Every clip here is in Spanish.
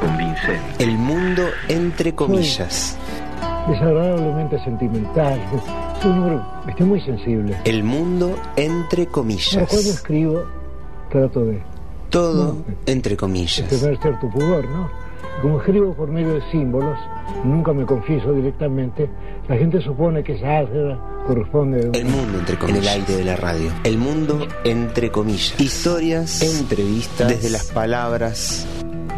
convincente. El mundo entre comillas. Desagradablemente sentimental. Soy un estoy muy sensible. El mundo entre comillas. cuando escribo, trato de Todo No. entre comillas. tener cierto pudor, ¿no? Como escribo por medio de símbolos, nunca me confieso directamente, la gente supone que esa álgebra corresponde a El mundo entre comillas. En el aire de la radio. El mundo entre comillas. Historias, entrevistas, desde las palabras,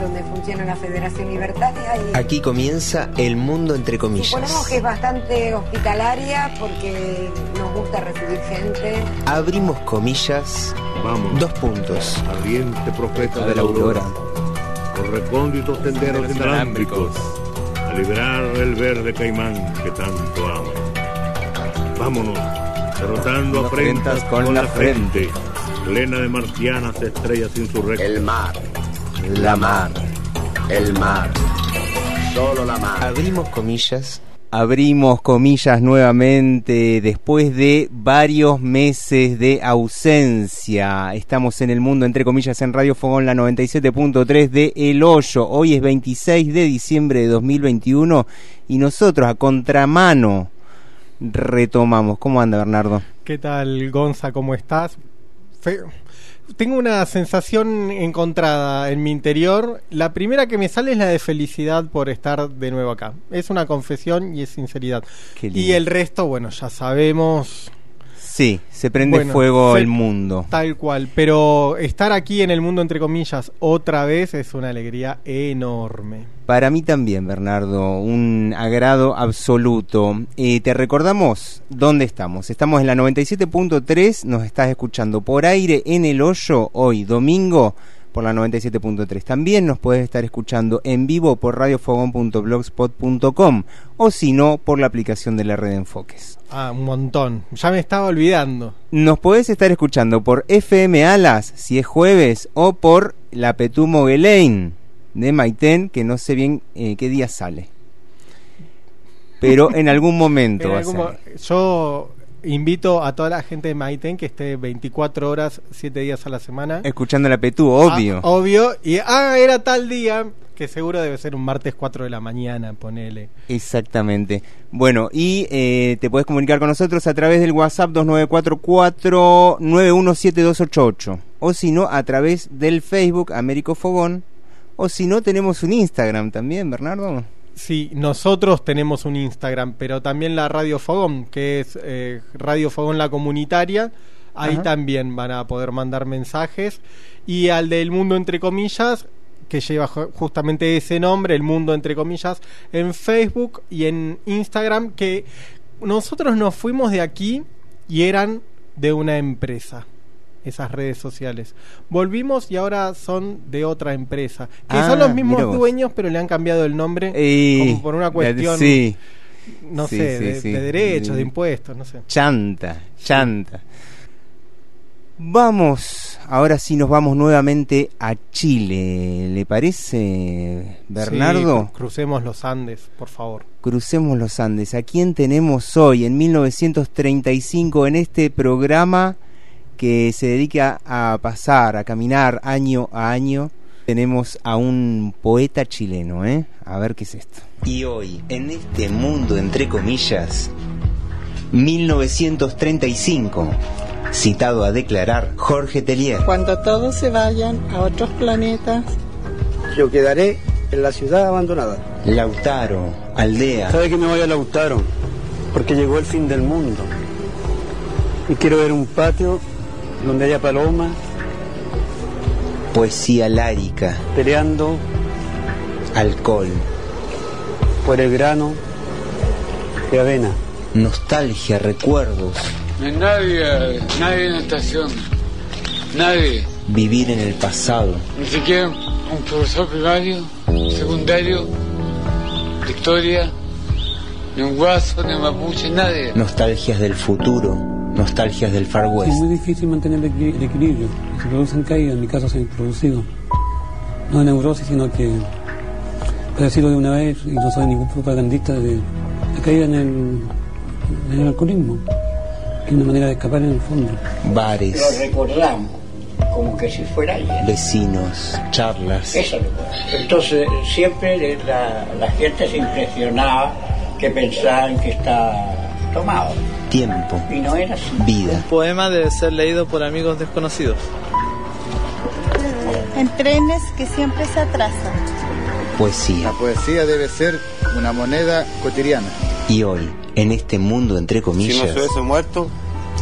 donde funciona la Federación Libertaria y Aquí comienza el mundo entre suponemos comillas. que es bastante hospitalaria porque nos gusta recibir gente. Abrimos comillas, Vamos, dos puntos. ardiente profeta de la aurora, por recónditos senderos inalámbricos, a liberar el verde caimán que tanto amo. Vámonos, derrotando afrentas con, con la la frente, plena de marcianas estrellas insurrectas. El mar, la mar, el mar, solo la mar. Abrimos comillas, Abrimos comillas nuevamente después de varios meses de ausencia. Estamos en el mundo, entre comillas, en Radio Fogón, la 97.3 de El Hoyo. Hoy es 26 de diciembre de 2021 y nosotros a contramano retomamos. ¿Cómo anda, Bernardo? ¿Qué tal, Gonza? ¿Cómo estás? Fe- Tengo una sensación encontrada en mi interior. La primera que me sale es la de felicidad por estar de nuevo acá. Es una confesión y es sinceridad. Y el resto, bueno, ya sabemos Sí, se prende Bueno, fuego se- el mundo. tal cual. Pero estar aquí en el mundo, entre comillas, otra vez es una alegría enorme. Para mí también, Bernardo, un agrado absoluto. Eh, te recordamos dónde estamos. Estamos en la 97.3, nos estás escuchando por aire en el hoyo hoy, domingo, por la 97.3. También nos puedes estar escuchando en vivo por radiofogón.blogspot.com o si no, por la aplicación de la red Enfoques. Ah, un montón. Ya me estaba olvidando. Nos podés estar escuchando por FM Alas, si es jueves, o por la Petú Moguelain de Maitén, que no sé bien eh, qué día sale. Pero en algún momento En va a algún mo- salir. Yo invito a toda la gente de Maiten que esté 24 horas, 7 días a la semana. Escuchando la Petú, obvio. Ah, obvio. Y, ah, era tal día, que seguro debe ser un martes 4 de la mañana, ponele. Exactamente. Bueno, y eh, te puedes comunicar con nosotros a través del WhatsApp 2944-917288. O si no, a través del Facebook Américo Fogón. O si no, tenemos un Instagram también, Bernardo. Sí, nosotros tenemos un Instagram, pero también la Radio Fogón, que es eh, Radio Fogón la comunitaria. Ahí Ajá. también van a poder mandar mensajes. Y al del mundo entre comillas, que lleva ju- justamente ese nombre, el mundo entre comillas, en Facebook y en Instagram, que nosotros nos fuimos de aquí y eran de una empresa esas redes sociales. Volvimos y ahora son de otra empresa, que Ah, son los mismos dueños, pero le han cambiado el nombre Y- como por una cuestión, Sí, no sí, sé, sí, de, sí. de derechos, de Mm. impuestos, no sé. chanta, chanta. Vamos, ahora sí nos vamos nuevamente a Chile. ¿Le parece, Bernardo? Crucemos los Andes, por favor. Crucemos los Andes. ¿A quién tenemos hoy, en 1935, en este programa que se dedica a pasar, a caminar año a año? Tenemos a un poeta chileno, ¿eh? A ver qué es esto. Y hoy, en este mundo entre comillas, 1935, citado a declarar Jorge Tellier. Cuando todos se vayan a otros planetas, Yo quedaré en la ciudad abandonada. Lautaro, Aldea, ¿Sabe que me voy a Lautaro? Porque llegó el fin del mundo. Y quiero ver un patio donde haya palomas, Poesía lárica. Peleando Alcohol. por el grano de avena. Nostalgia, recuerdos. No hay nadie, nadie en la estación. Nadie. Vivir en el pasado. Ni siquiera un profesor primario, secundario, de historia, ni un guaso, ni un mapuche, nadie. Nostalgias del futuro. Nostalgias del Far Es West. muy difícil mantener el, equi- el equilibrio. Se producen caídas, en mi caso se han producido. No neurosis, sino que, para decirlo de una vez, y no soy ningún propagandista, de la caída en el, en el alcoholismo, que es una manera de escapar en el fondo. Bares. Lo recordamos como que si fuera ayer. Vecinos. Charlas. Eso es lo que- Entonces, siempre la, la gente se impresionaba que pensaban que está tomado. Tiempo. Y no era así. Vida. poema debe ser leído por amigos desconocidos. En trenes que siempre se atrasan. Poesía. La poesía debe ser una moneda cotidiana. Y hoy, en este mundo entre Si no comillas, se hubiese muerto,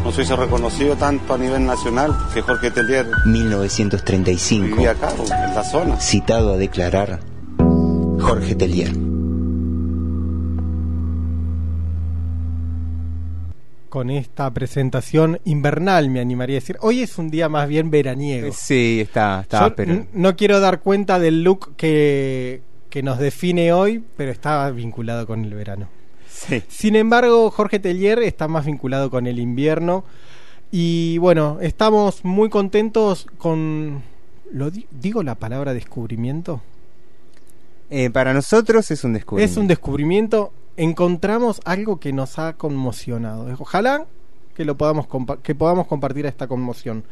no se hubiese reconocido tanto a nivel nacional que Jorge Telier 1935, vivía acá, en la zona. citado a declarar Jorge Telier. Con esta presentación invernal, me animaría a decir. Hoy es un día más bien veraniego. Sí, está, está Yo no quiero dar cuenta del look que, que nos define hoy, pero está vinculado con el verano. Sin embargo, Jorge Tellier está más vinculado con el invierno. Y bueno, estamos muy contentos con. ¿Lo di- digo la palabra descubrimiento? Eh, para nosotros es un descubrimiento. Es un descubrimiento. Encontramos algo que nos ha conmocionado. Ojalá que lo podamos que podamos compartir esta conmoción.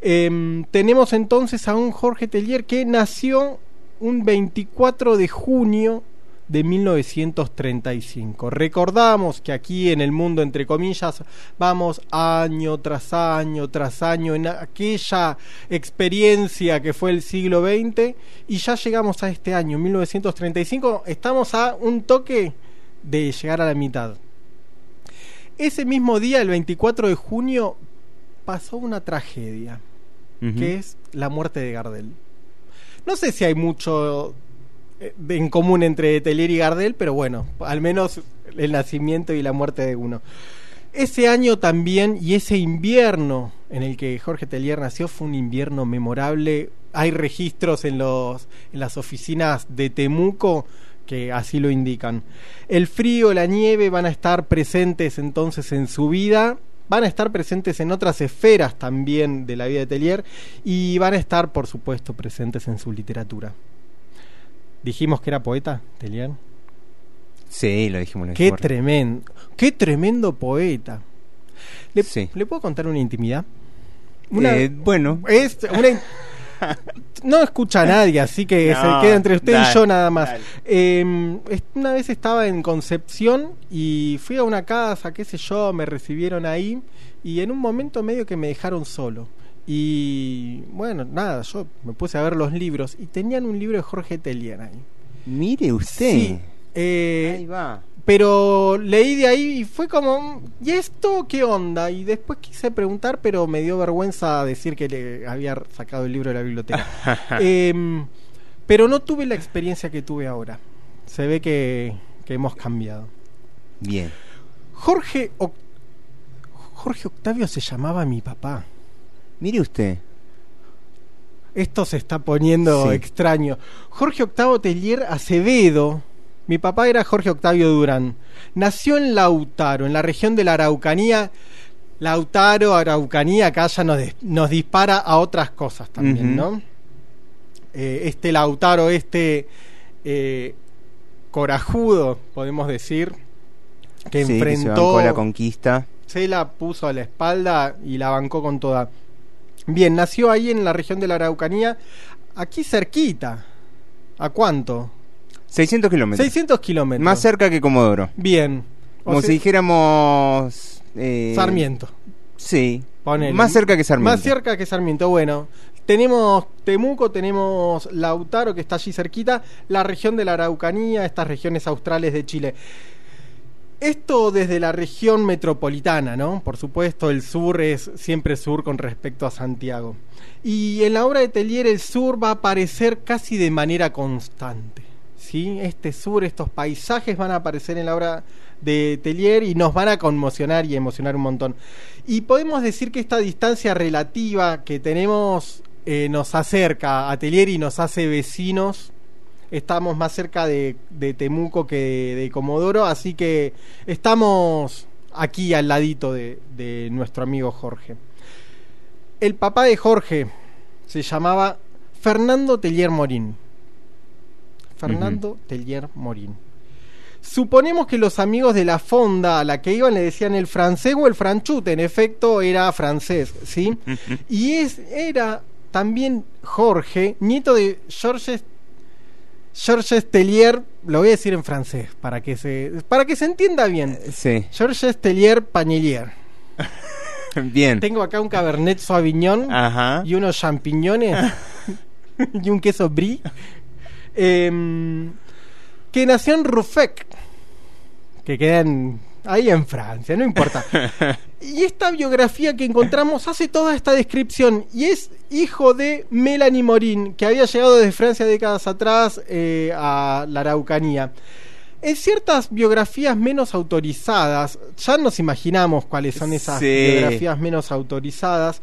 Em, tenemos entonces a un Jorge Tellier que nació un 24 de junio de 1935. Recordamos que aquí en el mundo, entre comillas, vamos año tras año tras año en aquella experiencia que fue el siglo XX y ya llegamos a este año, 1935. Estamos a un toque de llegar a la mitad. Ese mismo día, el 24 de junio, pasó una tragedia, que es la muerte de Gardel. No sé si hay mucho eh, en común entre Tellier y Gardel, pero bueno, al menos el nacimiento y la muerte de uno. Ese año también y ese invierno en el que Jorge Tellier nació fue un invierno memorable. Hay registros en, los, en las oficinas de Temuco que así lo indican. El frío, la nieve van a estar presentes entonces en su vida, van a estar presentes en otras esferas también de la vida de Tellier y van a estar, por supuesto, presentes en su literatura. Dijimos que era poeta, Tellier. Sí, lo dijimos. lo Qué tremendo, qué tremendo poeta. ¿Le, Sí. ¿le puedo contar una intimidad? Eh, bueno. Es una no escucha a nadie, así que No, se queda entre usted dale, y yo nada más. Eh, est- una vez estaba en Concepción y fui a una casa, qué sé yo, me recibieron ahí y en un momento medio que me dejaron solo. Y bueno, nada, yo me puse a ver los libros y tenían un libro de Jorge Tellier ahí. Mire usted. Sí, eh, Ahí va. Pero leí de ahí y fue como, ¿y esto qué onda? Y después quise preguntar, pero me dio vergüenza decir que le había sacado el libro de la biblioteca. Em, pero no tuve la experiencia que tuve ahora. Se ve que, que hemos cambiado. Bien. Jorge, Oc- Jorge Octavio se llamaba mi papá. Mire usted. Esto se está poniendo Sí. extraño. Jorge Octavio Tellier Acevedo. Mi papá era Jorge Octavio Durán. Nació en Lautaro, en la región de la Araucanía. Lautaro, Araucanía, acá ya nos, dispara a otras cosas también. ¿no? Eh, este Lautaro, este eh, corajudo, podemos decir, que Sí, enfrentó se la conquista. se la puso a la espalda y la bancó con toda. Bien, nació ahí en la región de la Araucanía, aquí cerquita. ¿A cuánto? 600 kilómetros. 600 kilómetros. Más cerca que Comodoro. Bien. O Como sea, si dijéramos. eh, Sarmiento. Sí. Ponele. Más cerca que Sarmiento. Más cerca que Sarmiento. Bueno, tenemos Temuco, tenemos Lautaro, que está allí cerquita, la región de la Araucanía, estas regiones australes de Chile. Esto desde la región metropolitana, ¿no? Por supuesto, el sur es siempre sur con respecto a Santiago. Y en la obra de Tellier el sur va a aparecer casi de manera constante. ¿Sí? Este sur, estos paisajes van a aparecer en la obra de Tellier y nos van a conmocionar y emocionar un montón. Y podemos decir que esta distancia relativa que tenemos eh, nos acerca a Tellier y nos hace vecinos estamos más cerca de, Temuco que de, de, Comodoro, así que estamos aquí al ladito de, de, nuestro amigo Jorge. El papá de Jorge se llamaba Fernando Tellier Morín. Fernando uh -huh. Tellier Morín. Suponemos que los amigos de la fonda a la que iban le decían el francés o el franchute, en efecto era francés, ¿sí? y es, era también Jorge, nieto de Georges Georges Tellier, lo voy a decir en francés para que se para que se entienda bien. Sí. Georges Tellier Pagnelier. bien. Tengo acá un Cabernet Sauvignon Ajá. y unos champiñones y un queso brie. Eh, que nació en Ruffec, que queda en, ahí en Francia, no importa. y esta biografía que encontramos hace toda esta descripción y es hijo de Melanie Morin, que había llegado desde Francia décadas atrás eh, a la Araucanía. En ciertas biografías menos autorizadas, ya nos imaginamos cuáles son esas Sí. biografías menos autorizadas,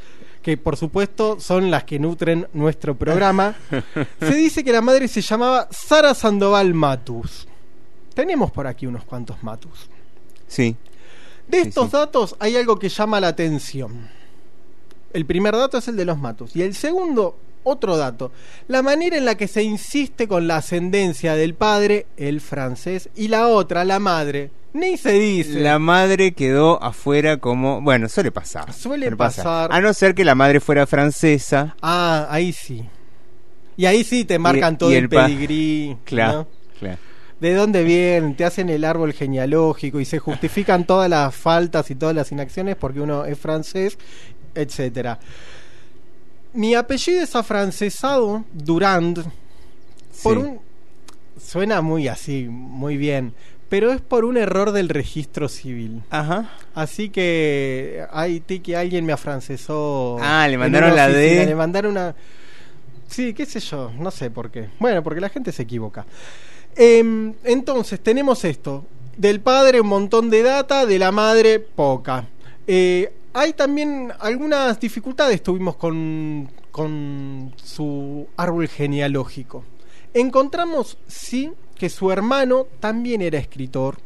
que por supuesto son las que nutren nuestro programa, se dice que la madre se llamaba Sara Sandoval Matus. Tenemos por aquí unos cuantos Matus. Sí. De estos datos hay algo que llama la atención. El primer dato es el de los Matus. Y el segundo, otro dato. La manera en la que se insiste con la ascendencia del padre, el francés, y la otra, la madre. Ni se dice. La madre quedó afuera como... Bueno, suele pasar. Suele pasa. pasar. A no ser que la madre fuera francesa. Ah, ahí sí. Y ahí sí te marcan Y- todo y el, el pedigrí. Claro, ¿no? claro. de dónde vienen, te hacen el árbol genealógico y se justifican todas las faltas y todas las inacciones porque uno es francés, etcétera. Mi apellido es afrancesado, Durand, por Sí. un suena muy así, muy bien, pero es por un error del registro civil. Ajá. Así que hay que alguien me afrancesó. Ah, le mandaron la D. Le mandaron una Sí, qué sé yo, no sé por qué. Bueno, porque la gente se equivoca. Em, entonces, tenemos esto. Del padre un montón de data, de la madre poca. Eh, hay también algunas dificultades tuvimos con, con su árbol genealógico. Encontramos, sí, que su hermano también era escritor,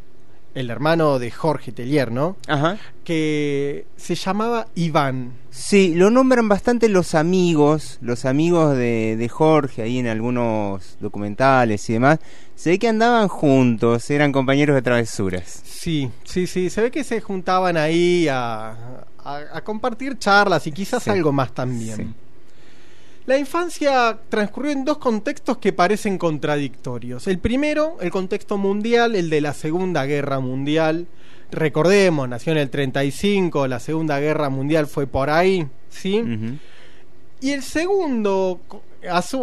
el hermano de Jorge Tellier, ¿no? Ajá. Que se llamaba Iván. Sí, lo nombran bastante los amigos, los amigos de, de Jorge, ahí en algunos documentales y demás. Se ve que andaban juntos, eran compañeros de travesuras. Sí, sí, sí, se ve que se juntaban ahí a, a, a compartir charlas y quizás Sí. algo más también. Sí. La infancia transcurrió en dos contextos que parecen contradictorios. El primero, el contexto mundial, el de la Segunda Guerra Mundial. Recordemos, nació en el 35, la Segunda Guerra Mundial fue por ahí, ¿sí? Y el segundo,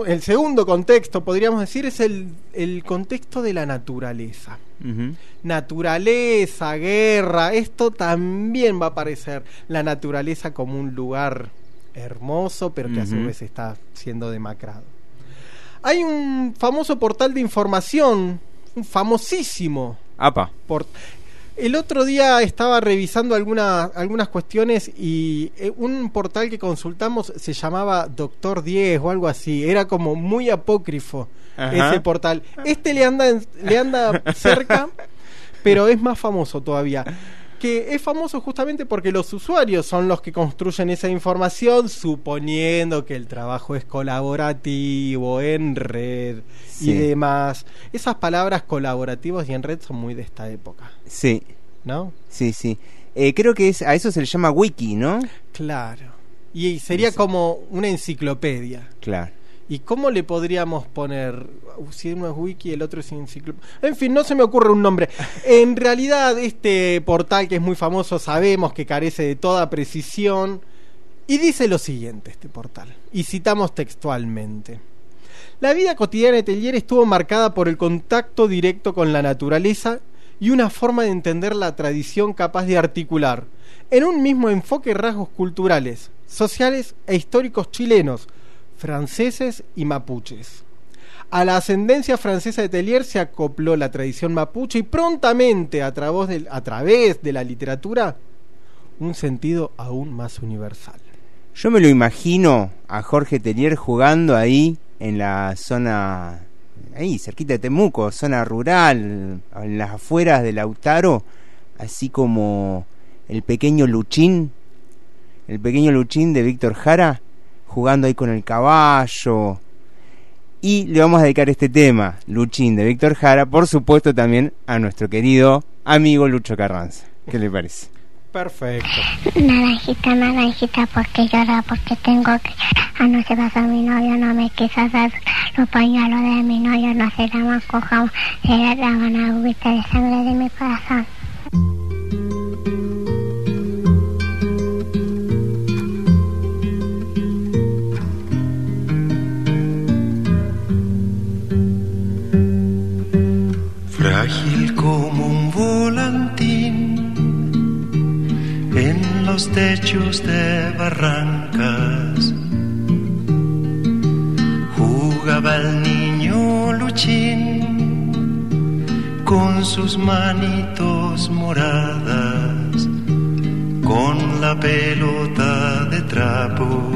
el segundo contexto, podríamos decir, es el, el contexto de la naturaleza. Naturaleza, guerra, esto también va a aparecer. La naturaleza como un lugar hermoso, pero que a su vez está siendo demacrado. Hay un famoso portal de información, un famosísimo Apa. El otro día estaba revisando algunas algunas cuestiones y eh, un portal que consultamos se llamaba Doctor 10 o algo así. Era como muy apócrifo Ajá. ese portal. Este le anda, le anda cerca, pero es más famoso todavía. Que es famoso justamente porque los usuarios son los que construyen esa información, suponiendo que el trabajo es colaborativo, en red Sí. y demás. Esas palabras colaborativos y en red son muy de esta época, Sí, ¿no? sí, sí. Eh, creo que es, a eso se le llama wiki, ¿no? Claro. Y sería como una enciclopedia. Claro. ¿Y cómo le podríamos poner? Si uno es wiki, el otro es enciclopedia. En fin, no se me ocurre un nombre. En realidad, este portal que es muy famoso, sabemos que carece de toda precisión. Y dice lo siguiente, este portal. Y citamos textualmente. La vida cotidiana de Tellier estuvo marcada por el contacto directo con la naturaleza y una forma de entender la tradición capaz de articular en un mismo enfoque rasgos culturales, sociales e históricos chilenos, franceses y mapuches. A la ascendencia francesa de Tellier se acopló la tradición mapuche y prontamente a través de, a través de la literatura un sentido aún más universal. Yo me lo imagino a Jorge Tellier jugando ahí en la zona, ahí cerquita de Temuco, zona rural, en las afueras de Lautaro, así como el pequeño Luchín, el pequeño Luchín de Víctor Jara, jugando ahí con el caballo. Y le vamos a dedicar este tema, Luchín de Víctor Jara, por supuesto también a nuestro querido amigo Lucho Carranza. ¿Qué le parece? Perfecto. Naranjita, naranjita, porque llora, porque tengo que... Anoche pasó mi novio, no me quiso hacer los pañuelos de mi novio, no se llaman cojamos, se llaman agüita de sangre de mi corazón. Los techos de barrancas. Jugaba el niño Luchín con sus manitos moradas, con la pelota de trapo,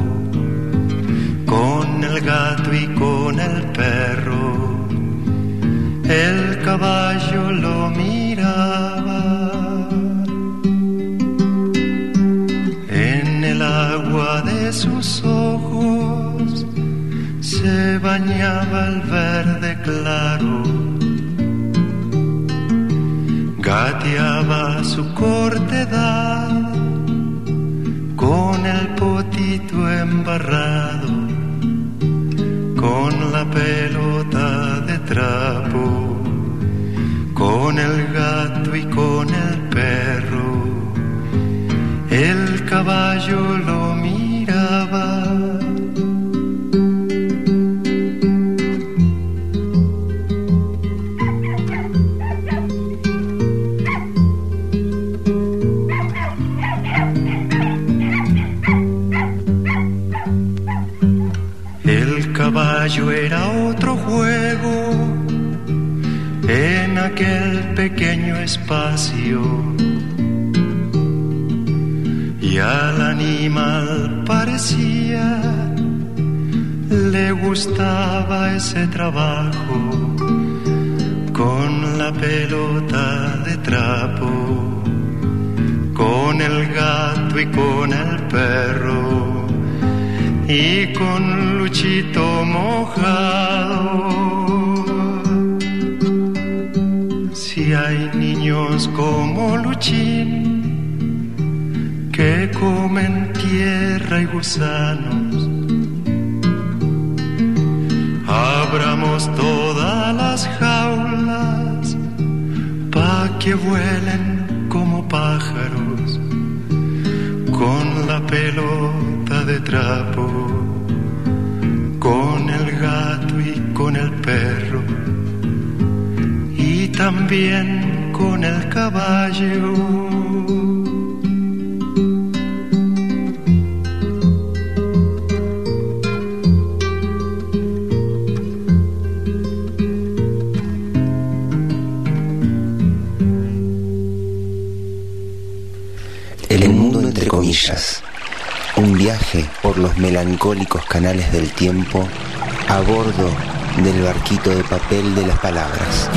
con el gato y con el perro. El caballo lo miraba sus ojos se bañaba el verde claro gateaba su cortedad con el potito embarrado con la pelota de trapo, con el gato y con el perro. El caballo lo Y al animal parecía le gustaba ese trabajo con la pelota de trapo, con el gato y con el perro y con Luchito mojado. Como Luchín que comen tierra y gusanos, abramos todas las jaulas pa' que vuelen como pájaros con la pelota de trapo, con el gato y con el perro, y también el caballo. El mundo entre comillas. Un viaje por los melancólicos canales del tiempo a bordo del barquito de papel de las palabras.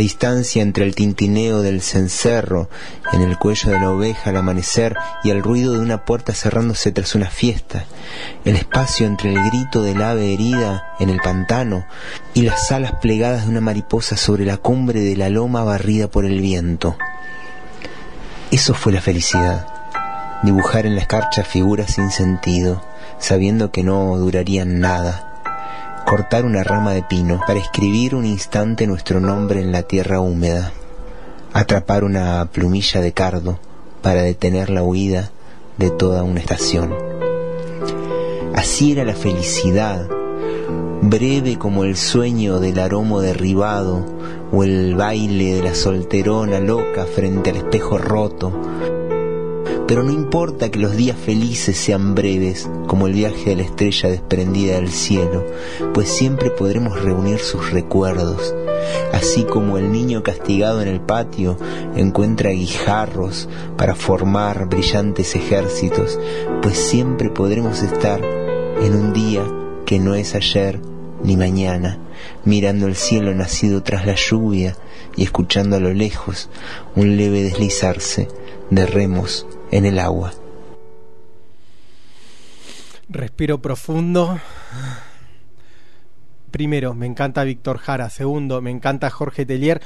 Distancia entre el tintineo del cencerro en el cuello de la oveja al amanecer y el ruido de una puerta cerrándose tras una fiesta. El espacio entre el grito del ave herida en el pantano y las alas plegadas de una mariposa sobre la cumbre de la loma barrida por el viento. Eso fue la felicidad. Dibujar en la escarcha figuras sin sentido, sabiendo que no durarían nada cortar una rama de pino para escribir un instante nuestro nombre en la tierra húmeda, atrapar una plumilla de cardo para detener la huida de toda una estación. Así era la felicidad, breve como el sueño del aromo derribado o el baile de la solterona loca frente al espejo roto, pero no importa que los días felices sean breves, como el viaje de la estrella desprendida del cielo, pues siempre podremos reunir sus recuerdos, así como el niño castigado en el patio encuentra guijarros para formar brillantes ejércitos, pues siempre podremos estar en un día que no es ayer ni mañana, mirando el cielo nacido tras la lluvia y escuchando a lo lejos un leve deslizarse de remos en el agua. Respiro profundo. Primero, me encanta Víctor Jara. Segundo, me encanta Jorge Telier.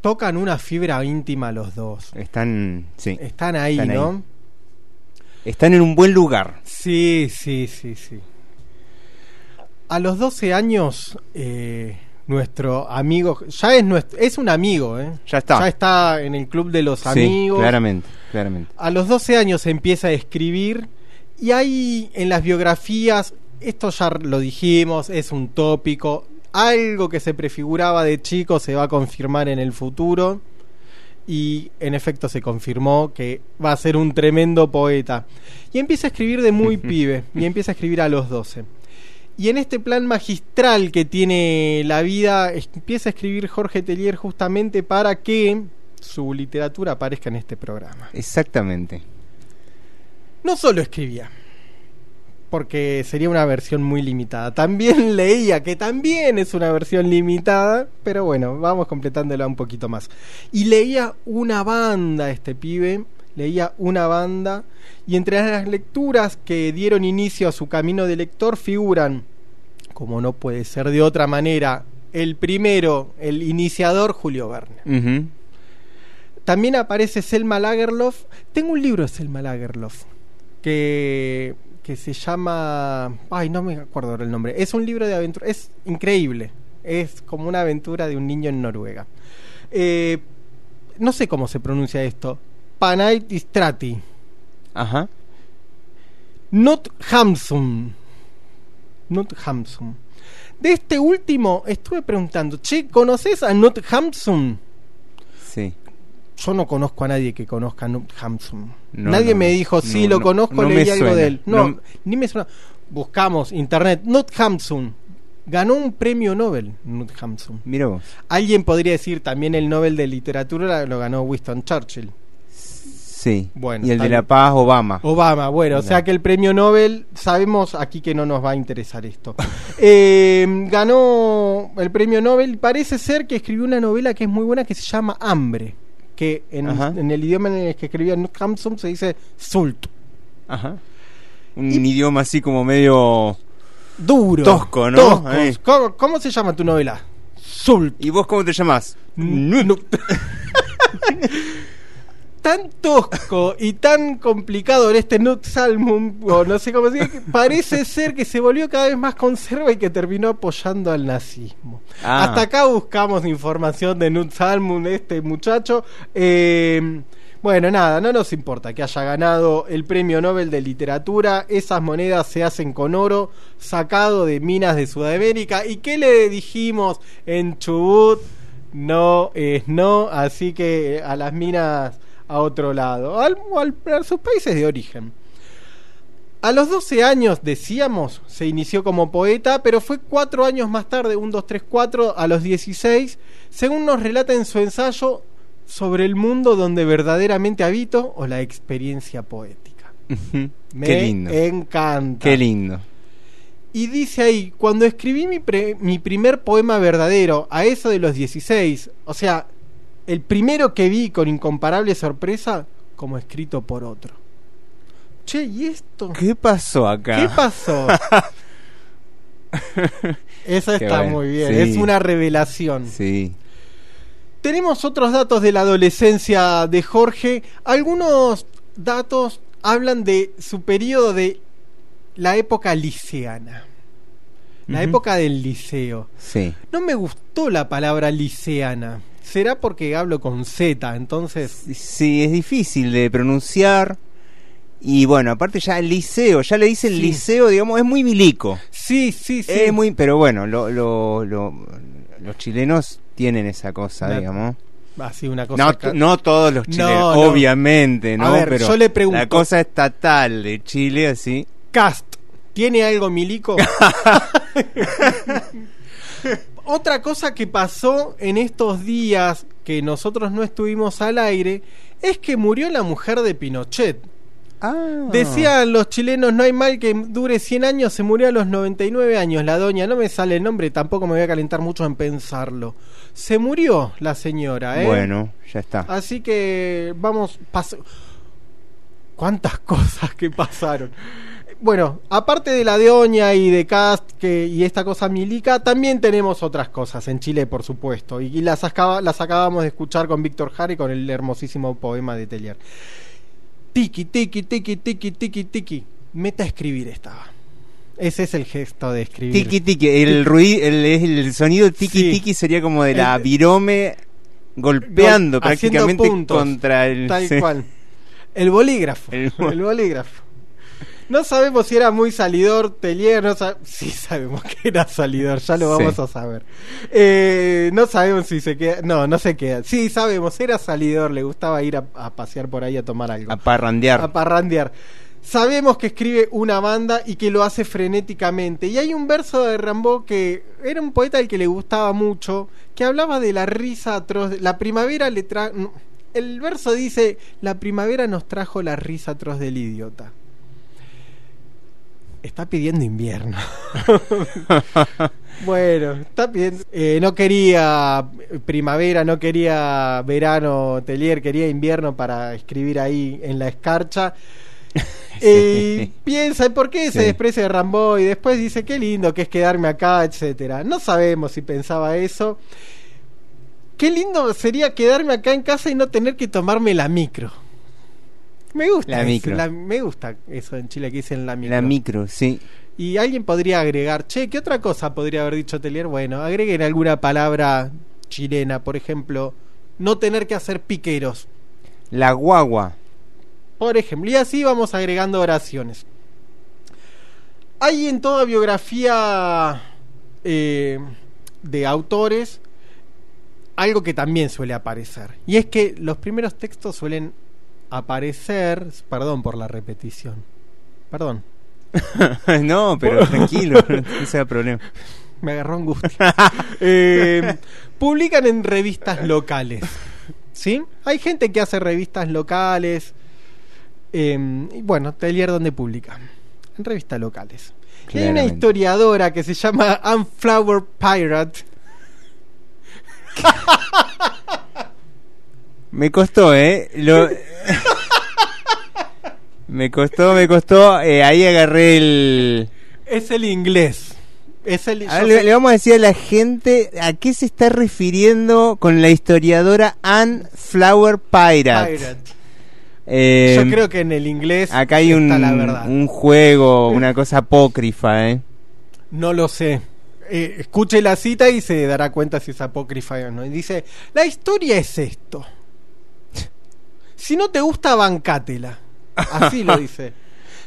Tocan una fibra íntima los dos. Están, sí. Están ahí, ¿no? Están en un buen lugar. Sí, sí, sí, sí. A los 12 años, eh, nuestro amigo, ya es nuestro, es un amigo, ¿eh? Ya está. Ya está en el club de los amigos. Claramente, claramente. A los 12 años empieza a escribir y hay en las biografías, esto ya lo dijimos, es un tópico, algo que se prefiguraba de chico se va a confirmar en el futuro y en efecto se confirmó que va a ser un tremendo poeta. Y empieza a escribir de muy pibe, y empieza a escribir a los 12. Y en este plan magistral que tiene la vida, empieza a escribir Jorge Tellier justamente para que su literatura aparezca en este programa. Exactamente. No solo escribía, porque sería una versión muy limitada. También leía, que también es una versión limitada, pero bueno, vamos completándola un poquito más. Y leía una banda este pibe, leía una banda, y entre las lecturas que dieron inicio a su camino de lector figuran, como no puede ser de otra manera, el primero, el iniciador Julio Verne. También aparece Selma Lagerlof. Tengo un libro de Selma Lagerlof que, que se llama... Ay, no me acuerdo ahora el nombre. Es un libro de aventura. Es increíble. Es como una aventura de un niño en Noruega. Eh, no sé cómo se pronuncia esto. Panaistrati. Ajá. Not Hamsun. Not Hamsun. De este último estuve preguntando, che, ¿conoces a Not Hamsun? Sí. Yo no conozco a nadie que conozca a Not Hamsun. nadie me dijo, sí, lo conozco, leí algo de él. No, ni me suena. Buscamos internet, Not Hamsun. Ganó un premio Nobel, Not Hamsun. Mira vos. Alguien podría decir también el Nobel de Literatura lo ganó Winston Churchill. Sí. Bueno, y el de la paz, Obama. Obama, bueno, o sea que el premio Nobel, sabemos aquí que no nos va a interesar esto. eh, ganó el premio Nobel, parece ser que escribió una novela que es muy buena que se llama Hambre, que en, en el idioma en el que escribía Hampson se dice Sult. Ajá. Un idioma así como medio... Duro. Tosco, ¿no? ¿Cómo, ¿Cómo, se llama tu novela? Sult. ¿Y vos cómo te llamás? Tan tosco y tan complicado en este Nut Salmon, o no sé cómo decir, parece ser que se volvió cada vez más conserva y que terminó apoyando al nazismo. Ah. Hasta acá buscamos información de Nut Salmon, este muchacho. Eh, bueno, nada, no nos importa que haya ganado el premio Nobel de Literatura. Esas monedas se hacen con oro sacado de minas de Sudamérica. ¿Y qué le dijimos en Chubut? No es no, así que a las minas a otro lado, al, a sus países de origen. A los 12 años, decíamos, se inició como poeta, pero fue cuatro años más tarde, un 2, 3, 4, a los 16, según nos relata en su ensayo sobre el mundo donde verdaderamente habito o la experiencia poética. Me Qué lindo. encanta. Qué lindo. Y dice ahí, cuando escribí mi, pre- mi primer poema verdadero, a eso de los 16, o sea, el primero que vi con incomparable sorpresa, como escrito por otro. Che, ¿y esto? ¿Qué pasó acá? ¿Qué pasó? Eso Qué está bueno, muy bien, sí. es una revelación. Sí. Tenemos otros datos de la adolescencia de Jorge. Algunos datos hablan de su periodo de la época liceana. La época del liceo. Sí. No me gustó la palabra liceana. Será porque hablo con Z, entonces. Sí, es difícil de pronunciar. Y bueno, aparte ya el liceo, ya le dicen Sí. liceo, digamos, es muy bilico. Sí, sí, sí. Es muy, pero bueno, lo, lo- lo- los chilenos tienen esa cosa, La- digamos. Así una cosa. No, no todos los No, chilenos, no. obviamente, ¿no? A ver, pero yo le pregunto- la cosa estatal de Chile, así. Cast, ¿tiene algo milico? Otra cosa que pasó en estos días que nosotros no estuvimos al aire es que murió la mujer de Pinochet. Ah. Decían los chilenos, no hay mal que dure 100 años, se murió a los 99 años la doña, no me sale el nombre, tampoco me voy a calentar mucho en pensarlo. Se murió la señora, ¿eh? Bueno, ya está. Así que vamos, pas- cuántas cosas que pasaron. Bueno, aparte de la de Oña y de Cast que, y esta cosa milica, también tenemos otras cosas en Chile, por supuesto. Y, y las, acaba- las acabamos de escuchar con Víctor Jara y con el hermosísimo poema de Tellier. Tiki, tiki, tiki, tiki, tiki, tiki. Meta a escribir estaba. Ese es el gesto de escribir. Tiki tiki, el ruido, el, el sonido tiki Sí. tiki sería como de la El- virome golpeando Gol- prácticamente puntos, contra el Tal sí. cual. El bolígrafo. El El, bo- bolígrafo. No sabemos si era muy salidor Telier, no sa- sí sabemos que era salidor, ya lo vamos Sí. a saber. Eh, no sabemos si se queda, no, no se queda. Sí, sabemos, era salidor, le gustaba ir a, a pasear por ahí a tomar algo. a parrandear. A parrandear. Sabemos que escribe una banda y que lo hace frenéticamente. Y hay un verso de Rambo que era un poeta al que le gustaba mucho, que hablaba de la risa atroz. La primavera le tra... no, El verso dice, la primavera nos trajo la risa atroz del idiota. Está pidiendo invierno. bueno, está pidiendo... eh, no quería primavera, no quería verano, Telier, quería invierno para escribir ahí en la escarcha. Y piensa, ¿por qué se Sí. desprecia de Rambo? Y después dice, qué lindo que es quedarme acá, etcétera. No sabemos si pensaba eso. Qué lindo sería quedarme acá en casa y no tener que tomarme la micro. Me gusta La la- me gusta eso en Chile que dicen la micro. La micro, sí. Y alguien podría agregar, che, ¿qué otra cosa podría haber dicho Telier? Bueno, agreguen alguna palabra chilena, por ejemplo, no tener que hacer piqueros. La guagua. Por ejemplo, y así vamos agregando oraciones. Hay en toda biografía eh, de autores algo que también suele aparecer. Y es que los primeros textos suelen aparecer, perdón por la repetición, perdón, no, pero tranquilo, no sea problema. me agarró angustia. Eh, publican en revistas locales. ¿Sí? Hay gente que hace revistas locales. eh, y bueno, Telier donde publica. En revistas locales. Y hay una historiadora que se llama Unflower Pirate. Me costó, ¿eh? Lo... me costó, me costó. eh, ahí agarré el... Es el inglés. Es el, A yo ver, le, vamos a decir a la gente a qué se está refiriendo con la historiadora Anne Flower Pirate. Pirate. Eh, Yo creo que en el inglés acá hay un, la verdad. un juego, una cosa apócrifa, ¿eh? No lo sé. Eh, escuche la cita y se dará cuenta si es apócrifa o no. Y dice, la historia es esto. Si no te gusta, bancátela. Así lo dice.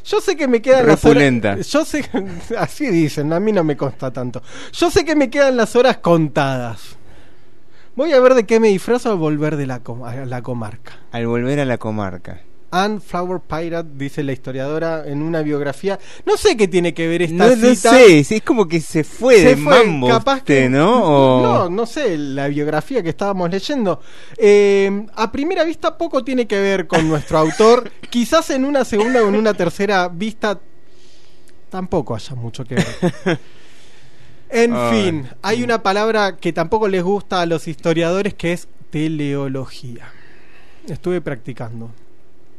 Yo sé que me quedan las horas... Yo sé Así dicen, a mí no me consta tanto. Yo sé que me quedan las horas contadas. Voy a ver de qué me disfrazo al volver de la, com- a la comarca. Al volver a la comarca. Anne Flower Pirate, dice la historiadora en una biografía. No sé qué tiene que ver esta No, no cita. sé, es como que se fue Se de fue, mambo capaz usted, que- ¿no? No, no sé, la biografía que estábamos leyendo. Eh, a primera vista poco tiene que ver con nuestro autor. Quizás en una segunda o en una tercera vista tampoco haya mucho que ver. en fin, hay una palabra que tampoco les gusta a los historiadores que es teleología. Estuve practicando.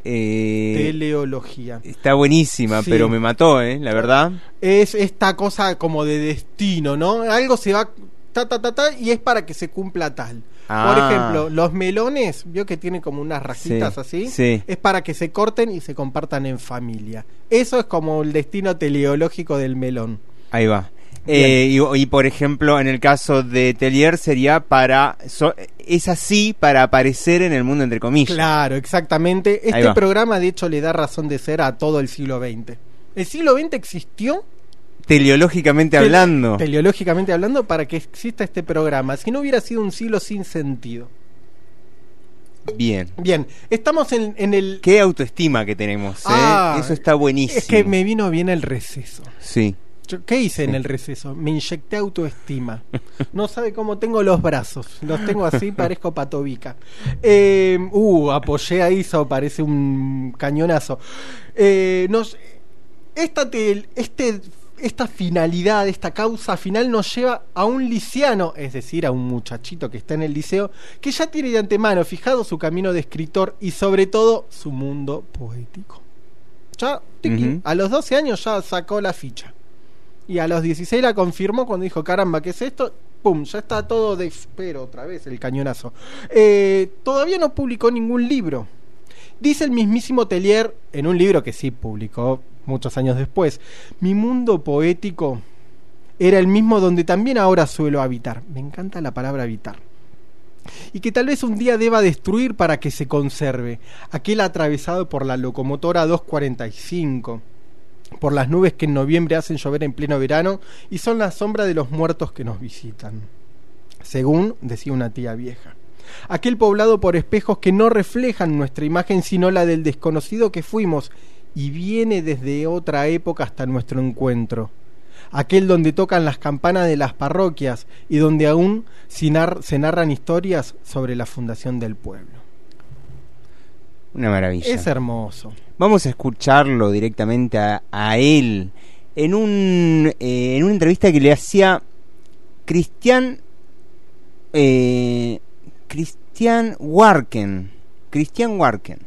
Eh, teleología. está buenísima, Sí. pero me mató, ¿eh? La verdad. Es esta cosa como de destino, ¿no? Algo se va ta ta ta ta y es para que se cumpla tal. Por Ah. ejemplo, los melones, vio que tienen como unas rajitas Sí, así, sí. es para que se corten y se compartan en familia. Eso es como el destino teleológico del melón. Ahí va. Eh, y, y, por ejemplo, en el caso de Telier sería para. so- es así para aparecer en el mundo, entre comillas. Claro, exactamente. Este programa, de hecho, le da razón de ser a todo el siglo XX. El siglo XX existió Teleológicamente tele- hablando. teleológicamente hablando, para que exista este programa. Si no hubiera sido un siglo sin sentido. Bien. Bien, estamos en, en el... Qué autoestima que tenemos, ¿eh? Ah, Eso está buenísimo. Es que me vino bien el receso. Sí. Yo, ¿Qué hice en el receso? Me inyecté autoestima. No sabe cómo tengo los brazos. Los tengo así, parezco patovica. Eh, uh, apoyé a Iso, parece un cañonazo. Eh, nos, esta, tel- este, esta finalidad, esta causa final nos lleva a un lisiano, es decir, a un muchachito que está en el liceo, que ya tiene de antemano fijado su camino de escritor y sobre todo su mundo poético. Ya, Ujú. a los 12 años ya sacó la ficha. Y a los 16 la confirmó cuando dijo, caramba, ¿qué es esto? Pum, ya está todo de... Pero otra vez el cañonazo. Eh, todavía no publicó ningún libro. Dice el mismísimo Tellier, en un libro que sí publicó muchos años después, mi mundo poético era el mismo donde también ahora suelo habitar. Me encanta la palabra habitar. Y que tal vez un día deba destruir para que se conserve, aquel atravesado por la locomotora 245 por las nubes que en noviembre hacen llover en pleno verano y son la sombra de los muertos que nos visitan, según decía una tía vieja. Aquel poblado por espejos que no reflejan nuestra imagen sino la del desconocido que fuimos y viene desde otra época hasta nuestro encuentro. Aquel donde tocan las campanas de las parroquias y donde aún se nar- se narran historias sobre la fundación del pueblo. Una maravilla. Es hermoso. Vamos a escucharlo directamente a, a él en un eh, en una entrevista que le hacía Cristian eh, Cristian Warken Cristian Warken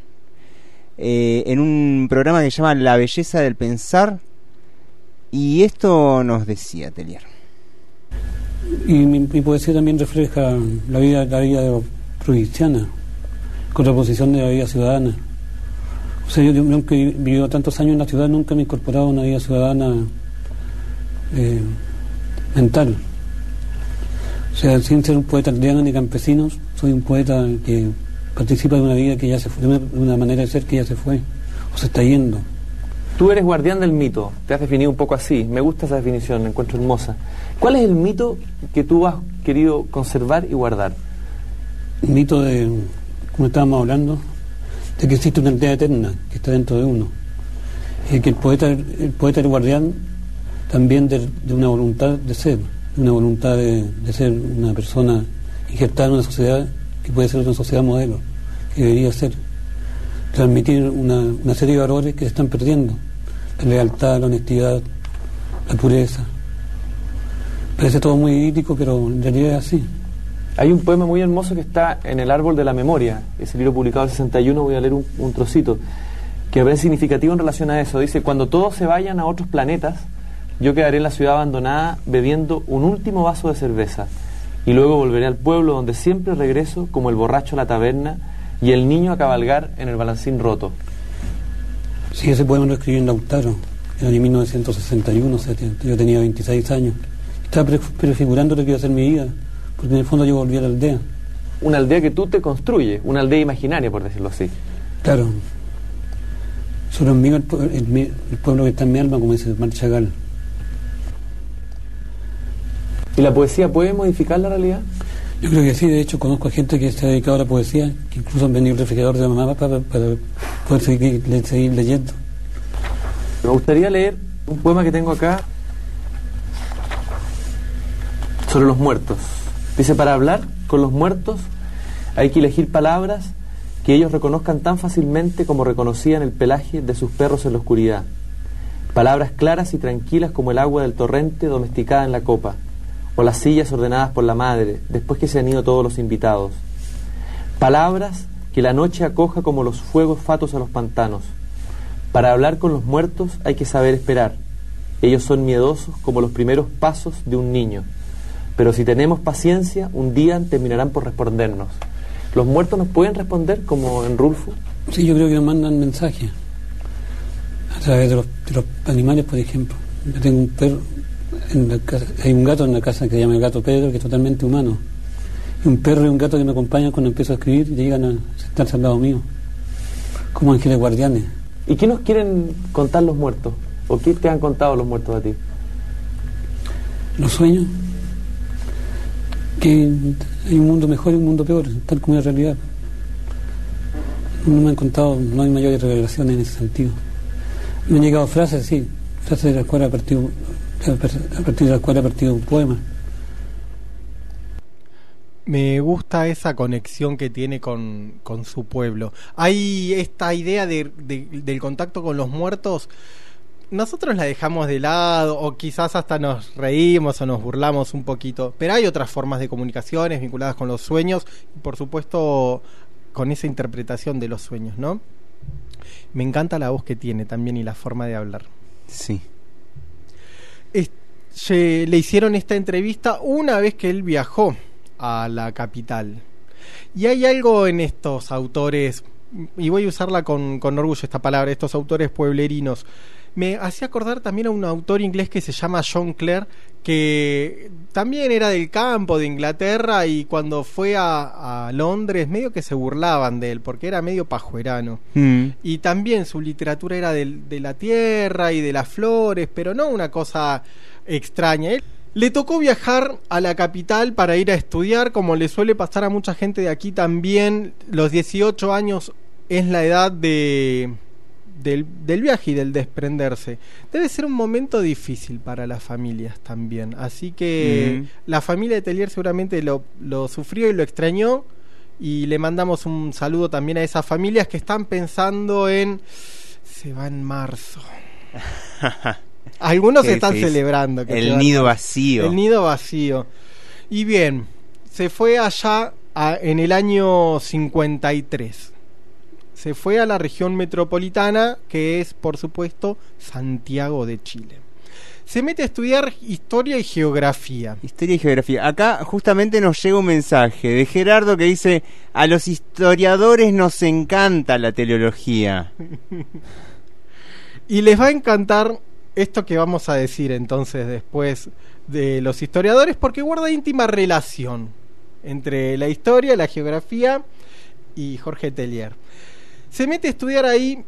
eh, en un programa que se llama La belleza del pensar y esto nos decía Telier Y mi, mi poesía también refleja la vida, la vida provinciana, contraposición de la vida ciudadana. O sea, yo, yo nunca he vivido tantos años en la ciudad, nunca me he incorporado a una vida ciudadana eh, mental. O sea, sin ser un poeta aldeano ni campesinos, soy un poeta que participa de una vida que ya se fue, de una, manera de ser que ya se fue, o se está yendo. Tú eres guardián del mito, te has definido un poco así, me gusta esa definición, la encuentro hermosa. ¿Cuál es el mito que tú has querido conservar y guardar? Un mito de, como estábamos hablando, de que existe una aldea eterna que está dentro de uno. Y que el poeta, el poeta el guardián también de, una voluntad de ser, una voluntad de, de ser una persona injertada en una sociedad que puede ser una sociedad modelo, que debería ser. Transmitir una, una serie de valores que se están perdiendo. La lealtad, la honestidad, la pureza. Parece todo muy idílico, pero en realidad es así. Hay un poema muy hermoso que está en El Árbol de la Memoria, ese libro publicado en el 61, voy a leer un, un trocito, que parece significativo en relación a eso. Dice, cuando todos se vayan a otros planetas, yo quedaré en la ciudad abandonada bebiendo un último vaso de cerveza, y luego volveré al pueblo donde siempre regreso como el borracho a la taberna y el niño a cabalgar en el balancín roto. Sí, ese poema lo escribí en Lautaro, en el año 1961, 70. yo tenía 26 años. Estaba pre- prefigurando lo que iba a ser mi vida, porque en el fondo yo volví a la aldea. Una aldea que tú te construyes, una aldea imaginaria, por decirlo así. Claro. Solo en mí el, el el pueblo que está en mi alma, como dice Marc Chagall. ¿Y la poesía puede modificar la realidad? Yo creo que sí, de hecho conozco a gente que se ha dedicado a la poesía, que incluso han venido el refrigerador de mamá para, para poder seguir leyendo. Me gustaría leer un poema que tengo acá sobre los muertos. Dice, para hablar con los muertos hay que elegir palabras que ellos reconozcan tan fácilmente como reconocían el pelaje de sus perros en la oscuridad. Palabras claras y tranquilas como el agua del torrente domesticada en la copa, o las sillas ordenadas por la madre después que se han ido todos los invitados. Palabras que la noche acoja como los fuegos fatos a los pantanos. Para hablar con los muertos hay que saber esperar. Ellos son miedosos como los primeros pasos de un niño. Pero si tenemos paciencia, un día terminarán por respondernos. ¿Los muertos nos pueden responder como en Rulfo? Sí, yo creo que nos mandan mensajes. A través de los, de los animales, por ejemplo. Yo tengo un perro, en la casa- hay un gato en la casa que se llama el gato Pedro, que es totalmente humano. Y un perro y un gato que me acompañan cuando empiezo a escribir y llegan a sentarse al lado mío. Como ángeles guardianes. ¿Y qué nos quieren contar los muertos? ¿O qué te han contado los muertos a ti? Los sueños. Que hay un mundo mejor y un mundo peor, tal como es la realidad. No me han contado, no hay mayores revelaciones en ese sentido. Me han llegado frases, sí, frases de las cuales ha partido, a partir de las cuales ha partido un poema. Me gusta esa conexión que tiene con, con su pueblo. Hay esta idea de- de- del contacto con los muertos. Nosotros la dejamos de lado o quizás hasta nos reímos o nos burlamos un poquito. Pero hay otras formas de comunicaciones vinculadas con los sueños y por supuesto con esa interpretación de los sueños, ¿no? Me encanta la voz que tiene también y la forma de hablar. Sí. Es- se- le hicieron esta entrevista una vez que él viajó a la capital. Y hay algo en estos autores, y voy a usarla con, con orgullo esta palabra, estos autores pueblerinos. Me hacía acordar también a un autor inglés que se llama John Clare, que también era del campo de Inglaterra y cuando fue a, a Londres medio que se burlaban de él, porque era medio pajuerano. Mm. Y también su literatura era del- de, la tierra y de las flores, pero no una cosa extraña. Él le tocó viajar a la capital para ir a estudiar, como le suele pasar a mucha gente de aquí también. Los 18 años es la edad de, del, del viaje y del desprenderse. Debe ser un momento difícil para las familias también. Así que la familia de Telier seguramente lo, lo sufrió y lo extrañó. Y le mandamos un saludo también a esas familias que están pensando en... Se va en marzo. Algunos Qué están difícil. celebrando. que El nido vacío. El nido vacío. Y bien, se fue allá a- en el año 53. Se fue a la región metropolitana, que es, por supuesto, Santiago de Chile. Se mete a estudiar historia y geografía. Historia y geografía. Acá justamente nos llega un mensaje de Gerardo que dice, a los historiadores nos encanta la teleología. Y les va a encantar esto que vamos a decir entonces después de los historiadores, porque guarda íntima relación entre la historia, la geografía y Jorge Tellier. Se mete a estudiar ahí.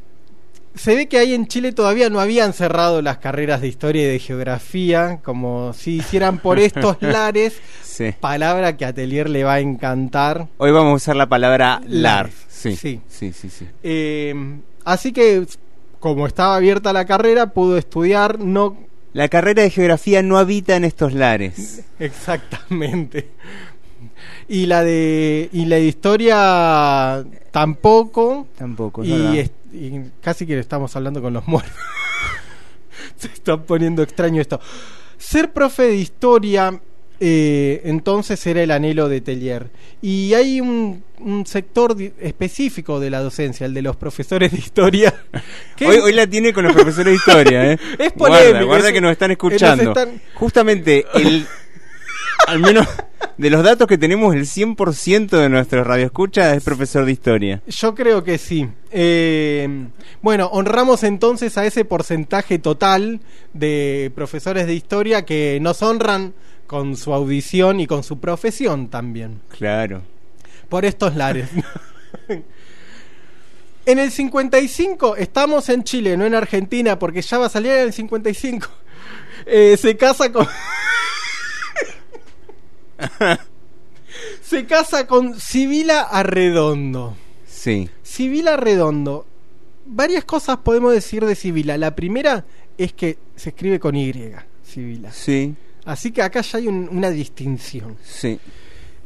Se ve que ahí en Chile todavía no habían cerrado las carreras de historia y de geografía, como si hicieran por estos lares, Sí. palabra que a Tellier le va a encantar. Hoy vamos a usar la palabra Lar. lar. Sí, Sí. sí, sí, sí. Eh, así que, como estaba abierta la carrera, pudo estudiar, no La carrera de geografía no habita en estos lares. exactamente. Y la de y la de historia tampoco. Tampoco, Y, es- y casi que estamos hablando con los muertos. Se está poniendo extraño esto. Ser profe de historia eh, entonces era el anhelo de Tellier. Y hay un, un sector específico de la docencia, el de los profesores de historia. que- Hoy, hoy la tiene con los profesores de historia, ¿eh? Es Guarda, polémico, guarda es- que nos están escuchando. están- Justamente, el, al menos de los datos que tenemos, el 100% de nuestros radioescuchas es profesor de historia. Yo creo que sí. Eh, bueno, honramos entonces a ese porcentaje total de profesores de historia que nos honran con su audición y con su profesión también. Claro. Por estos lares. en el 55, estamos en Chile, no en Argentina, porque ya va a salir en el 55. Eh, se casa con... se casa con Sibila Arredondo. Sí. Sibila Redondo. Varias cosas podemos decir de Sibila. La primera es que se escribe con Y, Sibila. Sí, Así que acá ya hay un- una distinción. sí.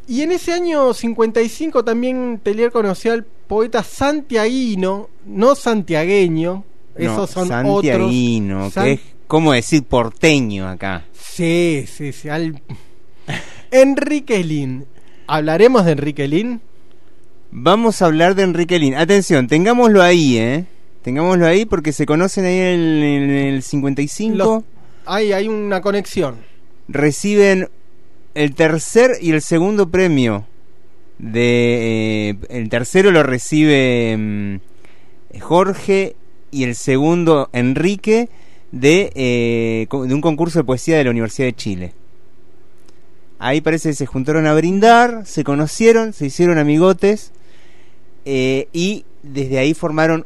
Y en ese año 55 también Telier conoció al poeta santiaguino, no santiagueño, Esos son santiaguino, otros. que es como decir porteño acá. Sí, sí, sí. al- Enrique Lin. ¿Hablaremos de Enrique Lin? Vamos a hablar de Enrique Lin. Atención, tengámoslo ahí, ¿eh? Tengámoslo ahí porque se conocen ahí en el, en el 55. Los- Ahí hay una conexión. Reciben el tercer y el segundo premio. De, eh, el tercero lo recibe mm, Jorge y el segundo Enrique de, eh, de un concurso de poesía de la Universidad de Chile. Ahí parece que se juntaron a brindar, se conocieron, se hicieron amigotes eh, y desde ahí formaron,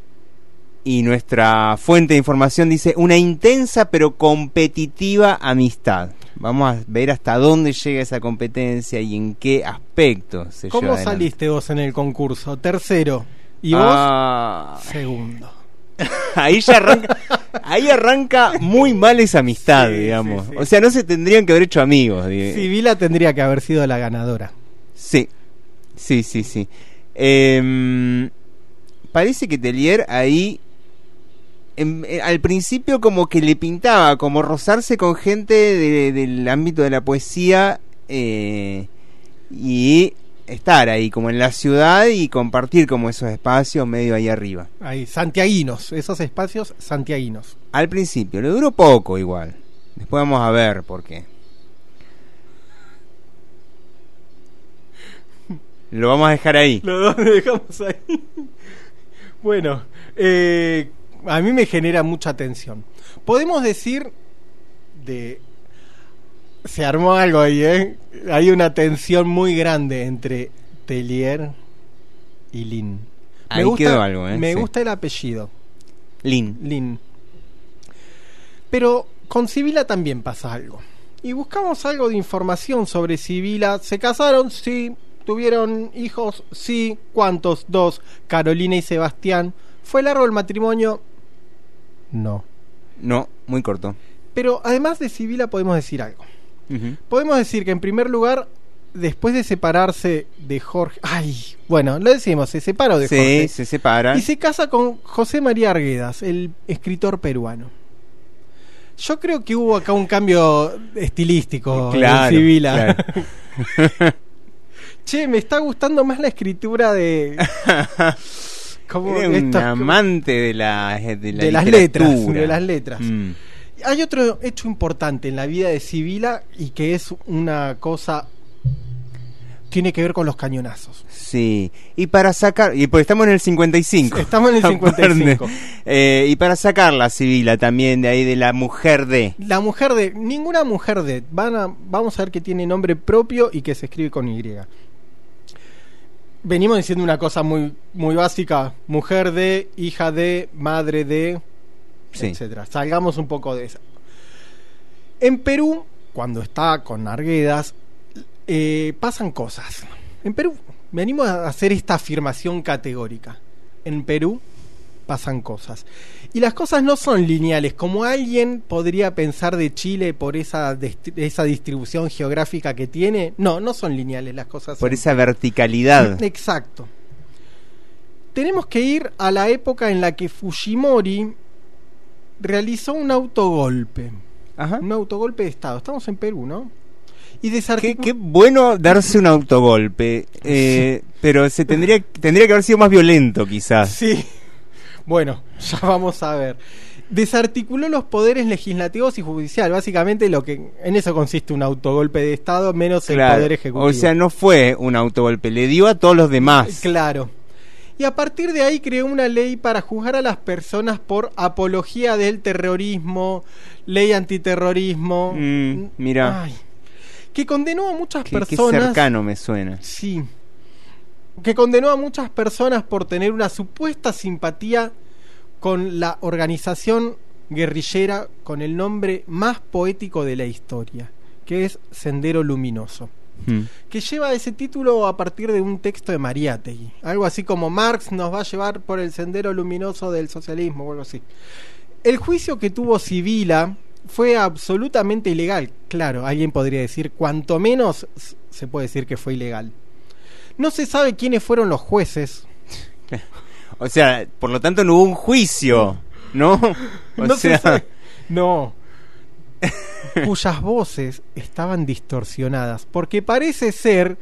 y nuestra fuente de información dice, una intensa pero competitiva amistad. Vamos a ver hasta dónde llega esa competencia y en qué aspecto se ¿Cómo lleva saliste vos en el concurso? Tercero. ¿Y vos? Ah, Segundo. ahí ya arranca, ahí arranca muy mal esa amistad, digamos. O sea, no se tendrían que haber hecho amigos. Sibila tendría que haber sido la ganadora. Sí, sí, sí, sí. Em, parece que Telier ahí, em, eh, al principio como que le pintaba, como rozarse con gente de- del ámbito de la poesía eh, y estar ahí como en la ciudad y compartir como esos espacios medio ahí arriba. Ahí, santiaguinos, esos espacios santiaguinos. Al principio, le duró poco igual. Después vamos a ver por qué. Lo vamos a dejar ahí. Lo dejamos ahí. Bueno, eh, a mí me genera mucha tensión. Podemos decir de... Se armó algo ahí, ¿eh? Hay una tensión muy grande entre Telier y Lin. Ahí quedó algo, ¿eh? Me Sí. gusta el apellido. Lin. Lin. Pero con Sibila también pasa algo. Y buscamos algo de información sobre Sibila. ¿Se casaron? Sí. ¿Tuvieron hijos? Sí. ¿Cuántos? Dos. Carolina y Sebastián. ¿Fue largo el matrimonio? No. No, muy corto. Pero además de Sibila podemos decir algo. Podemos decir que en primer lugar, después de separarse de Jorge... Ay, bueno, lo decimos, se separó de Sí, Jorge. se separan. Y se casa con José María Arguedas, el escritor peruano. Yo creo que hubo acá un cambio estilístico Claro, en Sibila. claro. che, me está gustando más la escritura de... como Era un amante de la, de la de las letras, de las letras. Mm. Hay otro hecho importante en la vida de Sibila y que es una cosa tiene que ver con los cañonazos. Sí, y para sacar, y pues estamos en el 55. Estamos en el 55. Eh, y para sacar la Sibila también de ahí de la mujer de. La mujer de ninguna mujer de van a, vamos a ver que tiene nombre propio y que se escribe con Y. Venimos diciendo una cosa muy muy básica, mujer de, hija de, madre de, Sí. etcétera. Salgamos un poco de esa. En Perú, cuando está con Arguedas, eh, pasan cosas. En Perú, venimos a hacer esta afirmación categórica. En Perú pasan cosas. Y las cosas no son lineales, como alguien podría pensar de Chile por esa, esa distribución geográfica que tiene. No, no son lineales las cosas. Por esa verticalidad. Exacto. Tenemos que ir a la época en la que Fujimori realizó un autogolpe. Un autogolpe de Estado. Estamos en Perú, ¿no? Y Qué, qué bueno darse un autogolpe, eh, pero se tendría tendría que haber sido más violento quizás. Sí. Bueno, ya vamos a ver. Desarticuló los poderes legislativos y judicial. Básicamente lo que en eso consiste un autogolpe de Estado menos el poder ejecutivo. O sea, no fue un autogolpe, le dio a todos los demás. Claro. Y a partir de ahí creó una ley para juzgar a las personas por apología del terrorismo, ley antiterrorismo. Mm, mira, Ay, que condenó a muchas qué, qué personas. cercano me suena. Sí. Que condenó a muchas personas por tener una supuesta simpatía con la organización guerrillera con el nombre más poético de la historia, que es Sendero Luminoso Mm. que lleva ese título a partir de un texto de Mariátegui. Algo así como Marx nos va a llevar por el sendero luminoso del socialismo o algo así. El juicio que tuvo Sibila fue absolutamente ilegal. Claro, alguien podría decir, cuanto menos se puede decir que fue ilegal. No se sabe quiénes fueron los jueces. O sea, por lo tanto no hubo un juicio. ¿No? O No se sea, sabe. No. Cuyas voces estaban distorsionadas. Porque parece ser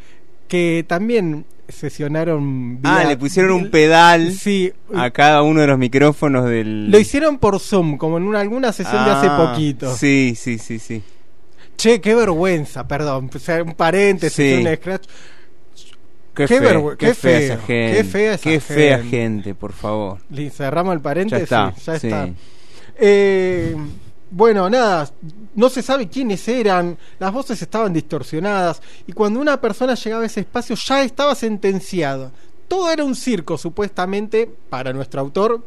que también sesionaron. ah, vía- le pusieron un pedal Sí. a cada uno de los micrófonos del. Lo hicieron por Zoom, como en una, alguna sesión de hace Ah, poquito. Sí, sí, sí, sí. Che, qué vergüenza, perdón. Un paréntesis, Sí. un scratch. Qué, Qué fe- qué qué fea esa gente. qué fea esa Qué fea gente. gente, por favor. Le cerramos el paréntesis. Ya está, ya sí. está. Eh, bueno, nada, no se sabe quiénes eran, las voces estaban distorsionadas y cuando una persona llegaba a ese espacio ya estaba sentenciado. Todo era un circo, supuestamente, para nuestro autor,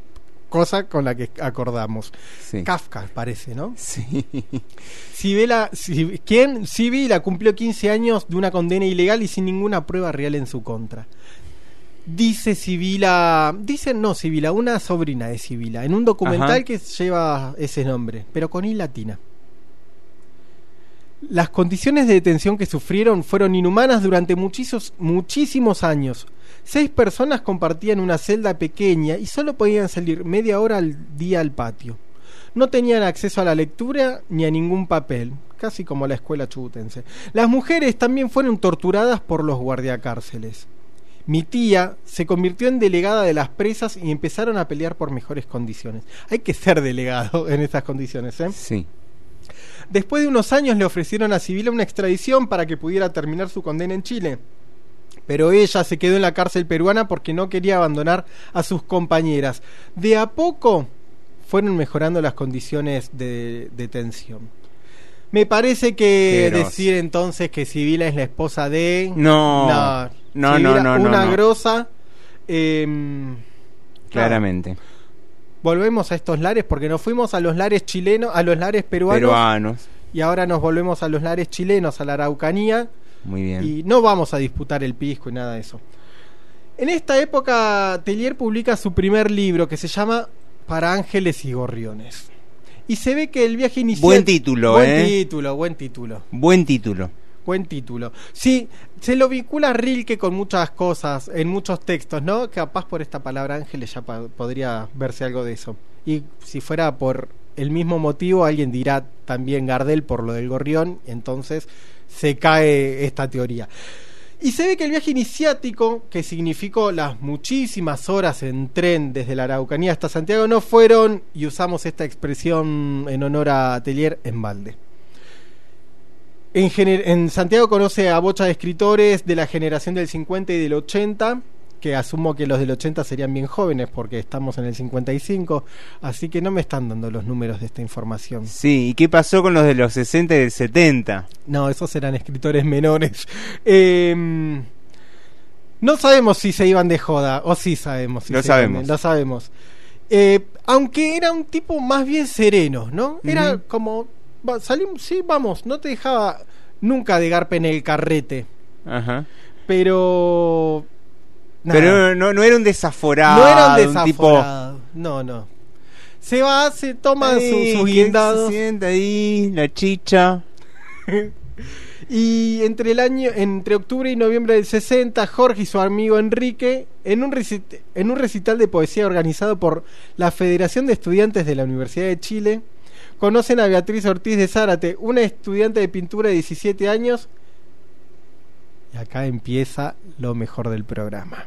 cosa con la que acordamos. Sí. Kafka, parece, ¿no? Sí. Sibila, si, ¿quién? Sibila cumplió 15 años de una condena ilegal y sin ninguna prueba real en su contra. Dice Sibila, dice no Sibila, una sobrina de Sibila, en un documental Ajá. que lleva ese nombre, pero con I latina. Las condiciones de detención que sufrieron fueron inhumanas durante muchísimos, muchísimos años. Seis personas compartían una celda pequeña y solo podían salir media hora al día al patio. No tenían acceso a la lectura ni a ningún papel, casi como la escuela chubutense. Las mujeres también fueron torturadas por los guardiacárceles. Mi tía se convirtió en delegada de las presas y empezaron a pelear por mejores condiciones. Hay que ser delegado en estas condiciones, ¿eh? Sí. Después de unos años le ofrecieron a Sibila una extradición para que pudiera terminar su condena en Chile. Pero ella se quedó en la cárcel peruana porque no quería abandonar a sus compañeras. De a poco fueron mejorando las condiciones de detención. Me parece que decir entonces que Sibila es la esposa de... No. No, No, Sibila, no, no, Una no. grosa... em, Claramente. volvemos a estos lares porque nos fuimos a los lares chilenos, a los lares peruanos, Peruanos. y ahora nos volvemos a los lares chilenos, a la Araucanía Muy bien. y no vamos a disputar el pisco y nada de eso. En esta época Tellier publica su primer libro que se llama Para ángeles y gorriones. Y se ve que el viaje inicial Buen título, buen ¿eh? título, buen título. Buen título. Buen título. Sí, se lo vincula a Rilke con muchas cosas, en muchos textos, ¿no? Capaz por esta palabra ángeles ya podría verse algo de eso. Y si fuera por el mismo motivo, alguien dirá también Gardel por lo del gorrión, entonces se cae esta teoría. Y se ve que el viaje iniciático, que significó las muchísimas horas en tren desde la Araucanía hasta Santiago, no fueron, y usamos esta expresión en honor a Tellier, en balde. En, en Santiago conoce a bocha de escritores de la generación del 50 y del 80, que asumo que los del 80 serían bien jóvenes porque estamos en el 55, así que no me están dando los números de esta información. Sí, ¿y qué pasó con los de los 60 y del 70? No, esos eran escritores menores. Eh, no sabemos si se iban de joda, o sí sabemos. Si Lo se iban sabemos. de- lo sabemos. Eh, aunque era un tipo más bien sereno, ¿no? Era como, salimos, sí, vamos, no te dejaba nunca de garpe en el carrete, Ajá. pero... nada. Pero no, no era un desaforado. no era un tipo. desaforado. No, no. Se va, se toma Ahí, su- guindados. Se sienta ahí, la chicha. Y entre el año, entre octubre y noviembre del 60, Jorge y su amigo Enrique, en un, recit- en un recital de poesía organizado por la Federación de Estudiantes de la Universidad de Chile, conocen a Beatriz Ortiz de Zárate, una estudiante de pintura de 17 años. Y acá empieza lo mejor del programa.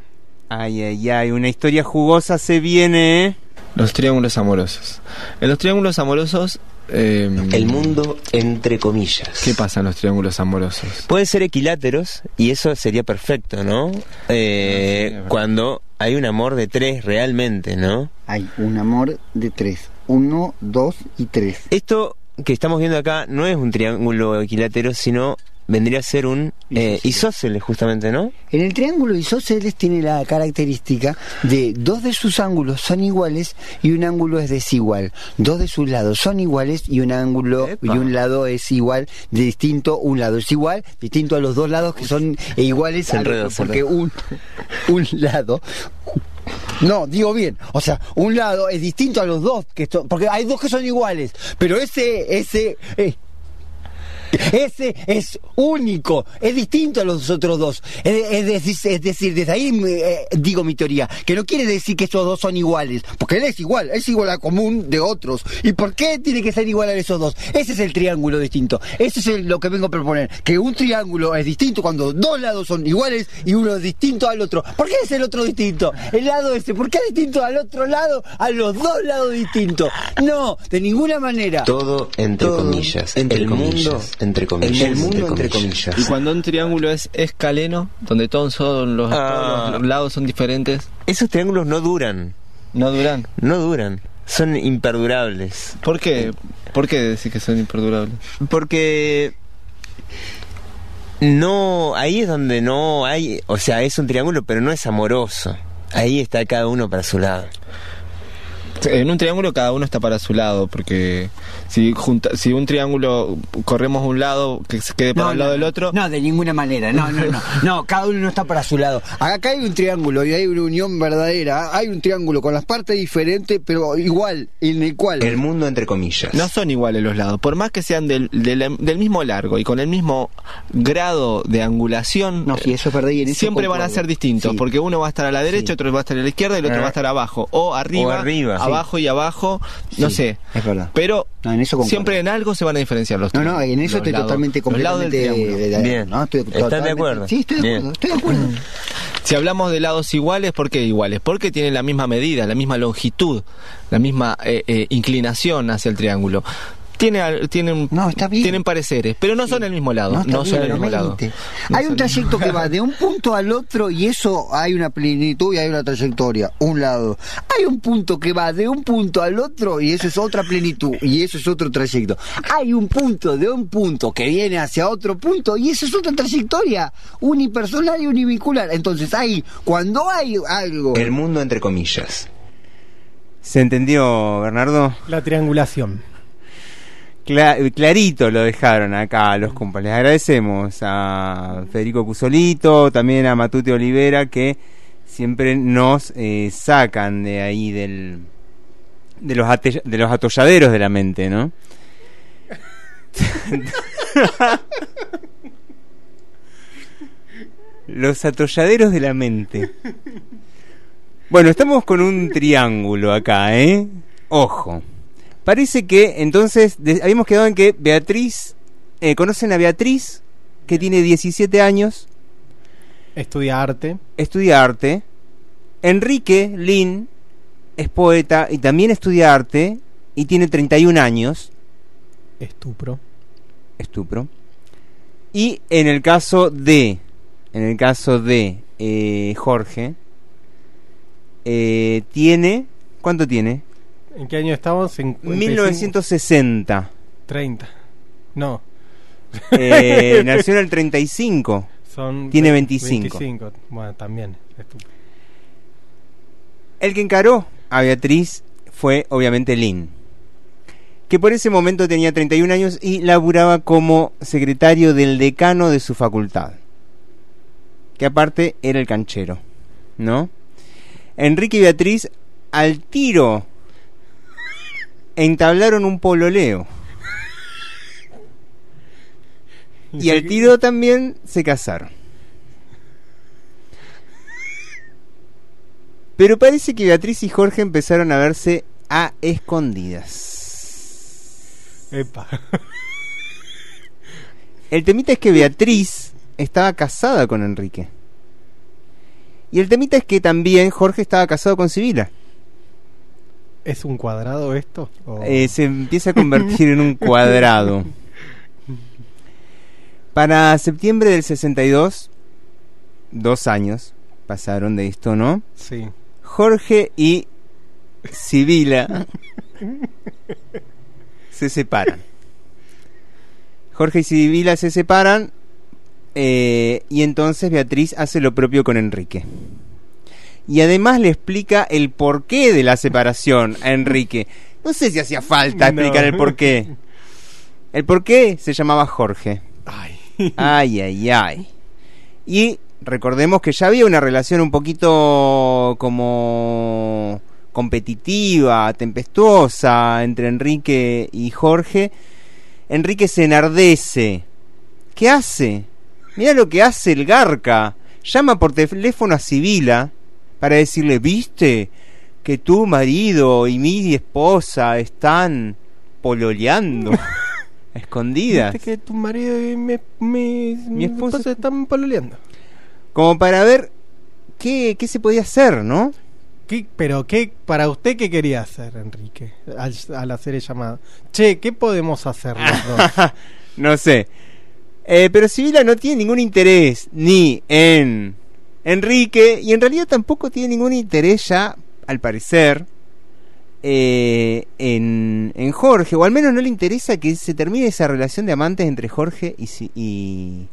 Ay, ay, ay, una historia jugosa se viene, ¿eh? Los triángulos amorosos. En los triángulos amorosos... eh, El mundo entre comillas. ¿Qué pasa en los triángulos amorosos? Pueden ser equiláteros y eso sería perfecto, ¿no? Eh, cuando hay un amor de tres realmente, ¿no? Hay un amor de tres. Uno, dos y tres. Esto que estamos viendo acá no es un triángulo equilátero, sino vendría a ser un eh, isósceles, justamente, ¿no? En el triángulo isósceles tiene la característica de dos de sus ángulos son iguales y un ángulo es desigual. Dos de sus lados son iguales y un ángulo y un lado es igual, distinto, un lado es igual, distinto a los dos lados que son iguales Se porque un, un lado no, digo bien. O sea, un lado es distinto a los dos, que son- porque hay dos que son iguales. Pero ese, ese, eh, Ese es único, es distinto a los otros dos. Es, es- decir, desde ahí eh, digo mi teoría, que no quiere decir que esos dos son iguales, porque él es igual, es igual a común de otros. ¿Y por qué tiene que ser igual a esos dos? Ese es el triángulo distinto. Ese es el- lo que vengo a proponer, que un triángulo es distinto cuando dos lados son iguales y uno es distinto al otro. ¿Por qué es el otro distinto? El lado ese, ¿por qué es distinto al otro lado, a los dos lados distintos? No, de ninguna manera. Todo entre Todo comillas. entre el comillas. mundo entre comillas. El mundo entre comillas. Y cuando un triángulo es escaleno, donde todos son los, Ah. todos los lados son diferentes, Esos triángulos no duran. no duran. No duran. Son imperdurables. ¿Por qué? ¿Por qué decir que son imperdurables? Porque no, ahí es donde no hay, o sea, es un triángulo, pero no es amoroso. Ahí está cada uno para su lado. En un triángulo cada uno está para su lado, porque si junta, si un triángulo corremos un lado que se quede para No, el lado no, del otro, No, de ninguna manera. No, no, no. No, cada uno no está para su lado. Acá hay un triángulo y hay una unión verdadera. Hay un triángulo con las partes diferentes, pero igual, en el cual. El mundo entre comillas. no son iguales los lados. Por más que sean del, del, del mismo largo y con el mismo grado de angulación, No, sí, eso es verdad y en siempre van a ser distintos, Sí. porque uno va a estar a la derecha, Sí. otro va a estar a la izquierda y el otro Ah. va a estar abajo, o arriba, O arriba, sí. abajo y abajo, no Sí, sé. Es verdad. Pero No, en eso concuerdo. siempre en algo se van a diferenciar los No, no, en eso los estoy lados- totalmente completamente de- de- Bien. no, estoy ¿Están de totalmente- acuerdo? Sí, estoy de Bien. acuerdo, estoy de acuerdo. Si hablamos de lados iguales, ¿por qué iguales? Porque tienen la misma medida, la misma longitud, la misma eh, eh, inclinación hacia el triángulo. Tiene, al- tienen, No, está bien. tienen pareceres, pero no son el mismo lado. No, No, está son el mismo lado. No hay un trayecto que va de un punto al otro y eso hay una plenitud y hay una trayectoria, un lado. Hay un punto que va de un punto al otro y eso es otra plenitud y eso es otro trayecto. Hay un punto de un punto que viene hacia otro punto y eso es otra trayectoria, unipersonal y univincular. Entonces hay, cuando hay algo... El mundo entre comillas. ¿Se entendió, Bernardo? La triangulación. Cla- clarito lo dejaron acá los compas. Les agradecemos a Federico Cusolito, también a Matute Olivera, que siempre nos eh, sacan de ahí del de los de los atolladeros de la mente, ¿no? los atolladeros de la mente. Bueno, estamos con un triángulo acá, ¿eh? Ojo. Parece que entonces de- habíamos quedado en que Beatriz, eh, conocen a Beatriz, que tiene 17 años, Estudia arte. estudia arte. Enrique Lin es poeta y también estudia arte y tiene 31 años, Estupro. estupro. Y en el caso de, en el caso de eh, Jorge, eh, tiene, ¿cuánto tiene? ¿En qué año estamos? 55, 1960. 30. No. Eh, nació en el 35. Son Tiene ve- 25. 25. Bueno, también. El que encaró a Beatriz fue obviamente Lynn, que por ese momento tenía 31 años y laburaba como secretario del decano de su facultad, que aparte era el canchero, ¿no? Enrique y Beatriz al tiro entablaron un pololeo. Y al tiro también se casaron. Pero parece que Beatriz y Jorge empezaron a verse a escondidas. Epa. El temita es que Beatriz estaba casada con Enrique. Y el temita es que también Jorge estaba casado con Sibila. ¿Es un cuadrado esto? Eh, se empieza a convertir en un cuadrado. Para septiembre del 62, dos años pasaron de esto, ¿no? Sí. Jorge y Sibila se separan. Jorge y Sibila se separan eh, y entonces Beatriz hace lo propio con Enrique. Y además le explica el porqué de la separación a Enrique. No sé si hacía falta No. explicar el porqué. El porqué se llamaba Jorge. Ay, ay, ay. Y recordemos que ya había una relación un poquito como competitiva, tempestuosa entre Enrique y Jorge. Enrique se enardece. ¿Qué hace? Mira lo que hace el Garca. Llama por teléfono a Sibila para decirle, ¿viste? Que tu marido y mi esposa están pololeando. a escondidas. Viste que tu marido y mi, mi, mi esposa- esposa están pololeando. Como para ver qué, qué se podía hacer, ¿no? ¿Qué, pero qué, para usted qué quería hacer, Enrique, al, al hacer el llamado? Che, ¿qué podemos hacer los dos? no sé. Eh, pero Sibila no tiene ningún interés ni en Enrique y en realidad tampoco tiene ningún interés ya, al parecer, eh, en, en Jorge, o al menos no le interesa que se termine esa relación de amantes entre Jorge y... Y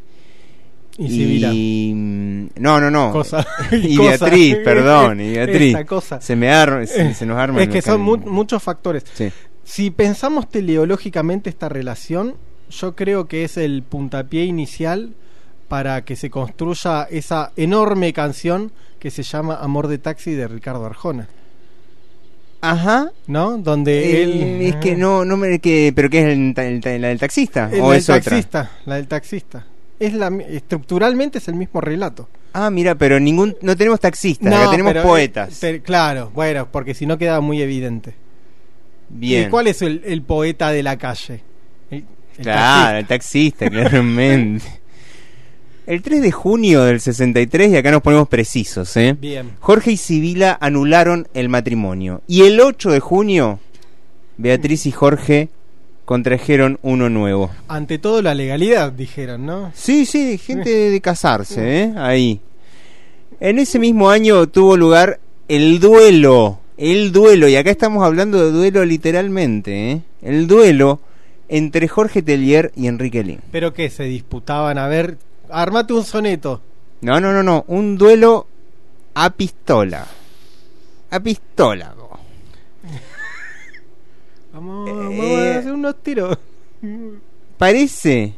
Y Sibila. mm, no, no, no. Cosa. y Cosa. Beatriz, perdón, y Beatriz. Esa cosa. Se me, arma- se, se nos arma Es que son mu- muchos factores. Sí. Si pensamos teleológicamente esta relación, yo creo que es el puntapié inicial para que se construya esa enorme canción que se llama Amor de Taxi de Ricardo Arjona. Ajá. ¿No? Donde Eh, él. es que no, no me, que, pero que es el, el la del taxista o la es del otra. taxista, la del taxista. Es la, mi- estructuralmente es el mismo relato. Ah, mira, pero ningún, no tenemos taxistas, acá tenemos pero, eh, poetas. claro, bueno, porque si no queda muy evidente. Bien. ¿Y cuál es el, el poeta de la calle? El- el Claro, el taxista, claramente. El 3 de junio del 63, y acá nos ponemos precisos, ¿eh? Bien. Jorge y Sibila anularon el matrimonio. Y el 8 de junio, Beatriz y Jorge contrajeron uno nuevo. Ante todo la legalidad, dijeron, ¿no? Sí, sí, gente de casarse, ¿eh? Ahí. En ese mismo año tuvo lugar el duelo. El duelo, y acá estamos hablando de duelo literalmente, ¿eh? El duelo entre Jorge Tellier y Enrique Lin. Pero que se disputaban a ver, armate un soneto. No, no, no, no. Un duelo a pistola. A pistola. Vamos, Eh, vamos a hacer unos tiros. Parece,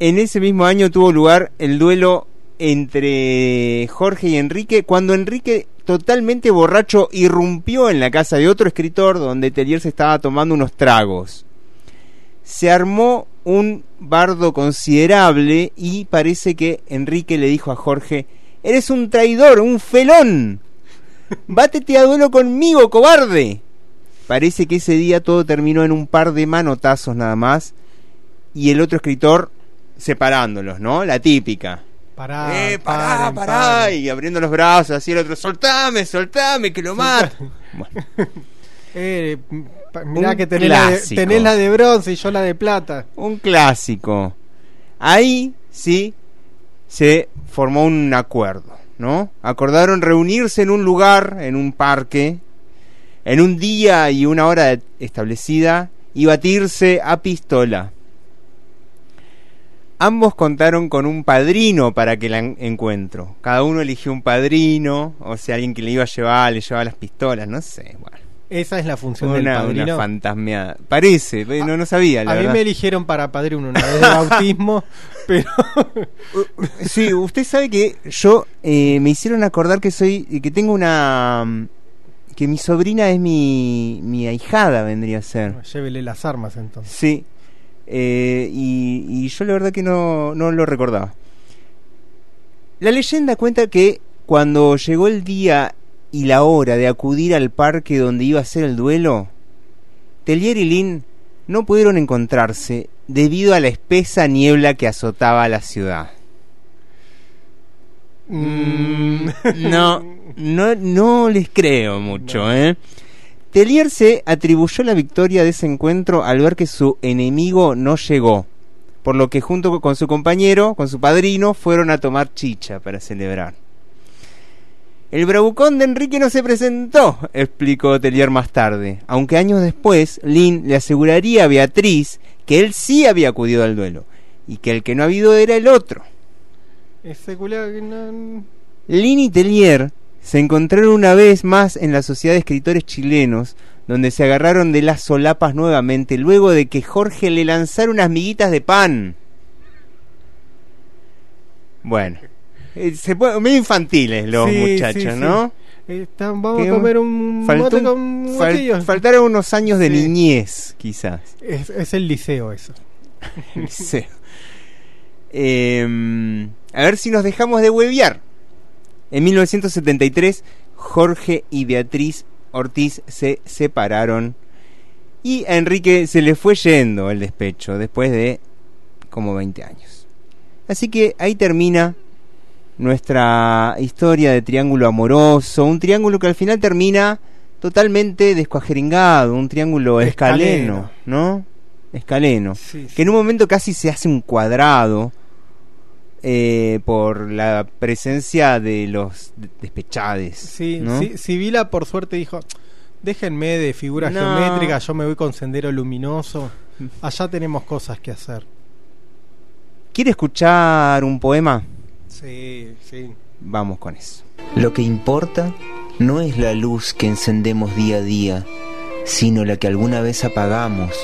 en ese mismo año tuvo lugar el duelo entre Jorge y Enrique, cuando Enrique, totalmente borracho, irrumpió en la casa de otro escritor donde Tellier se estaba tomando unos tragos. Se armó un bardo considerable y parece que Enrique le dijo a Jorge, eres un traidor, un felón. Bátete a duelo conmigo, cobarde. Parece que ese día todo terminó en un par de manotazos nada más y el otro escritor separándolos, ¿no? La típica. Pará, Eh, pará, paren, pará, paren. y abriendo los brazos, así el otro, soltame, soltame, que lo mato. Bueno, Eh, mirá que tenés la, de, tenés la de bronce y yo la de plata. un clásico. Ahí, sí, se formó un acuerdo, ¿no? Acordaron reunirse en un lugar, en un parque, en un día y una hora establecida y batirse a pistola. Ambos contaron con un padrino para aquel en- encuentro. Cada uno eligió un padrino, o sea, alguien que le iba a llevar, le llevaba las pistolas, no sé, bueno. Esa es la función del Una, padrino. una fantasmeada. Parece, pero no, no sabía, la a mí me eligieron para padrino una vez de bautismo, pero Sí, usted sabe que yo eh, me hicieron acordar que soy, que tengo una, que mi sobrina es mi, mi ahijada, vendría a ser. llévele las armas entonces. Sí, eh, y, y yo la verdad que no, no lo recordaba. La leyenda cuenta que cuando llegó el día y la hora de acudir al parque donde iba a ser el duelo, Tellier y Lin no pudieron encontrarse debido a la espesa niebla que azotaba la ciudad. Mm, no, no, no les creo mucho, ¿eh? Tellier se atribuyó la victoria de ese encuentro al ver que su enemigo no llegó, por lo que junto con su compañero, con su padrino, fueron a tomar chicha para celebrar. El bravucón de Enrique no se presentó, explicó Tellier más tarde, aunque años después Lin le aseguraría a Beatriz que él sí había acudido al duelo, y que el que no ha habido era el otro. Ese culiao que no- Lin y Tellier se encontraron una vez más en la Sociedad de Escritores Chilenos, donde se agarraron de las solapas nuevamente luego de que Jorge le lanzara unas miguitas de pan. Bueno, eh, se puede, medio infantiles los Sí, muchachos, sí, sí. ¿no? Eh, están- vamos Que a comer un faltó con fal- faltaron unos años de niñez, quizás. Es, es el liceo eso. el liceo. Eh, a ver si nos dejamos de hueviar. En 1973, Jorge y Beatriz Ortiz se separaron y a Enrique se le fue yendo el despecho después de como 20 años. Así que ahí termina nuestra historia de triángulo amoroso, un triángulo que al final termina totalmente descuajeringado, un triángulo escaleno, Escaleno. ¿no? Escaleno, Sí, que en un momento casi se hace un cuadrado eh, por la presencia de los de- despechades. Sí, ¿no? sí, Sibila por suerte dijo, déjenme de figuras No. geométricas, yo me voy con sendero luminoso, allá tenemos cosas que hacer. ¿Quiere escuchar un poema? Sí, sí. Vamos con eso. Lo que importa no es la luz que encendemos día a día, sino la que alguna vez apagamos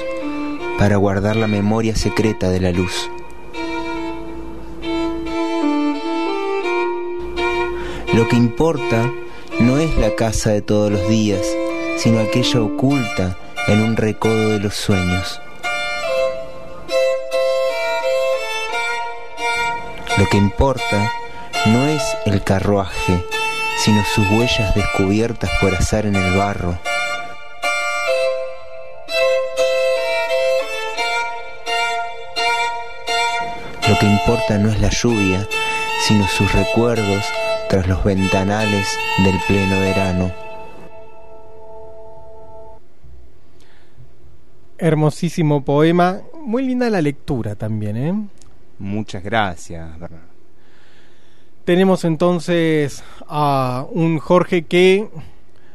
para guardar la memoria secreta de la luz. Lo que importa no es la casa de todos los días, sino aquella oculta en un recodo de los sueños. Lo que importa no es el carruaje, sino sus huellas descubiertas por azar en el barro. Lo que importa no es la lluvia, sino sus recuerdos tras los ventanales del pleno verano. Hermosísimo poema, muy linda la lectura también, ¿eh? Muchas gracias, Bernardo. Tenemos entonces a un Jorge que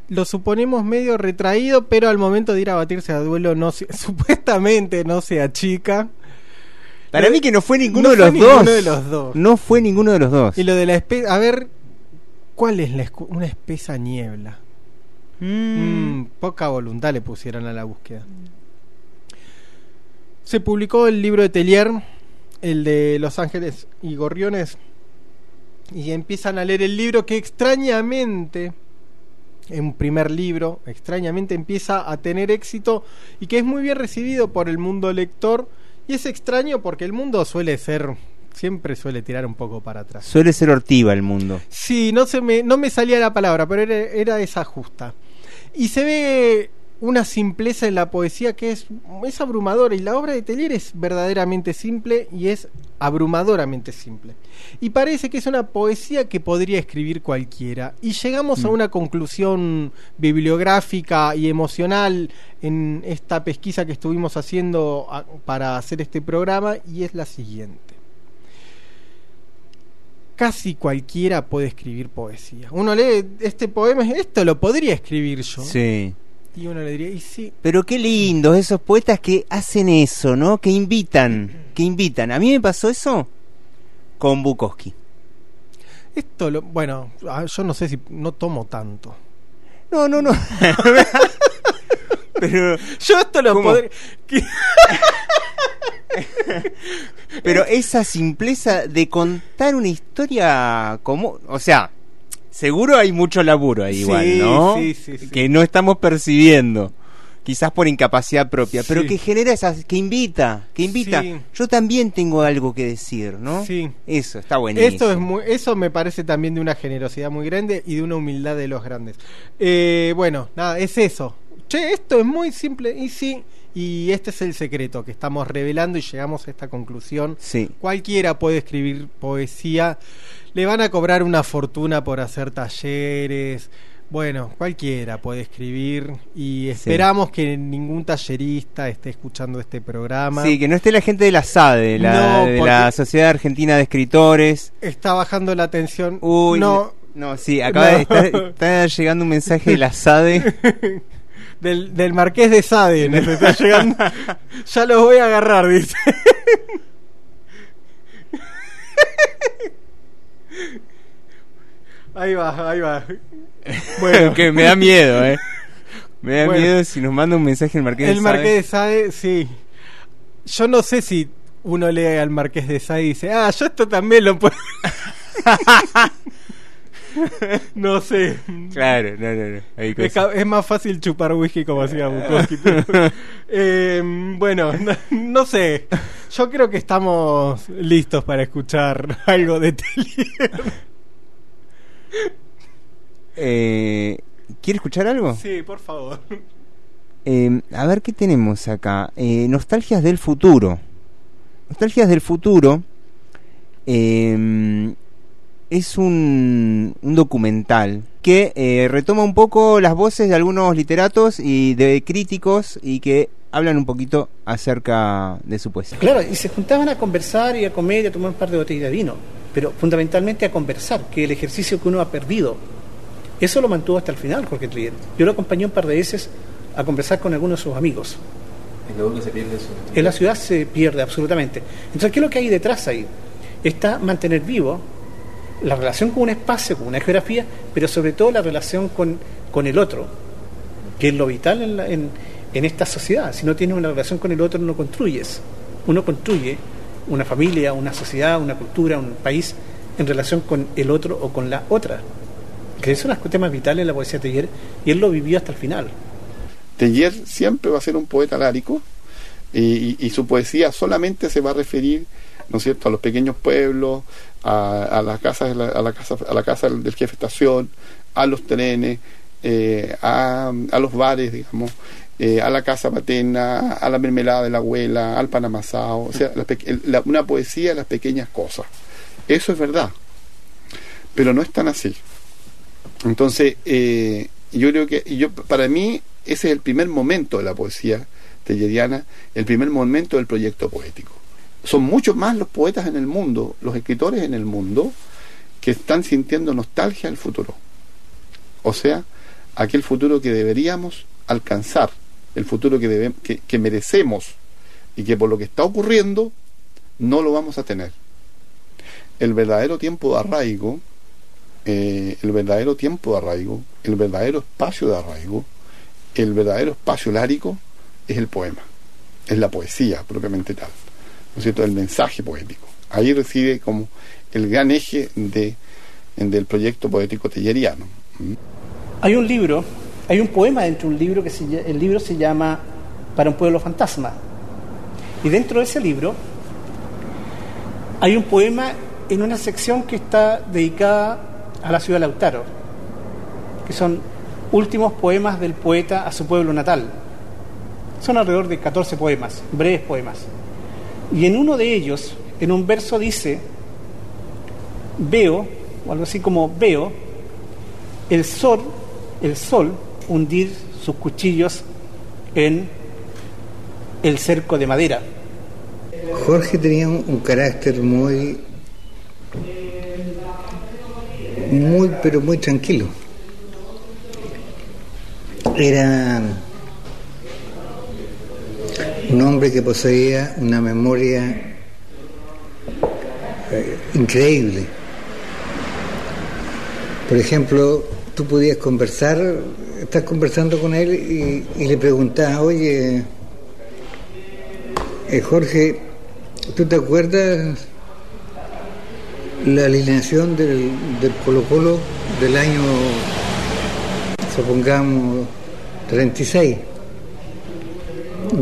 lo suponemos medio retraído, pero al momento de ir a batirse a duelo no se- supuestamente no se achica. Para mí que no fue ninguno, No de, los ninguno dos. de los dos. No fue ninguno de los dos. Y lo de la espesa, a ver, ¿cuál es la escu- una espesa niebla? Mm, poca voluntad le pusieron a la búsqueda. Se publicó el libro de Tellier, el de Los Ángeles y Gorriones, y empiezan a leer el libro que extrañamente, en un primer libro, extrañamente empieza a tener éxito y que es muy bien recibido por el mundo lector. Y es extraño porque el mundo suele ser, siempre suele tirar un poco para atrás. Suele ser ortiva el mundo. Sí, no, se me, no me salía la palabra, pero era, era esa justa. Y se ve una simpleza en la poesía que es, es abrumadora. Y la obra de Tellier es verdaderamente simple y es abrumadoramente simple. Y parece que es una poesía que podría escribir cualquiera. Y llegamos a Mm. una conclusión bibliográfica y emocional en esta pesquisa que estuvimos haciendo a- para hacer este programa y es la siguiente casi cualquiera puede escribir poesía. Uno lee este poema, esto lo podría escribir yo. Sí. Y uno le diría, y sí, Pero qué lindos esos poetas que hacen eso, ¿no? Que invitan, que invitan. A mí me pasó eso con Bukowski. esto lo, bueno, yo no sé si no tomo tanto. No, no, no. Pero yo esto lo podría Pero esa simpleza de contar una historia como, o sea, seguro hay mucho laburo ahí Sí, igual, ¿no? sí, sí, sí. Que no estamos percibiendo. Quizás por incapacidad propia, pero que genera esas, que invita, que invita. Sí. Yo también tengo algo que decir, ¿no? Sí. Eso, está buenísimo. Esto es muy, eso me parece también de una generosidad muy grande y de una humildad de los grandes. Eh, bueno, nada, es eso. Che, esto es muy simple y sí, y este es el secreto que estamos revelando y llegamos a esta conclusión. Sí. Cualquiera puede escribir poesía, le van a cobrar una fortuna por hacer talleres. Bueno, cualquiera puede escribir y esperamos que ningún tallerista esté escuchando este programa. Sí, que no esté la gente de la SADE, la, No, de la Sociedad Argentina de Escritores. Está bajando la atención. Uy, no, no, sí, acaba No. de estar, está llegando un mensaje de la SADE. Del, del Marqués de Sade nos está llegando. ya los voy a agarrar, dice. ahí va, ahí va. Bueno, que me da miedo, eh. Me da Bueno. miedo si nos manda un mensaje el Marqués el de Marqués Sade. de Sade, sí. Yo no sé si uno lee al Marqués de Sade y dice, ah, yo esto también lo puedo. no sé. Claro, no, no, no. Hay Es, más fácil chupar whisky como hacía Bukowski. Eh, bueno, no, no sé. Yo creo que estamos listos para escuchar algo de Telier. Eh, ¿Quiere escuchar algo? Sí, por favor. Eh, a ver qué tenemos acá. Eh, nostalgias del futuro. Nostalgias del futuro eh, es un, un documental que eh, retoma un poco las voces de algunos literatos y de críticos y que hablan un poquito acerca de su poesía. Claro, y se juntaban a conversar y a comer y a tomar un par de botellas de vino, pero fundamentalmente a conversar, que el ejercicio que uno ha perdido, eso lo mantuvo hasta el final Jorge Trier. Yo lo acompañé un par de veces a conversar con algunos de sus amigos. En lo que se pierde eso. En la ciudad se pierde absolutamente. Entonces, ¿qué es lo que hay detrás ahí? Está mantener vivo la relación con un espacio, con una geografía, pero sobre todo la relación con, con el otro, que es lo vital en, la- en, en esta sociedad. Si no tienes una relación con el otro, no construyes. Uno construye una familia, una sociedad, una cultura, un país en relación con el otro o con la otra. Que son los temas vitales en la poesía de ayer y él lo vivió hasta el final. Teillier siempre va a ser un poeta lárico y, y- y su poesía solamente se va a referir, ¿no es cierto?, a los pequeños pueblos, a, a las casas, a la casa, a la casa del jefe de estación, a los trenes, eh, a, los bares, digamos, eh, a la casa paterna, a la mermelada de la abuela, al pan amasado, o sea, una poesía de las pequeñas cosas. Eso es verdad, pero no es tan así. Entonces, eh, yo creo que yo para mí ese es el primer momento de la poesía telleriana, el primer momento del proyecto poético. Son muchos más los poetas en el mundo, los escritores en el mundo, que están sintiendo nostalgia al futuro. O sea, aquel futuro que deberíamos alcanzar, el futuro que, merecemos y que por lo que está ocurriendo no lo vamos a tener. El verdadero tiempo de arraigo eh, el verdadero tiempo de arraigo, el verdadero espacio de arraigo, el verdadero espacio lárico es el poema, es la poesía propiamente tal, ¿no es cierto? El mensaje poético. Ahí reside como el gran eje de, del proyecto poético telleriano. Hay un libro, hay un poema dentro de un libro que se, el libro se llama Para un pueblo fantasma. Y dentro de ese libro hay un poema en una sección que está dedicada a la ciudad de Lautaro, que son últimos poemas del poeta a su pueblo natal. Son alrededor de 14 poemas, breves poemas. Y en uno de ellos, en un verso dice, veo, o algo así como veo, el sol, el sol hundir sus cuchillos en el cerco de madera. Jorge tenía un, carácter muy, muy, pero muy tranquilo. Era un hombre que poseía una memoria eh, increíble. Por ejemplo, tú podías conversar, estás conversando con él y, le preguntabas, oye, eh, Jorge, ¿tú te acuerdas la alineación del, del Colo Colo del año, supongamos, 36?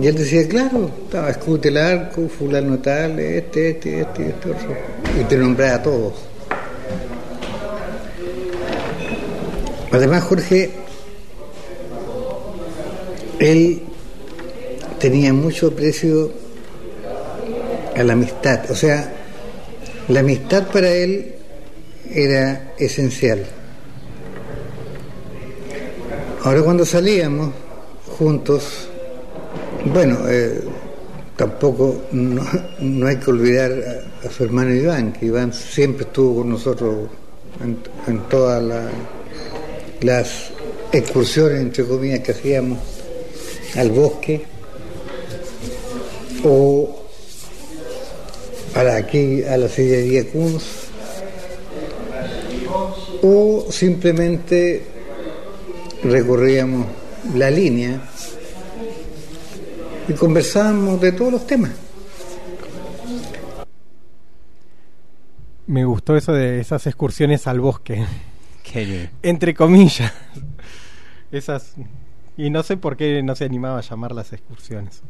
Y él decía, claro, estaba Escute el Arco, fulano tal, este, este, este, este otro. Y te nombraba a todos. Además, Jorge, él tenía mucho aprecio a la amistad. O sea, la amistad para él era esencial. Ahora cuando salíamos juntos, bueno, eh, tampoco no, hay que olvidar a, su hermano Iván, que Iván siempre estuvo con nosotros en, todas la- las excursiones, entre comillas, que hacíamos al bosque o a la, aquí a la sillería Kunz o simplemente recorríamos la línea y conversábamos de todos los temas. Me gustó eso de esas excursiones al bosque. Entre comillas. Esas. Y no sé por qué no se animaba a llamar las excursiones.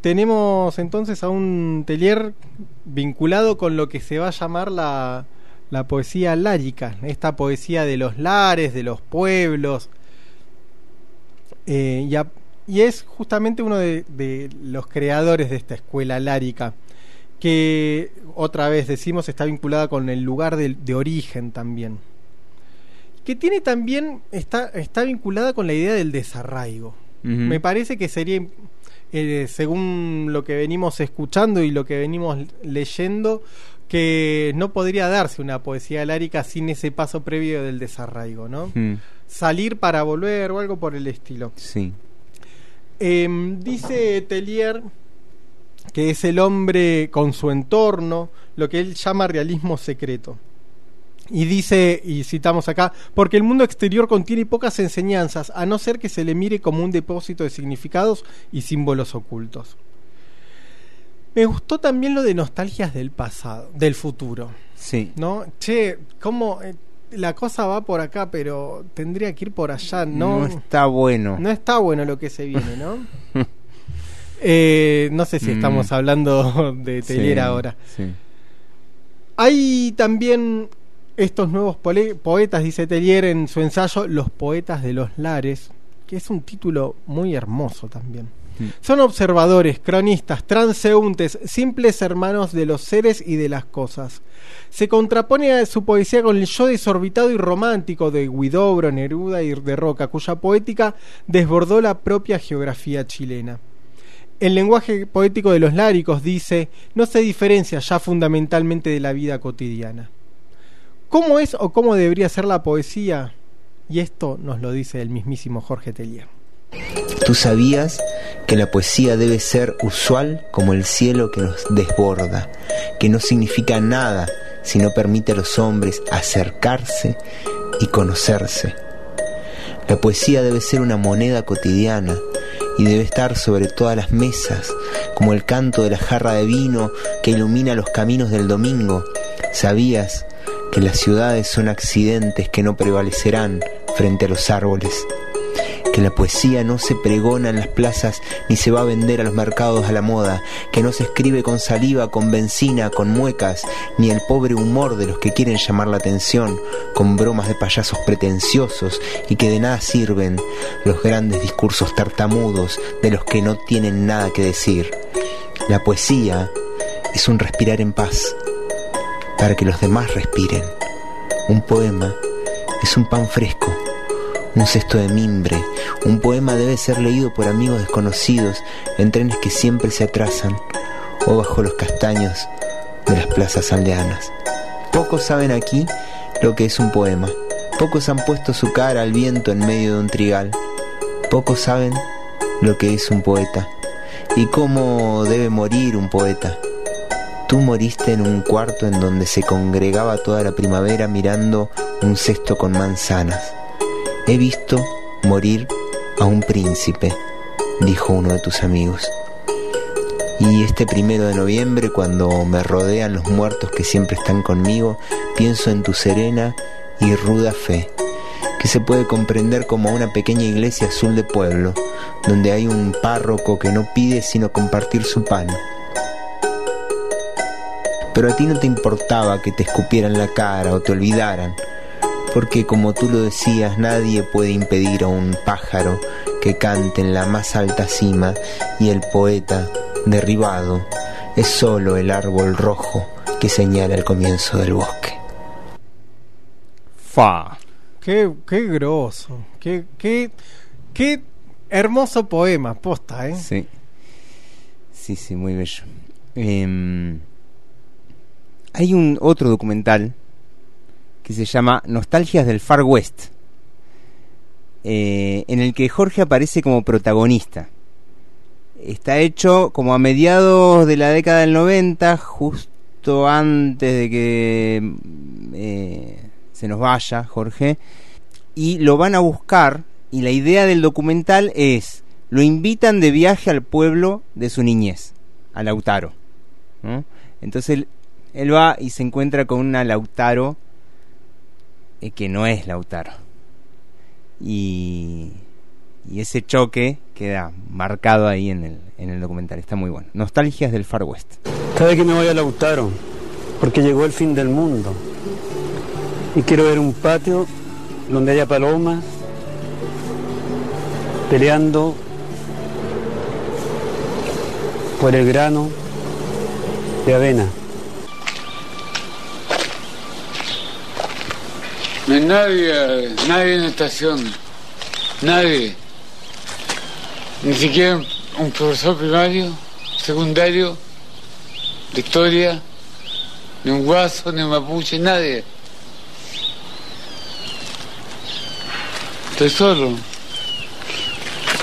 Tenemos entonces a un telier vinculado con lo que se va a llamar la, la poesía lárica, esta poesía de los lares, de los pueblos. Eh, y, a- y es justamente uno de, de los creadores de esta escuela lárica, que otra vez decimos está vinculada con el lugar de, de origen también. Que tiene también, está, está vinculada con la idea del desarraigo. Me parece que sería, eh, según lo que venimos escuchando y lo que venimos leyendo, que no podría darse una poesía lárica sin ese paso previo del desarraigo, ¿no? Salir para volver o algo por el estilo. sí. Em, dice Tellier que es el hombre con su entorno, lo que él llama realismo secreto. Y dice, y citamos acá, porque el mundo exterior contiene pocas enseñanzas, a no ser que se le mire como un depósito de significados y símbolos ocultos. Me gustó también lo de nostalgias del pasado, del futuro. Sí. ¿No? Che, ¿cómo eh, la cosa va por acá, pero tendría que ir por allá? No, No está bueno. no está bueno lo que se viene, ¿no? Eh, no sé si Mm. estamos hablando de Telier Sí, ahora. sí. Hay también estos nuevos poetas, dice Telier en su ensayo Los poetas de los lares, que es un título muy hermoso también. Mm. Son observadores, cronistas, transeúntes, simples hermanos de los seres y de las cosas. Se contrapone a su poesía con el yo desorbitado y romántico de Guidobro, Neruda y de Roca, cuya poética desbordó la propia geografía chilena. El lenguaje poético de los láricos, dice, no se diferencia ya fundamentalmente de la vida cotidiana. ¿Cómo es o cómo debería ser la poesía? Y esto nos lo dice el mismísimo Jorge Tellier. Tú sabías que la poesía debe ser usual como el cielo que nos desborda, que no significa nada si no permite a los hombres acercarse y conocerse. La poesía debe ser una moneda cotidiana y debe estar sobre todas las mesas, como el canto de la jarra de vino que ilumina los caminos del domingo. ¿Sabías que las ciudades son accidentes que no prevalecerán frente a los árboles? Que la poesía no se pregona en las plazas ni se va a vender a los mercados a la moda, que no se escribe con saliva, con benzina, con muecas, ni el pobre humor de los que quieren llamar la atención, con bromas de payasos pretenciosos y que de nada sirven los grandes discursos tartamudos de los que no tienen nada que decir. La poesía es un respirar en paz, para que los demás respiren. Un poema es un pan fresco un cesto de mimbre. Un poema debe ser leído por amigos desconocidos en trenes que siempre se atrasan o bajo los castaños de las plazas aldeanas. Pocos saben aquí lo que es un poema. Pocos han puesto su cara al viento en medio de un trigal. Pocos saben lo que es un poeta y cómo debe morir un poeta. Tú moriste en un cuarto en donde se congregaba toda la primavera mirando un cesto con manzanas. He visto morir a un príncipe, dijo uno de tus amigos. Y este primero de noviembre, cuando me rodean los muertos que siempre están conmigo, pienso en tu serena y ruda fe, que se puede comprender como una pequeña iglesia azul de pueblo, donde hay un párroco que no pide sino compartir su pan. Pero a ti no te importaba que te escupieran la cara o te olvidaran, porque como tú lo decías, nadie puede impedir a un pájaro que cante en la más alta cima y el poeta, derribado, es solo el árbol rojo que señala el comienzo del bosque. Fa. Qué, qué groso, qué, qué, qué hermoso poema, posta, ¿eh? Sí. Sí, sí, muy bello. Em, hay un otro documental que se llama Nostalgias del Far West, eh, en el que Jorge aparece como protagonista. Está hecho como a mediados de la década del 90, justo antes de que eh, se nos vaya Jorge, y lo van a buscar, y la idea del documental es, lo invitan de viaje al pueblo de su niñez, a Lautaro. Entonces él, él va y se encuentra con una Lautaro que no es Lautaro. Y, y ese choque queda marcado ahí en el, en el documental. Está muy bueno. Nostalgias del Far West. Cada vez que me voy a Lautaro, porque llegó el fin del mundo. Y quiero ver un patio donde haya palomas peleando por el grano de avena. No hay nadie, nadie en estación. Nadie. Ni siquiera un profesor primario, secundario, de historia, ni un guaso, ni un mapuche, nadie. Estoy solo.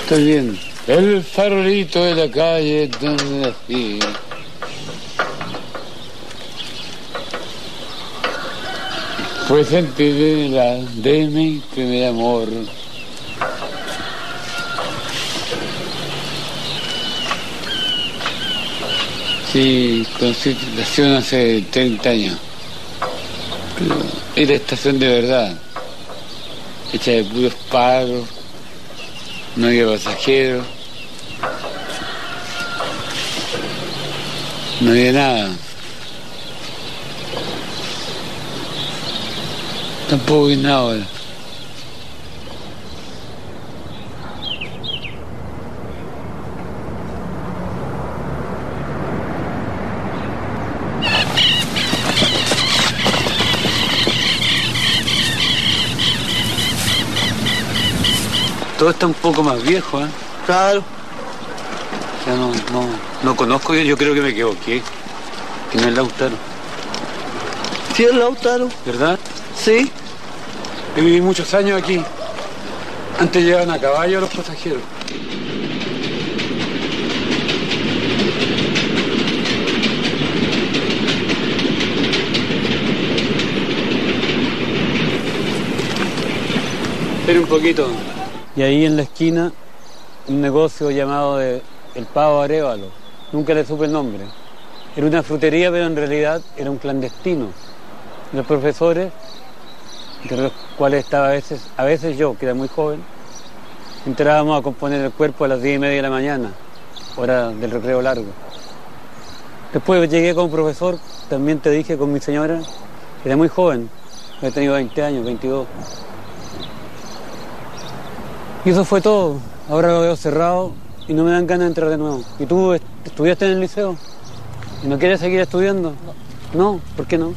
Estoy bien. El farolito de la calle donde nací. Fue centinela de mi primer amor. Sí, conocí la estación hace 30 años. Era estación de verdad. Hecha de puros paros. No había pasajeros. No había nada. Tampoco hay nada ahora. Todo está un poco más viejo, ¿eh? Claro. Sea, no, no, no conozco yo, yo creo que me equivoqué. Que no es Lautaro. Sí, es Lautaro. ¿Verdad? Sí. Yo viví muchos años aquí. Antes llegaban a caballo los pasajeros. Espera un poquito. Y ahí en la esquina, un negocio llamado de El Pavo Arevalo. Nunca le supe el nombre. Era una frutería, pero en realidad era un clandestino. Los profesores, entre los cuales estaba a veces, a veces yo, que era muy joven, entrábamos a componer el cuerpo a las diez y media de la mañana, hora del recreo largo. Después llegué como profesor, también te dije con mi señora, era muy joven, había tenido 20 años, 22. Y eso fue todo. Ahora lo veo cerrado y no me dan ganas de entrar de nuevo. ¿Y tú est- estudiaste en el liceo? ¿Y no quieres seguir estudiando? No. ¿Por qué no?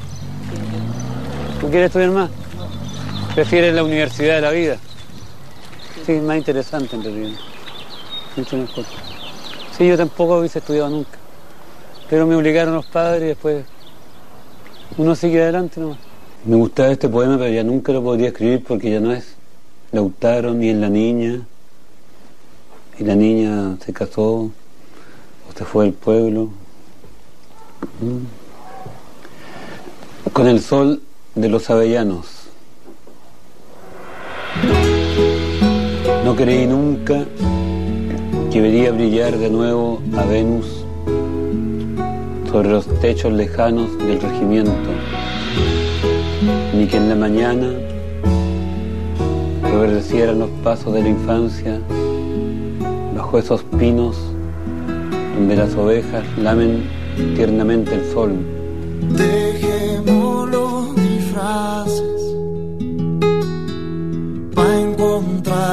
¿No quieres estudiar más? ¿Prefieres la universidad de la vida? Sí, más interesante en. Sí, yo tampoco hubiese estudiado nunca. Pero me obligaron los padres y después uno sigue adelante nomás. Me gustaba este poema, pero ya nunca lo podría escribir porque ya no es Lautaro ni en la niña. Y la niña se casó o se fue del pueblo. Mm. Con el sol de los avellanos. No creí nunca que vería brillar de nuevo a Venus sobre los techos lejanos del regimiento, ni que en la mañana reverdecieran los pasos de la infancia bajo esos pinos donde las ovejas lamen tiernamente el sol. Dejemos los disfraces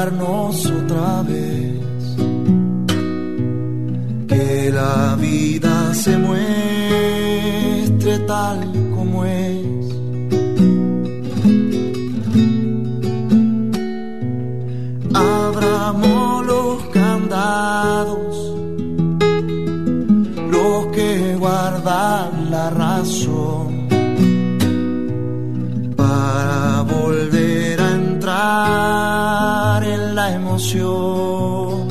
otra vez. Que la vida se muestre tal como es. Abramos los candados, los que guardan la razón, para volver a entrar en emoción.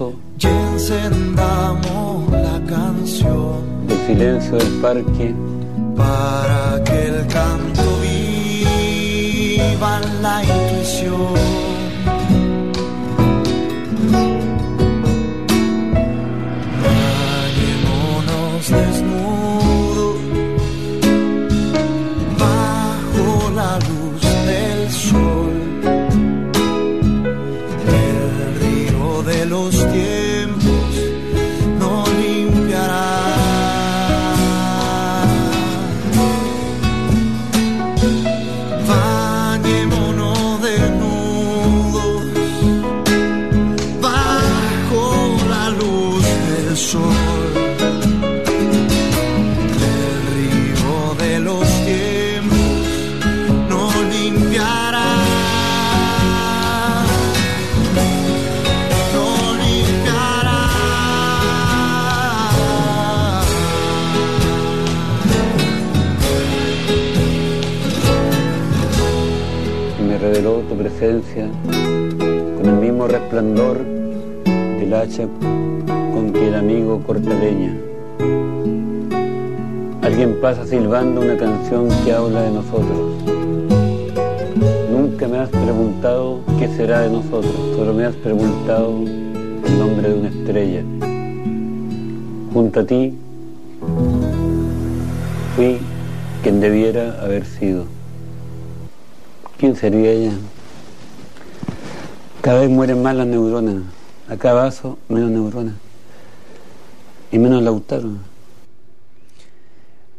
Misterioso y encendamos la canción. Del silencio del parque, para que el canto viva en la con que el amigo corta leña. Alguien pasa silbando una canción que habla de nosotros. Nunca me has preguntado qué será de nosotros, solo me has preguntado el nombre de una estrella. Junto a ti fui quien debiera haber sido. ¿Quién sería ella? Cada vez mueren más las neuronas. A cada vaso menos neuronas. Y menos Lautaro.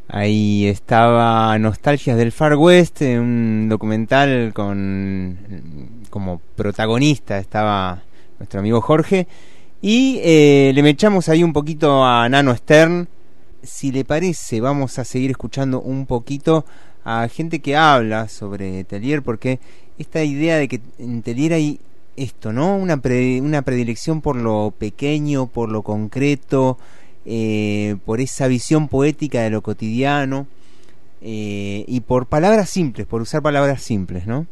Ahí estaba Nostalgias del Far West, un documental con como protagonista estaba nuestro amigo Jorge y eh, le mechamos ahí un poquito a Nano Stern. Si le parece, vamos a seguir escuchando un poquito a gente que habla sobre Telier porque esta idea de que en Telier hay esto, ¿no? Una, pre- una predilección por lo pequeño, por lo concreto, eh, por esa visión poética de lo cotidiano eh, y por palabras simples, por usar palabras simples, ¿no?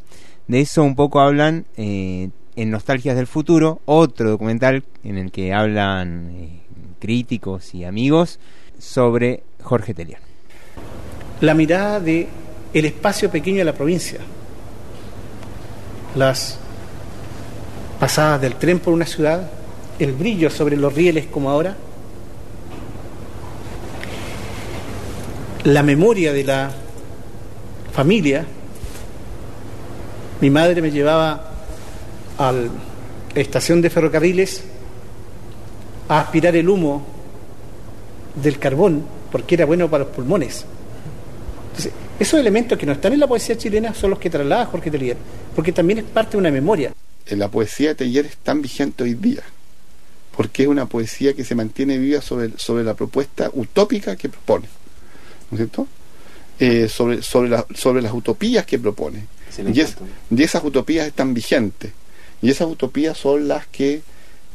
De eso un poco hablan eh, en Nostalgias del Futuro, otro documental en el que hablan críticos y amigos sobre Jorge Telier. la mirada de el espacio pequeño de la provincia, las pasadas del tren por una ciudad, el brillo sobre los rieles como ahora, la memoria de la familia. Mi madre me llevaba a la estación de ferrocarriles a aspirar el humo del carbón porque era bueno para los pulmones. Entonces, esos elementos que no están en la poesía chilena son los que traslada Jorge Telier, porque también es parte de una memoria. La poesía de Teller es tan vigente hoy día, porque es una poesía que se mantiene viva sobre, sobre la propuesta utópica que propone, ¿no es cierto? Eh, sobre, sobre, la- sobre las utopías que propone. Y, es- y esas utopías están vigentes. Y esas utopías son las que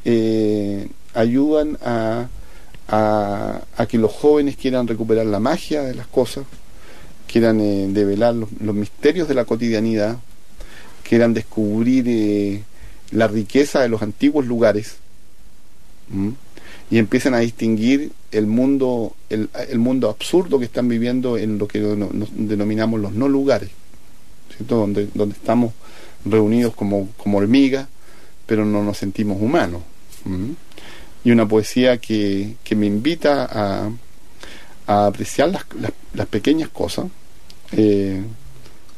eh, ayudan a, a, a que los jóvenes quieran recuperar la magia de las cosas, quieran eh, develar los, los misterios de la cotidianidad, quieran descubrir eh, la riqueza de los antiguos lugares y empiezan a distinguir el mundo el, mundo absurdo que están viviendo en lo que denominamos los no lugares. Donde, donde estamos reunidos como, como hormigas pero no nos sentimos humanos y una poesía que, que me invita a, apreciar las, las, pequeñas cosas eh,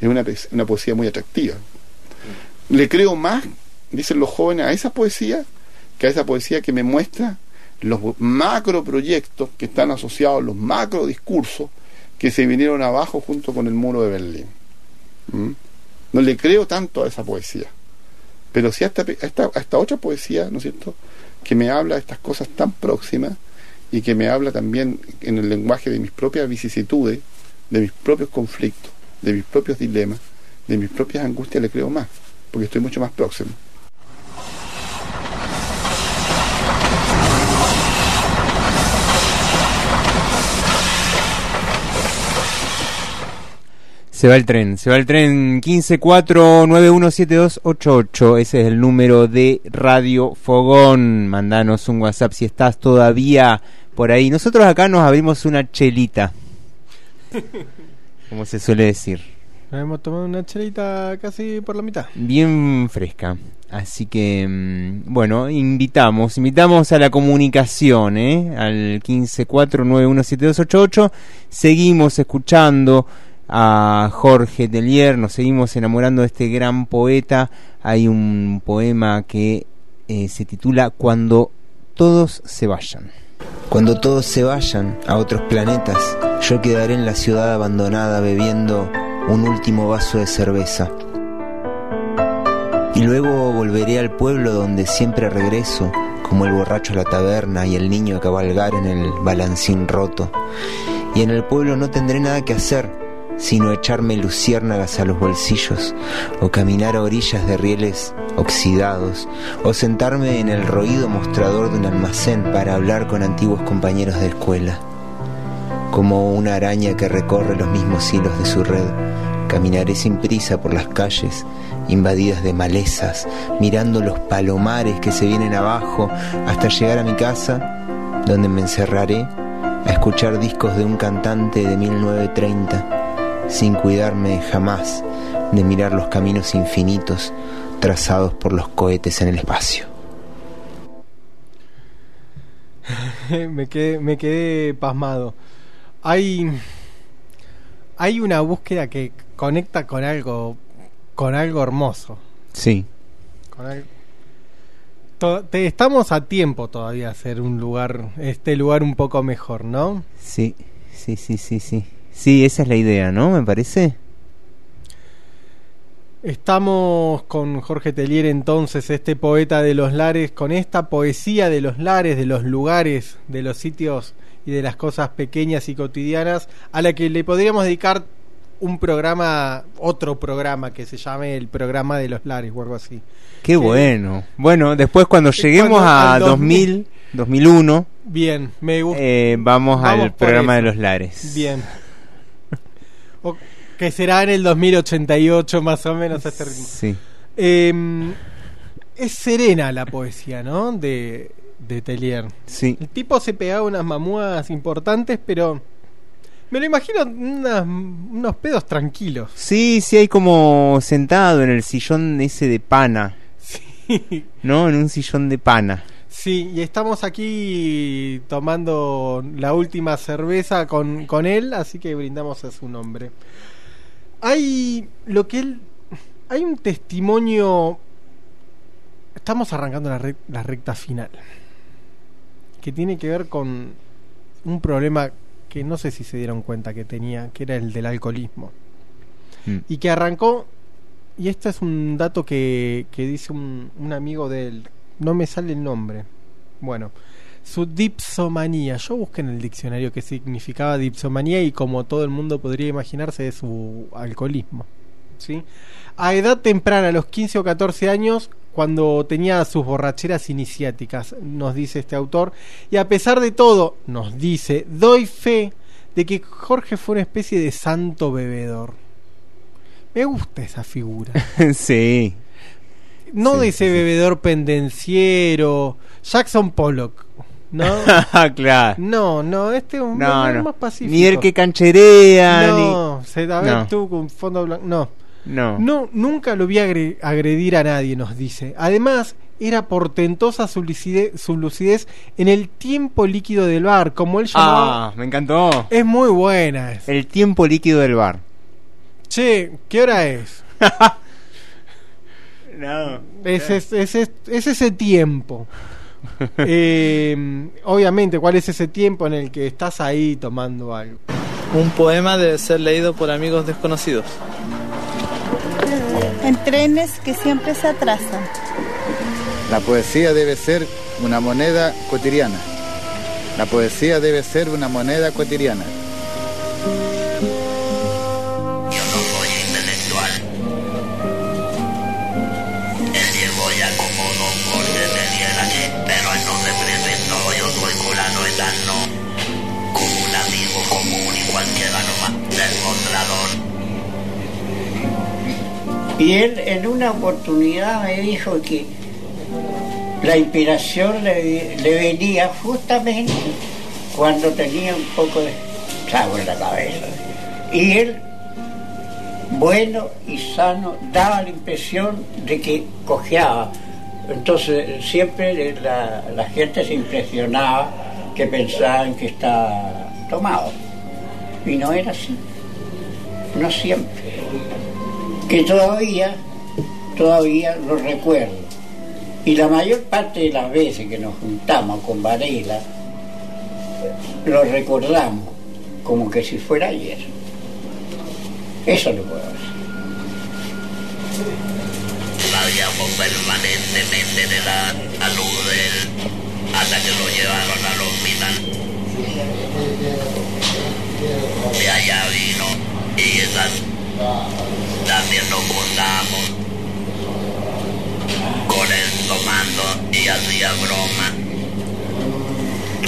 es una, una poesía muy atractiva le creo más, dicen los jóvenes, a esa poesía que a esa poesía que me muestra los macro proyectos que están asociados, los macro discursos que se vinieron abajo junto con el muro de Berlín. ¿Mm? No le creo tanto a esa poesía, pero sí a esta, a a esta otra poesía, ¿no es cierto?, que me habla de estas cosas tan próximas y que me habla también en el lenguaje de mis propias vicisitudes, de mis propios conflictos, de mis propios dilemas, de mis propias angustias, le creo más, porque estoy mucho más próximo. Se va el tren, se va el tren 1549172288, ese es el número de Radio Fogón. Mandanos un WhatsApp si estás todavía por ahí. Nosotros acá nos abrimos una chelita, como se suele decir. Nos hemos tomado una chelita casi por la mitad. Bien fresca. Así que, mm, bueno, invitamos, invitamos a la comunicación, ¿eh? al 1549172288. Seguimos escuchando a Jorge Telier, nos seguimos enamorando de este gran poeta. Hay un poema que eh, se titula Cuando todos se vayan. Cuando todos se vayan a otros planetas, yo quedaré en la ciudad abandonada bebiendo un último vaso de cerveza. Y luego volveré al pueblo donde siempre regreso, como el borracho a la taberna y el niño a cabalgar en el balancín roto. Y en el pueblo no tendré nada que hacer, sino echarme luciérnagas a los bolsillos, o caminar a orillas de rieles oxidados, o sentarme en el roído mostrador de un almacén para hablar con antiguos compañeros de escuela. Como una araña que recorre los mismos hilos de su red, caminaré sin prisa por las calles, invadidas de malezas, mirando los palomares que se vienen abajo, hasta llegar a mi casa, donde me encerraré a escuchar discos de un cantante de 1930 sin cuidarme jamás de mirar los caminos infinitos trazados por los cohetes en el espacio. me, quedé, me quedé pasmado. Hay, hay una búsqueda que conecta con algo, con algo hermoso. Sí. estamos a tiempo todavía de hacer un lugar, este lugar un poco mejor, ¿no? Sí, sí, sí, sí, sí. Sí, esa es la idea, ¿no? Me parece. Estamos con Jorge Telier entonces, este poeta de los lares, con esta poesía de los lares, de los lugares, de los sitios y de las cosas pequeñas y cotidianas, a la que le podríamos dedicar un programa, otro programa que se llame el programa de los lares o algo así. Qué bueno. Bueno, después cuando lleguemos a 2000, 2001, bien, me gusta. Eh, vamos, al programa de los lares. Bien que será en el 2088 más o menos este ritmo. Sí. Em, es serena la poesía, ¿no? De, de Telier. Sí. El tipo se pegaba unas mamúas importantes, pero me lo imagino unos pedos tranquilos. Sí, sí, hay como sentado en el sillón ese de pana. Sí. ¿No? En un sillón de pana. Sí, y estamos aquí tomando la última cerveza con, con él, así que brindamos a su nombre. Hay lo que él. Hay un testimonio. Estamos arrancando la, la recta final. Que tiene que ver con un problema que no sé si se dieron cuenta que tenía, que era el del alcoholismo. Mm. Y que arrancó. Y este es un dato que, que dice un, un amigo de él, no me sale el nombre. Bueno, su dipsomanía. Yo busqué en el diccionario qué significaba dipsomanía y como todo el mundo podría imaginarse es su alcoholismo. ¿Sí? A edad temprana, a los 15 o 14 años, cuando tenía sus borracheras iniciáticas, nos dice este autor, y a pesar de todo, nos dice, doy fe de que Jorge fue una especie de santo bebedor. Me gusta esa figura. sí. No de ese bebedor pendenciero, Jackson Pollock. ¿No? claro. No, no, este es un no, más pacífico. Ni el que cancherea. No, se, a ver tú con fondo blanco. No. No. No, nunca lo vi agredir a nadie, nos dice. Además, era portentosa su lucidez, su lucidez en el tiempo líquido del bar, como él llamaba. Ah, me encantó. Es muy buena. Esa. El tiempo líquido del bar. Che, ¿qué hora es? no. Es, es, es, es ese tiempo. eh, obviamente, ¿cuál es ese tiempo en el que estás ahí tomando algo? Un poema debe ser leído por amigos desconocidos. En trenes que siempre se atrasan. La poesía debe ser una moneda cotidiana. La poesía debe ser una moneda cotidiana. Y él en una oportunidad me dijo que la inspiración le, venía justamente cuando tenía un poco de chavo en la cabeza. Y él, bueno y sano, daba la impresión de que cojeaba. Entonces siempre la, la gente se impresionaba que pensaban que estaba tomado. Y no era así. No siempre que todavía, todavía lo recuerdo. Y la mayor parte de las veces que nos juntamos con Varela, lo recordamos como que si fuera ayer. Eso lo puedo decir. Sabíamos permanentemente de la salud de él hasta que lo llevaron al hospital. De allá vino y esas también nos juntábamos con él tomando y hacía broma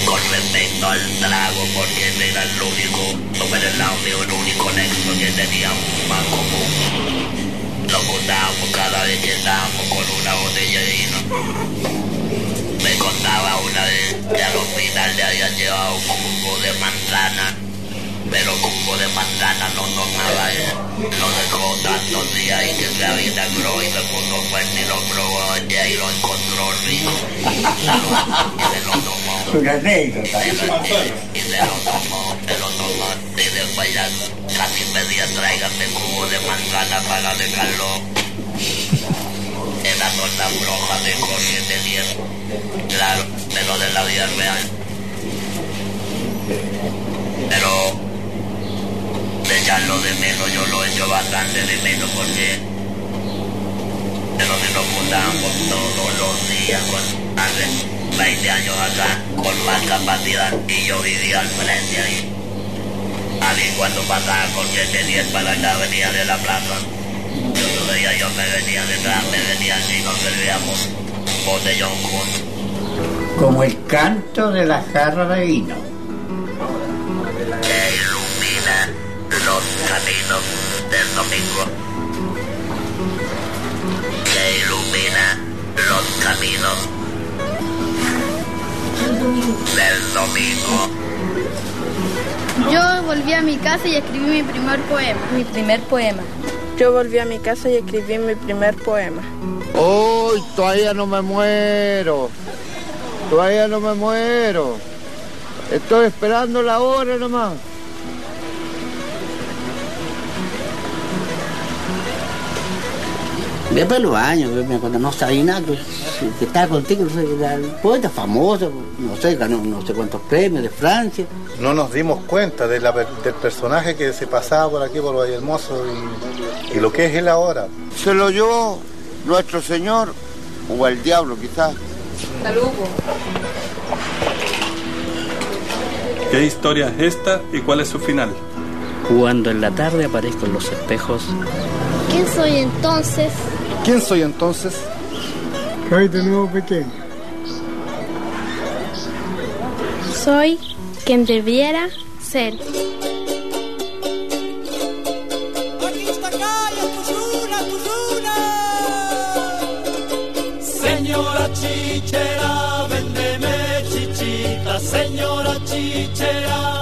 con respecto al trago porque él era el único, no era el mío, el único nexo que teníamos más común. Nos juntábamos cada vez que estábamos con una botella de vino. Me contaba una vez que al hospital le habían llevado un jugo de manzana pero jugo de manzana no tomaba él. Lo dejó tantos días y que se avinagró y se puso fuerte y lo probó y ahí lo encontró rico. Y se lo tomó. Y se lo tomó, se lo tomó. Y después ya casi pedía tráigame jugo de manzana para dejarlo. Era toda la broma de de Diez. Claro, pero de la vida real. Pero de echarlo de menos, yo lo echo bastante de menos porque de lo que nos juntábamos todos los días con, hace 20 años acá con más capacidad y yo vivía al frente ahí. A mí cuando pasaba con 10 para acá venía de la plaza, yo lo veía, yo me venía detrás, me venía así, nos servíamos botellón juntos. Como el canto de la jarra de vino. Los caminos del domingo. Que ilumina los caminos del domingo. Yo volví a mi casa y escribí mi primer poema. Mi primer poema. Yo volví a mi casa y escribí mi primer poema. Hoy todavía no me muero. Todavía no me muero. Estoy esperando la hora nomás. Después de los años, cuando no sabía nada, pues, que estaba contigo, no sé, era el poeta famoso, no sé, ganó no sé cuántos premios de Francia. No nos dimos cuenta de la- del personaje que se pasaba por aquí, por Valle Hermoso, y, y lo que es él ahora. Se lo llevó nuestro Señor o el diablo quizás. ¿Qué historia es esta y cuál es su final? Cuando en la tarde aparezco en los espejos, ¿Quién soy entonces? ¿Quién soy entonces? Soy de nuevo pequeño. Soy quien debiera ser. Señora chichera, véndeme chichita. Señora chichera,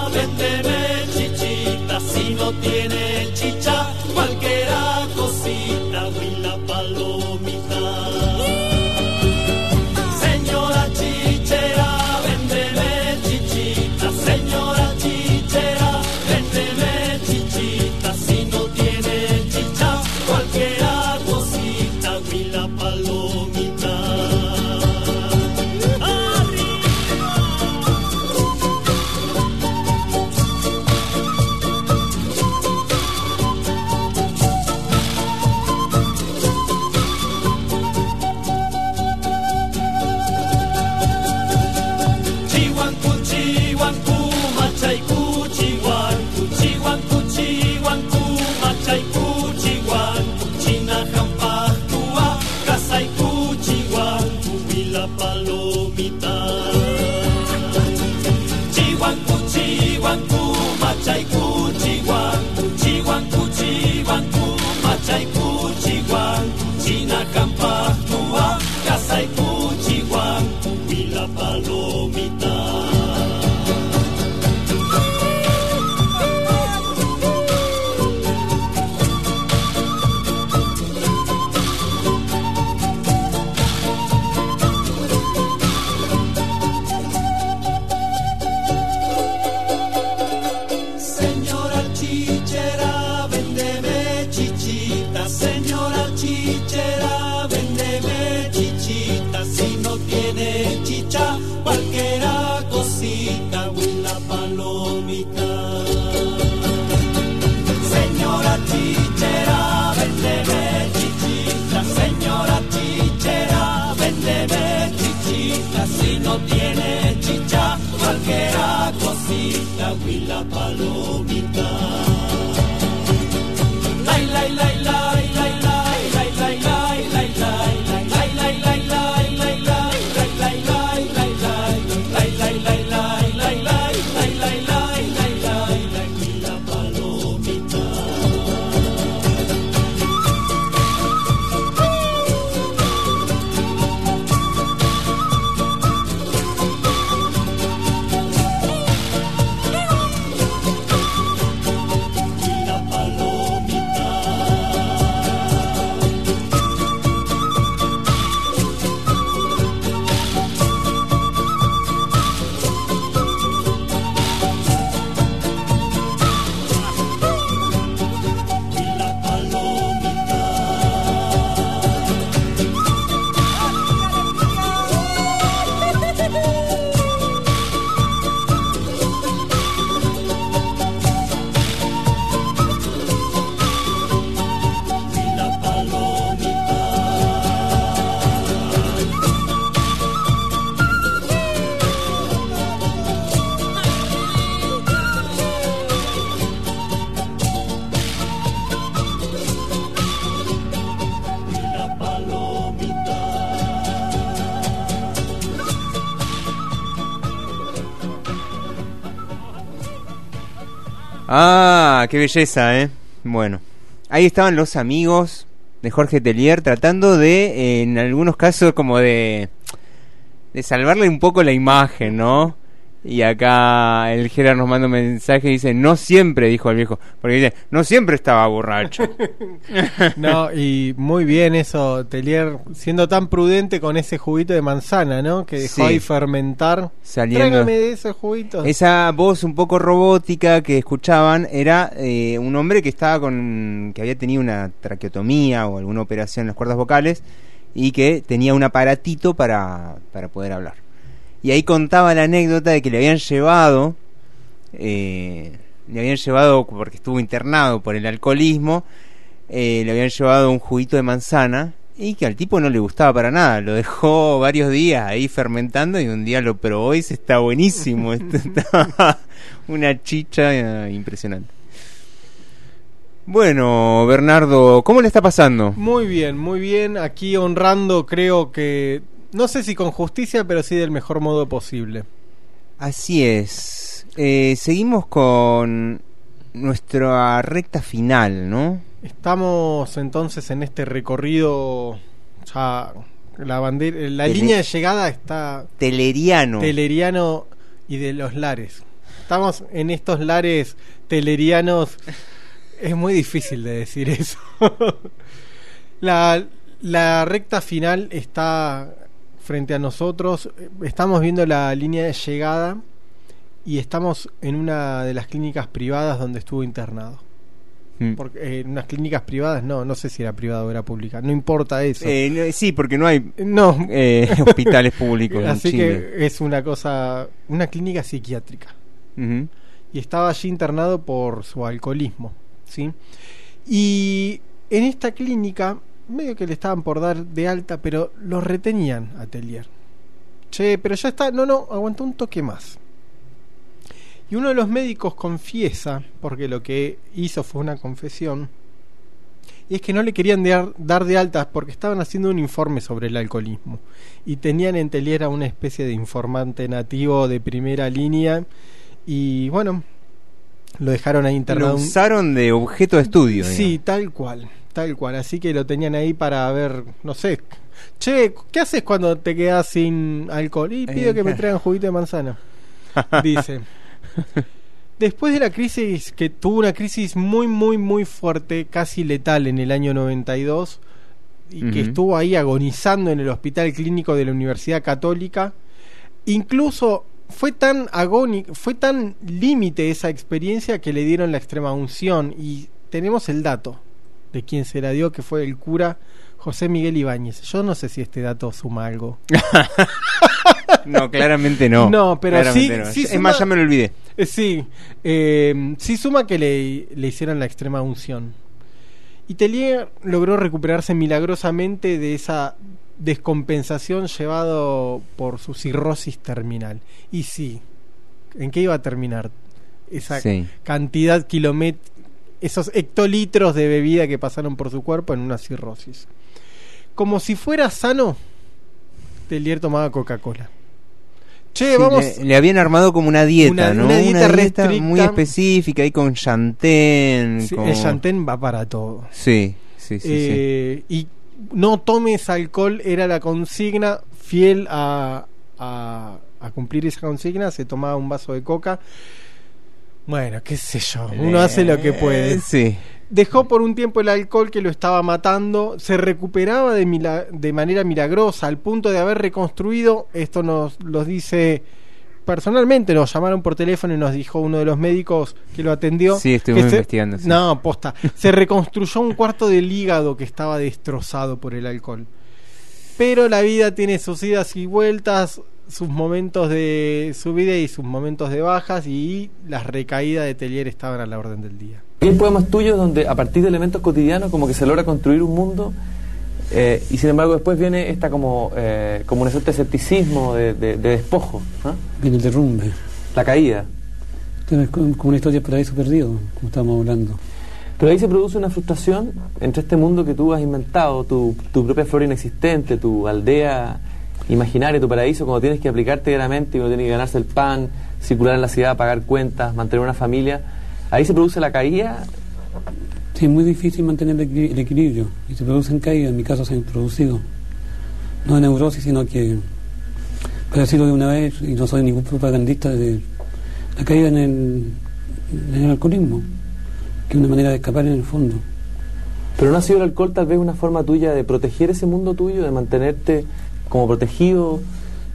Qué belleza, ¿eh? Bueno, ahí estaban los amigos de Jorge Telier tratando de, eh, en algunos casos, como de, de salvarle un poco la imagen, ¿no? Y acá el Gerard nos manda un mensaje y dice, no siempre, dijo el viejo, porque dice, no siempre estaba borracho. No, y muy bien eso, Telier, siendo tan prudente con ese juguito de manzana, ¿no? Que dejó Sí. ahí fermentar. Saliendo. Tráigame de esos juguitos. Esa voz un poco robótica que escuchaban era eh, un hombre que estaba con que había tenido una traqueotomía o alguna operación en las cuerdas vocales y que tenía un aparatito para, para poder hablar. Y ahí contaba la anécdota de que le habían llevado, eh, le habían llevado porque estuvo internado por el alcoholismo, eh, le habían llevado un juguito de manzana y que al tipo no le gustaba para nada. Lo dejó varios días ahí fermentando y un día lo probó y se está buenísimo. Está una chicha eh, impresionante. Bueno, Bernardo, ¿cómo le está pasando? Muy bien, muy bien. Aquí honrando, creo que. No sé si con justicia, pero sí del mejor modo posible. Así es. Eh, seguimos con nuestra recta final, ¿no? Estamos entonces en este recorrido. Ya la bandera, la Tele- línea de llegada está. Teleriano. Teleriano y de los lares. Estamos en estos lares telerianos. Es muy difícil de decir eso. la, la recta final está frente a nosotros. Estamos viendo la línea de llegada y estamos en una de las clínicas privadas donde estuvo internado. Mm. Porque, eh, en unas clínicas privadas, no, no sé si era privada o era pública, no importa eso. Eh, no- sí, porque no hay no. eh, hospitales públicos en Así Chile. que es una cosa, una clínica psiquiátrica. Y estaba allí internado por su alcoholismo, ¿sí? Y en esta clínica, medio que le estaban por dar de alta, pero lo retenían a Telier. Che, pero ya está, no, no, aguantó un toque más. Y uno de los médicos confiesa, porque lo que hizo fue una confesión, y es que no le querían dar, dar de alta porque estaban haciendo un informe sobre el alcoholismo. Y tenían en Telier a una especie de informante nativo de primera línea. Y bueno, Lo dejaron ahí Lo internado. un- usaron de objeto de estudio. Sí, tal cual, tal cual. Así que lo tenían ahí para ver, no sé. Che, ¿qué haces cuando te quedas sin alcohol? Y pido Eh, que me claro. traigan juguito de manzana. Dice. Después de la crisis, que tuvo una crisis muy, muy, muy fuerte, casi letal en el año 92, y que Ujú. estuvo ahí agonizando en el hospital clínico de la Universidad Católica, incluso fue tan agónico, fue tan límite esa experiencia que le dieron la extrema unción y tenemos el dato de quién se la dio, que fue el cura José Miguel Ibáñez. Yo no sé si este dato suma algo. No, claramente no. No, pero sí, Claramente no. sí Es suma- más, ya me lo olvidé. Eh, Sí, eh, sí suma que le, le hicieron la extrema unción. Y Tellier logró recuperarse milagrosamente de esa descompensación llevado por su cirrosis terminal. Y sí, ¿en qué iba a terminar? Esa Sí. cantidad kilomet esos hectolitros de bebida que pasaron por su cuerpo en una cirrosis. Como si fuera sano, Tellier tomaba Coca-Cola. Che, Sí, vamos. le, le habían armado como una dieta, Una- ¿no? una dieta restricta. muy específica ahí con chantén. Sí, con- El chantén va para todo. Sí, sí, sí. Eh, Y no tomes alcohol era la consigna, fiel a, a, a cumplir esa consigna, se tomaba un vaso de coca. Bueno, qué sé yo, uno hace lo que puede. Sí. Dejó por un tiempo el alcohol que lo estaba matando, se recuperaba de, mila- de manera milagrosa al punto de haber reconstruido, esto nos lo dice personalmente, nos llamaron por teléfono y nos dijo uno de los médicos que lo atendió. Sí, estuvimos que se- investigando, sí. No, posta. Se reconstruyó un cuarto del hígado que estaba destrozado por el alcohol. Pero la vida tiene sus idas y vueltas, sus momentos de subida y sus momentos de bajas y las recaídas de Tellier estaban a la orden del día. Hay poemas tuyos donde a partir de elementos cotidianos como que se logra construir un mundo eh, y sin embargo después viene esta como, eh, como una suerte de escepticismo, de, de- de despojo. ¿ah? Viene el derrumbe. La caída. Entonces, es como como una historia de paraíso perdido, como estábamos hablando. Pero ahí se produce una frustración entre este mundo que tú has inventado, tu, tu propia flora inexistente, tu aldea imaginaria, tu paraíso, cuando tienes que aplicarte diariamente y uno tiene que ganarse el pan, circular en la ciudad, pagar cuentas, mantener una familia. Ahí se produce la caída. Sí, es muy difícil mantener el equilibrio y se producen caídas, en mi caso se han producido. No de neurosis, sino que, para decirlo de una vez, y no soy ningún propagandista, de la caída en el, en el alcoholismo, que es una manera de escapar en el fondo. Pero no ha sido el alcohol tal vez una forma tuya de proteger ese mundo tuyo, de mantenerte como protegido,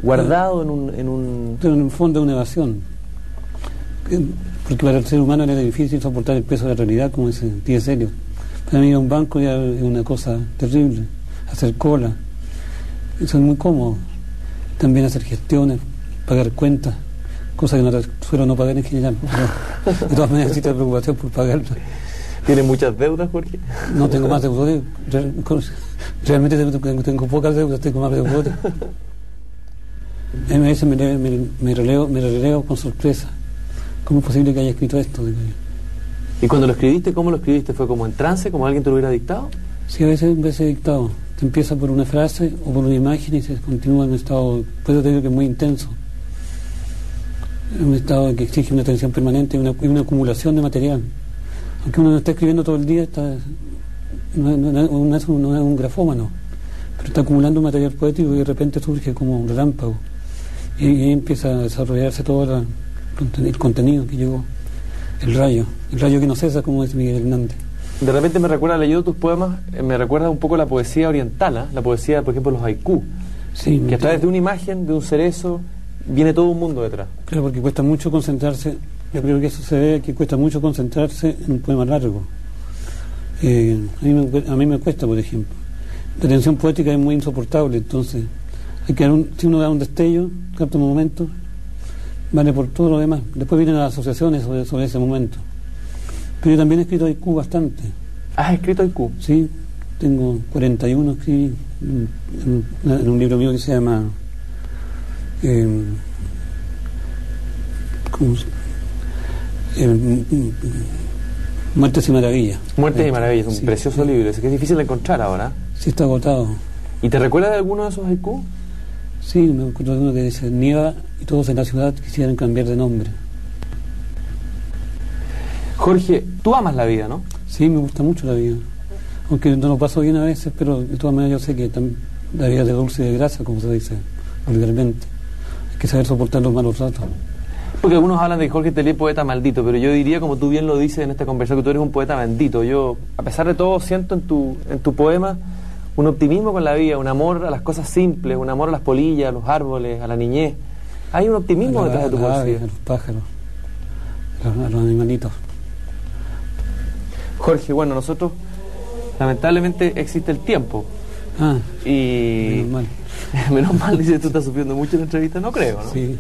guardado en un... En un... En el fondo es una evasión. Que- Porque para el ser humano era difícil soportar el peso de la realidad, como dice T.S. Eliot. Para mí un banco ya es una cosa terrible. Hacer cola. Eso es muy cómodo. También hacer gestiones, pagar cuentas, cosas que no suelo no pagar en general. pero de todas maneras necesito preocupación por pagarlas. ¿Tienes muchas deudas, Jorge? No tengo más. Real- Realmente tengo, tengo pocas deudas, tengo más. A veces me, me, me, me releo, me releo con sorpresa. ¿Cómo es posible que haya escrito esto? ¿Y cuando lo escribiste, cómo lo escribiste? ¿Fue como en trance, como alguien te lo hubiera dictado? Sí, a veces, a veces dictado. Se empieza por una frase o por una imagen y se continúa en un estado, puedo decir que muy intenso. Es un estado que exige una atención permanente y una, y una acumulación de material. Aunque uno no está escribiendo todo el día, está, no, no- no- no es un, no es un grafómano, pero está acumulando un material poético y de repente surge como un relámpago. Y, y ahí empieza a desarrollarse todo la- el contenido que llegó, el rayo, el rayo que no cesa, como dice Miguel Hernández. De repente me recuerda, leyendo tus poemas, eh, me recuerda un poco la poesía oriental, ¿ah? la poesía, por ejemplo, los haiku. Sí, que a través de una imagen, de un cerezo, viene todo un mundo detrás. Claro, porque cuesta mucho concentrarse. Yo creo que eso se ve que cuesta mucho concentrarse en un poema largo. Eh, a, mí me, a mí me cuesta, por ejemplo. La tensión poética es muy insoportable, entonces hay que dar un- si uno da un destello, capta un momento, vale por todo lo demás. Después vienen las asociaciones sobre, sobre ese momento. Pero yo también he escrito haiku bastante. ¿Has escrito haiku? Sí, tengo 41 escribí en, en- en un libro mío que se llama eh, ¿cómo se- eh, mm, mm, Muertes y Maravillas. Muertes y Maravillas, un Sí. precioso libro, ese que es difícil de encontrar ahora. Sí, está agotado. ¿Y te recuerdas de alguno de esos haiku? Sí, me acuerdo de uno que dice, nieva y todos en la ciudad quisieran cambiar de nombre. Jorge, tú amas la vida, ¿no? Sí, me gusta mucho la vida. Aunque no lo paso bien a veces, pero de todas maneras yo sé que la vida es de dulce y de grasa, como se dice vulgarmente. Hay que saber soportar los malos ratos. Porque algunos hablan de Jorge Telier poeta maldito, pero yo diría, como tú bien lo dices en esta conversación, que tú eres un poeta bendito. Yo, a pesar de todo, siento en tu, en tu poema un optimismo con la vida, un amor a las cosas simples, un amor a las polillas, a los árboles, a la niñez. Hay un optimismo la- detrás de tu a las poesía. a los pájaros, a los, a los animalitos. Jorge, bueno, nosotros, lamentablemente, existe el tiempo. Ah, y. menos mal. menos mal, dice, tú estás sufriendo mucho en la entrevista, no creo, ¿no? Sí.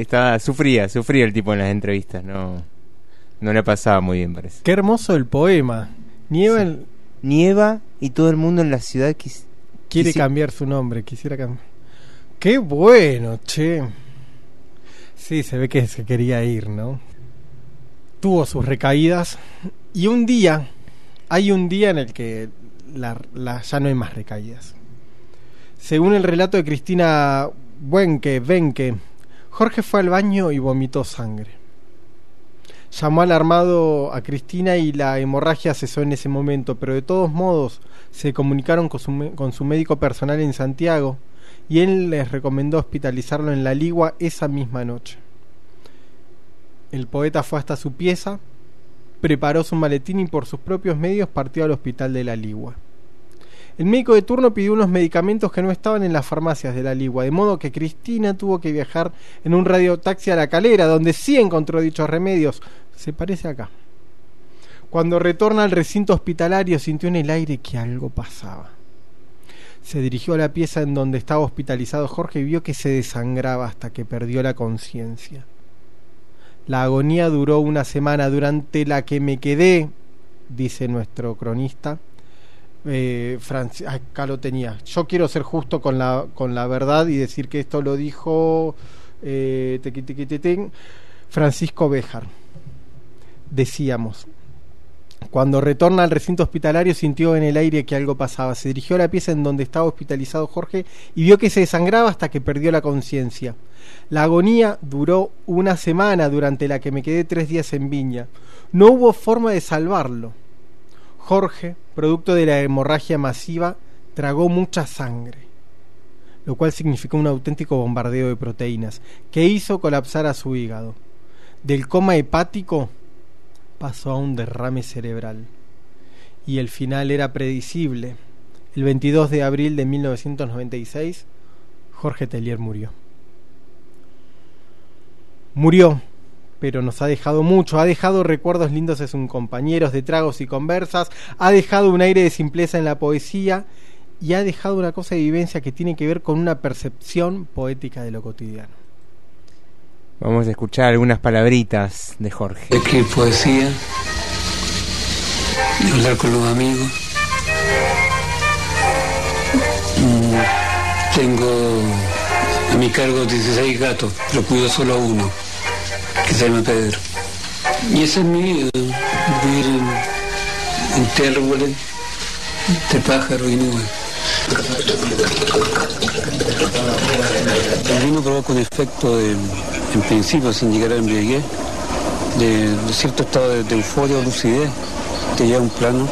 Estaba, sufría, sufría el tipo en las entrevistas, no, no le pasaba muy bien, parece. Qué hermoso el poema. Nieva el- Nieva y todo el mundo en la ciudad quis- quiere quisi- cambiar su nombre, quisiera cambiar. Qué bueno, che. Sí, se ve que se quería ir, ¿no? Tuvo sus recaídas y un día, hay un día en el que la- la- ya no hay más recaídas. Según el relato de Cristina Buenque, Benque, Jorge fue al baño y vomitó sangre. Llamó alarmado a Cristina y la hemorragia cesó en ese momento, pero de todos modos se comunicaron con su, con su médico personal en Santiago y él les recomendó hospitalizarlo en la Ligua esa misma noche. El poeta fue hasta su pieza, preparó su maletín y por sus propios medios partió al hospital de la Ligua. El médico de turno pidió unos medicamentos que no estaban en las farmacias de la Ligua, de modo que Cristina tuvo que viajar en un radiotaxi a la calera, donde sí encontró dichos remedios. Se parece acá. Cuando retorna al recinto hospitalario sintió en el aire que algo pasaba. Se dirigió a la pieza en donde estaba hospitalizado Jorge y vio que se desangraba hasta que perdió la conciencia. La agonía duró una semana durante la que me quedé, dice nuestro cronista. Eh, acá lo tenía. Yo quiero ser justo con la, con la verdad y decir que esto lo dijo eh, Francisco Béjar. Decíamos, cuando retorna al recinto hospitalario sintió en el aire que algo pasaba. Se dirigió a la pieza en donde estaba hospitalizado Jorge y vio que se desangraba hasta que perdió la conciencia. La agonía duró una semana durante la que me quedé tres días en Viña. No hubo forma de salvarlo. Jorge, producto de la hemorragia masiva, tragó mucha sangre, lo cual significó un auténtico bombardeo de proteínas que hizo colapsar a su hígado. Del coma hepático pasó a un derrame cerebral. Y el final era predecible. El 22 de abril de 1996, Jorge Tellier murió. Murió, pero nos ha dejado mucho, ha dejado recuerdos lindos de sus compañeros de tragos y conversas, ha dejado un aire de simpleza en la poesía y ha dejado una cosa de vivencia que tiene que ver con una percepción poética de lo cotidiano. Vamos a escuchar algunas palabritas de Jorge. Escribir poesía, hablar con los amigos. Mm, Tengo a mi cargo 16 gatos, pero cuido solo a uno, que se llama Pedro. Y ese es mi vida, vivir en, entre árboles, entre pájaros y nubes. El vino provoca un efecto de, en principio, sin llegar a embriaguez, de, cierto estado de, de euforia o lucidez, te lleva a un plano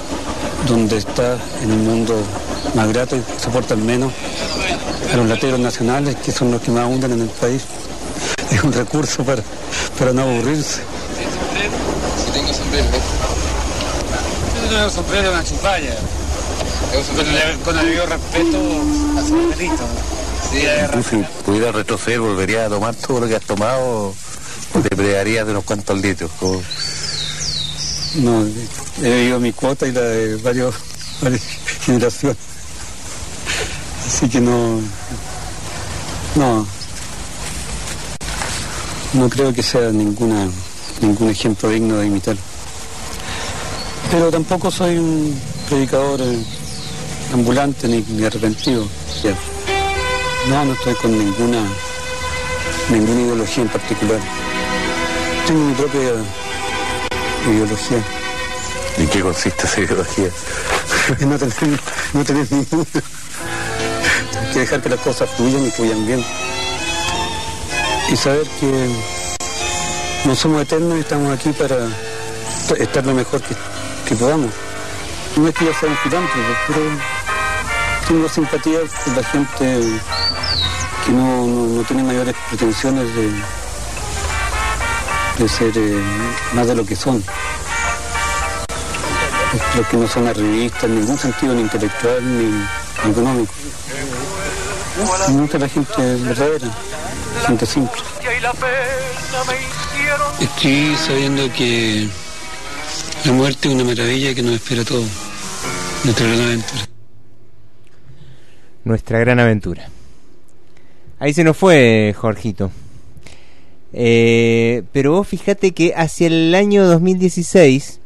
donde estás en un mundo más grato y soportan menos a los lateros nacionales, que son los que más abundan en el país. Es un recurso para, para no aburrirse. Si tengo sombrero. Yo tengo sombrero en la chupalla. Con el, con el debido respeto a su Tú si pudieras retroceder, volverías a tomar todo lo que has tomado o te pregarías de unos cuantos litros. como- No, he bebido mi cuota y la de varios, varias generaciones. Así que no. No. No creo que sea ninguna, ningún ejemplo digno de imitar. Pero tampoco soy un predicador eh, ambulante ni, ni arrepentido. No, no estoy con ninguna, ninguna ideología en particular. Tengo mi propia ideología. ¿En qué consiste esa ideología? No tener, no tener ninguna. Hay que dejar que las cosas fluyan y fluyan bien. Y saber que no somos eternos y estamos aquí para estar lo mejor que, que podamos. No es que yo sea un filántropo, pero tengo simpatía por la gente que no, no- tiene mayores pretensiones de, de ser eh, más de lo que son. Los que no son arribistas en ningún sentido, ni intelectual ni, ni económico. Me gusta la gente verdadera, gente simple. Escribí sabiendo que la muerte es una maravilla que nos espera a todos. Nuestra gran aventura. Nuestra gran aventura. Ahí se nos fue, Jorgito. Eh, pero vos fíjate que hacia el año 2016,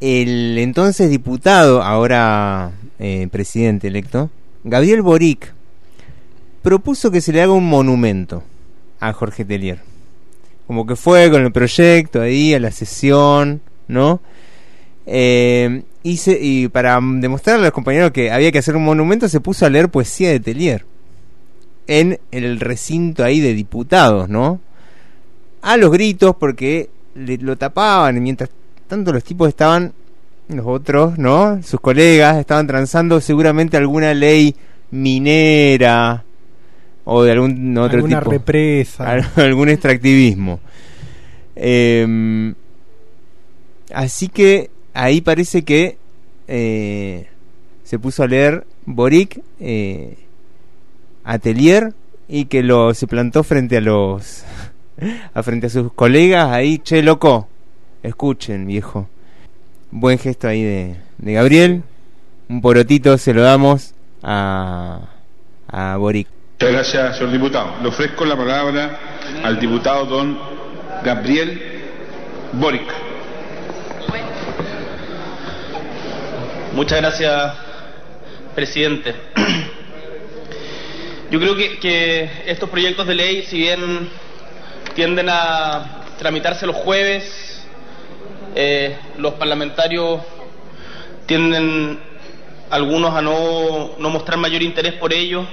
el entonces diputado, ahora eh, presidente electo, Gabriel Boric, propuso que se le haga un monumento a Jorge Telier. Como que fue con el proyecto ahí, a la sesión, ¿no? Eh, y, para demostrarle a los compañeros que había que hacer un monumento, se puso a leer poesía de Telier en el recinto ahí de diputados, ¿no? A los gritos porque le- lo tapaban y mientras tanto los tipos estaban, los otros, ¿no? Sus colegas estaban transando seguramente alguna ley minera o de algún otro Alguna tipo. represa. Al- algún extractivismo. Em, así que ahí parece que eh, se puso a leer Boric, eh, Atelier, y que lo se plantó frente a los a frente a sus colegas ahí, che loco, escuchen viejo. Buen gesto ahí de, de Gabriel. Un porotito se lo damos a, a Boric. Muchas gracias, señor diputado. Le ofrezco la palabra al diputado don Gabriel Boric. Muchas gracias, presidente. Yo creo que, que estos proyectos de ley, si bien tienden a tramitarse los jueves, eh, los parlamentarios tienden algunos a no, no mostrar mayor interés por ello.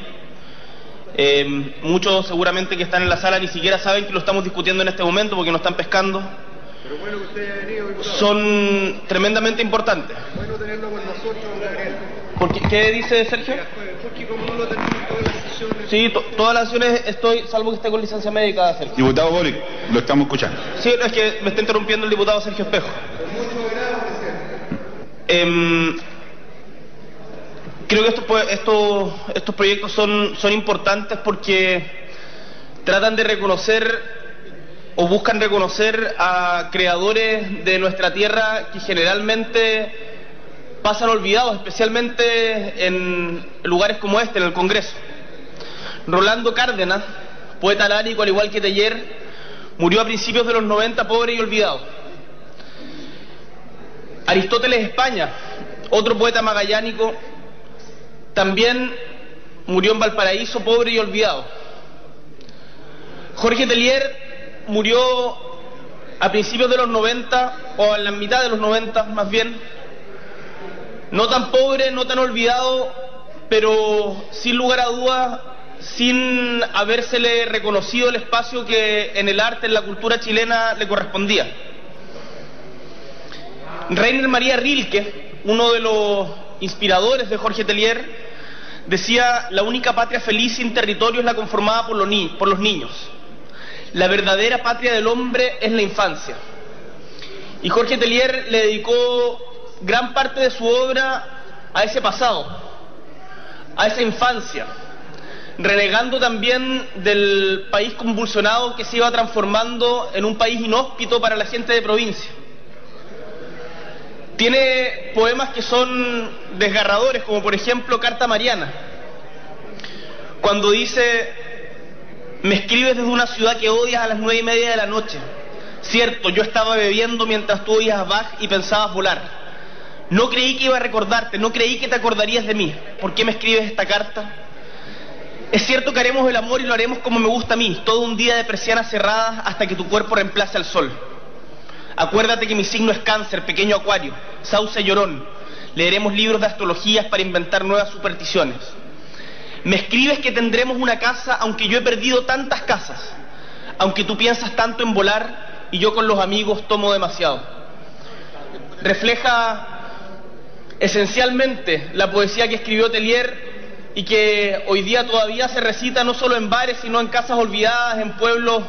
Eh, muchos seguramente que están en la sala ni siquiera saben que lo estamos discutiendo en este momento porque no están pescando. Son tremendamente importantes. Porque, ¿Qué dice Sergio? Sí, to- todas las acciones estoy, salvo que esté con licencia médica, Sergio. Diputado Boric, lo estamos escuchando. Sí, no, es que me está interrumpiendo el diputado Sergio Espejo. Em, creo que estos, estos, estos proyectos son, son importantes porque tratan de reconocer o buscan reconocer a creadores de nuestra tierra que generalmente pasan olvidados, especialmente en lugares como este, en el Congreso. Rolando Cárdenas, poeta lárico al igual que Teller, murió a principios de los 90 pobre y olvidado. Aristóteles España, otro poeta magallánico, también murió en Valparaíso pobre y olvidado. Jorge Telier murió a principios de los 90, o en la mitad de los 90 más bien, no tan pobre, no tan olvidado, pero sin lugar a dudas, sin habérsele reconocido el espacio que en el arte, en la cultura chilena le correspondía. Reiner María Rilke, uno de los inspiradores de Jorge Telier, decía, la única patria feliz sin territorio es la conformada por los, ni- por los niños. La verdadera patria del hombre es la infancia. Y Jorge Telier le dedicó gran parte de su obra a ese pasado, a esa infancia, renegando también del país convulsionado que se iba transformando en un país inhóspito para la gente de provincia. Tiene poemas que son desgarradores, como por ejemplo Carta Mariana, cuando dice, me escribes desde una ciudad que odias a las nueve y media de la noche. Cierto, yo estaba bebiendo mientras tú oías Bach y pensabas volar. No creí que iba a recordarte, no creí que te acordarías de mí. ¿Por qué me escribes esta carta? Es cierto que haremos el amor y lo haremos como me gusta a mí, todo un día de persianas cerradas hasta que tu cuerpo reemplace al sol. Acuérdate que mi signo es cáncer, pequeño acuario, sauce llorón. Leeremos libros de astrologías para inventar nuevas supersticiones. Me escribes que tendremos una casa aunque yo he perdido tantas casas. aunque tú piensas tanto en volar y yo con los amigos tomo demasiado. Refleja esencialmente la poesía que escribió Telier y que hoy día todavía se recita no solo en bares, sino en casas olvidadas, en pueblos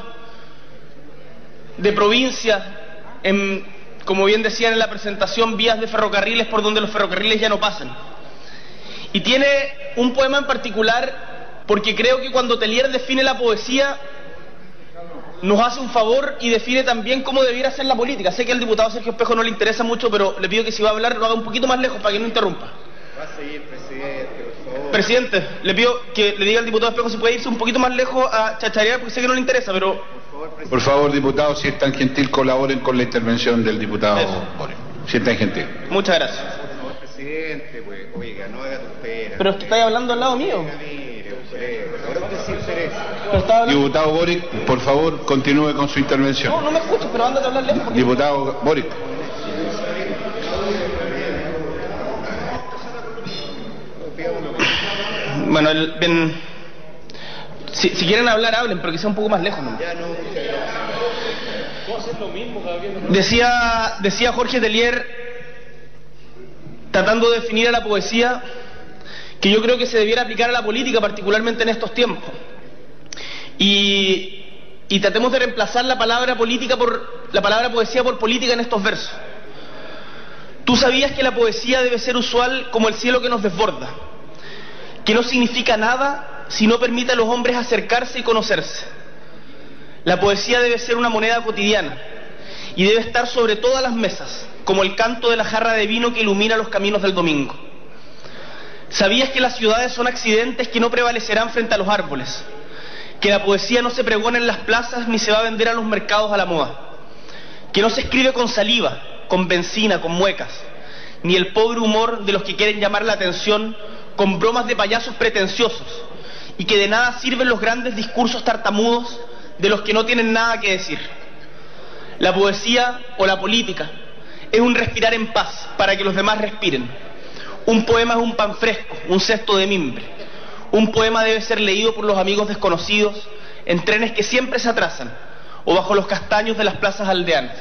de provincia, en, como bien decían en la presentación, vías de ferrocarriles por donde los ferrocarriles ya no pasan. Y tiene un poema en particular porque creo que cuando Telier define la poesía nos hace un favor y define también cómo debiera ser la política. Sé que al diputado Sergio Espejo no le interesa mucho, pero le pido que si va a hablar lo haga un poquito más lejos para que no interrumpa. Va a seguir, presidente, por favor. Presidente, le pido que le diga al diputado Espejo si puede irse un poquito más lejos a chacharear porque sé que no le interesa, pero... Por favor, diputados, si es tan gentil, colaboren con la intervención del diputado Boric. Si es tan gentil. Muchas gracias. Presidente, pues, oiga, no haga tonteras. Pero es que estáis hablando al lado mío. Usted, usted Diputado Boric, por favor, continúe con su intervención. No, no me escucho, pero ándate a hablar lejos. porque- Diputado Boric. Bueno, el- ven- si, si quieren hablar, hablen, pero que sea un poco más lejos. ¿no? Decía, decía Jorge Telier, tratando de definir a la poesía, que yo creo que se debiera aplicar a la política, particularmente en estos tiempos. Y, y tratemos de reemplazar la palabra política por la palabra poesía por política en estos versos. Tú sabías que la poesía debe ser usual como el cielo que nos desborda, que no significa nada si no permite a los hombres acercarse y conocerse. La poesía debe ser una moneda cotidiana y debe estar sobre todas las mesas, como el canto de la jarra de vino que ilumina los caminos del domingo. ¿Sabías que las ciudades son accidentes que no prevalecerán frente a los árboles? Que la poesía no se pregona en las plazas ni se va a vender a los mercados a la moda. Que no se escribe con saliva, con benzina, con muecas. Ni el pobre humor de los que quieren llamar la atención con bromas de payasos pretenciosos. Y que de nada sirven los grandes discursos tartamudos de los que no tienen nada que decir. La poesía o la política es un respirar en paz para que los demás respiren. Un poema es un pan fresco, un cesto de mimbre. Un poema debe ser leído por los amigos desconocidos en trenes que siempre se atrasan o bajo los castaños de las plazas aldeanas.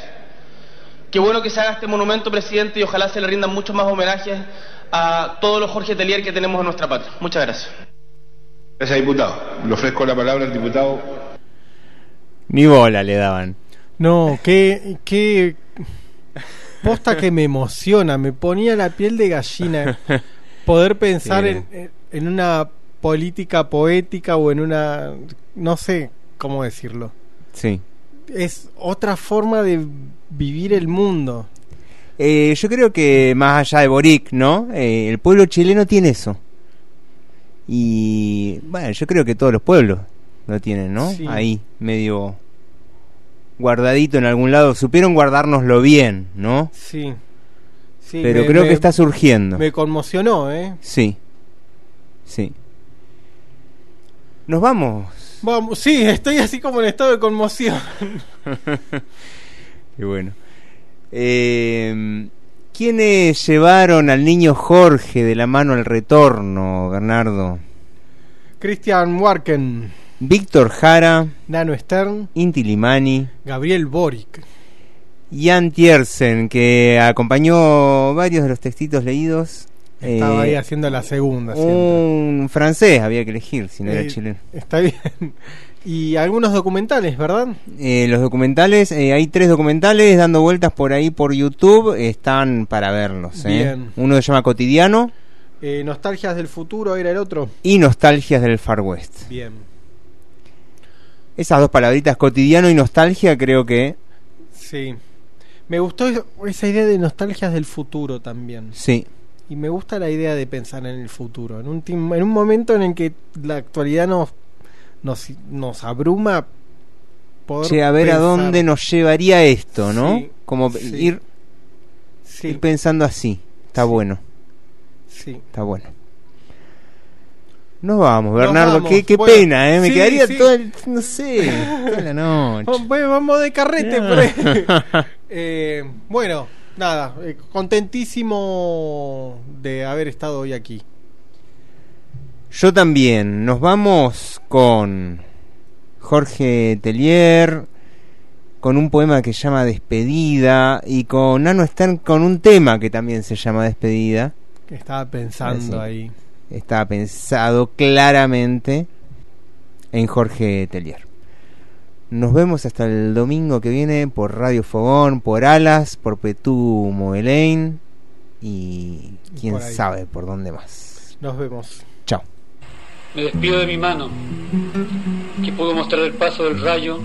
Qué bueno que se haga este monumento, presidente, y ojalá se le rindan muchos más homenajes a todos los Jorge Telier que tenemos en nuestra patria. Muchas gracias. Gracias, diputado. Le ofrezco la palabra al diputado. Ni bola le daban. No, qué, qué posta que me emociona, me ponía la piel de gallina poder pensar Sí. en, en- en una política poética o en una, no sé cómo decirlo. Sí. Es otra forma de vivir el mundo. Eh, yo creo que más allá de Boric, ¿no? Eh, el pueblo chileno tiene eso. Y bueno, yo creo que todos los pueblos lo tienen, ¿no? Sí. Ahí, medio guardadito en algún lado. Supieron guardárnoslo bien, ¿no? Sí. Sí, Pero me- creo me- que está surgiendo. Me conmocionó, ¿eh? Sí. Sí. Nos vamos. Vamos, sí, estoy así como en estado de conmoción. Qué bueno. Eh, ¿Quiénes llevaron al niño Jorge de la mano al retorno, Bernardo? Christian Warken, Víctor Jara, Nano Stern, Inti Limani, Gabriel Boric. Jan Tiersen, que acompañó varios de los textitos leídos. Estaba Eh, ahí haciendo la segunda. siempre. un francés había que elegir, si no era Eh, chileno. Está bien. Y algunos documentales, ¿verdad? Eh, los documentales, eh, hay tres documentales dando vueltas por ahí por YouTube, están para verlos. ¿eh? Bien. Uno se llama Cotidiano Eh, Nostalgias del futuro era el otro. y Nostalgias del Far West. Bien. Esas dos palabritas, cotidiano y nostalgia, creo que Sí. Me gustó esa idea de nostalgias del futuro también. sí. Y me gusta la idea de pensar en el futuro. En un, en un momento en el que la actualidad nos, nos, nos abruma. Poder Che, a ver a dónde nos llevaría esto, ¿no? Sí, Como sí. ir, Sí. ir pensando así. Está bueno, Sí. está bueno. Nos vamos, Bernardo. vamos. Qué, qué Bueno, pena, ¿eh? Me quedaría todo el, no sé, toda la noche. Bueno, vamos de carrete. No. por ahí. Eh, bueno, nada, eh, contentísimo de haber estado hoy aquí. Yo también. Nos vamos con Jorge Tellier, con un poema que se llama Despedida, y con Nano Stern con un tema que también se llama Despedida. Que estaba pensando ahí. Está pensado claramente en Jorge Tellier. Nos vemos hasta el domingo que viene por Radio Fogón, por Alas, por Petú Moelain y quién por sabe por dónde más. Nos vemos. Me despido de mi mano, que pudo mostrar el paso del rayo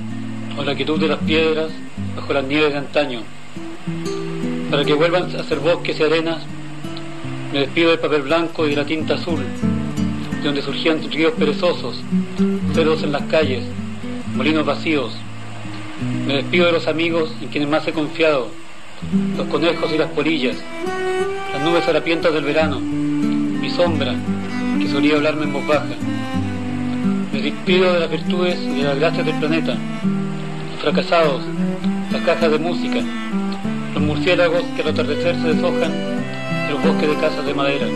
o la quietud de las piedras bajo las nieves de antaño. Para que vuelvan a ser bosques y arenas, me despido del papel blanco y de la tinta azul, de donde surgían ríos perezosos, cerdos en las calles, molinos vacíos. Me despido de los amigos en quienes más he confiado, los conejos y las polillas, las nubes harapientas del verano, mi sombra, que solía hablarme en voz baja. Me despido de las virtudes y de las gracias del planeta, los fracasados, las cajas de música, los murciélagos que al atardecer se deshojan de los bosques de casas de madera.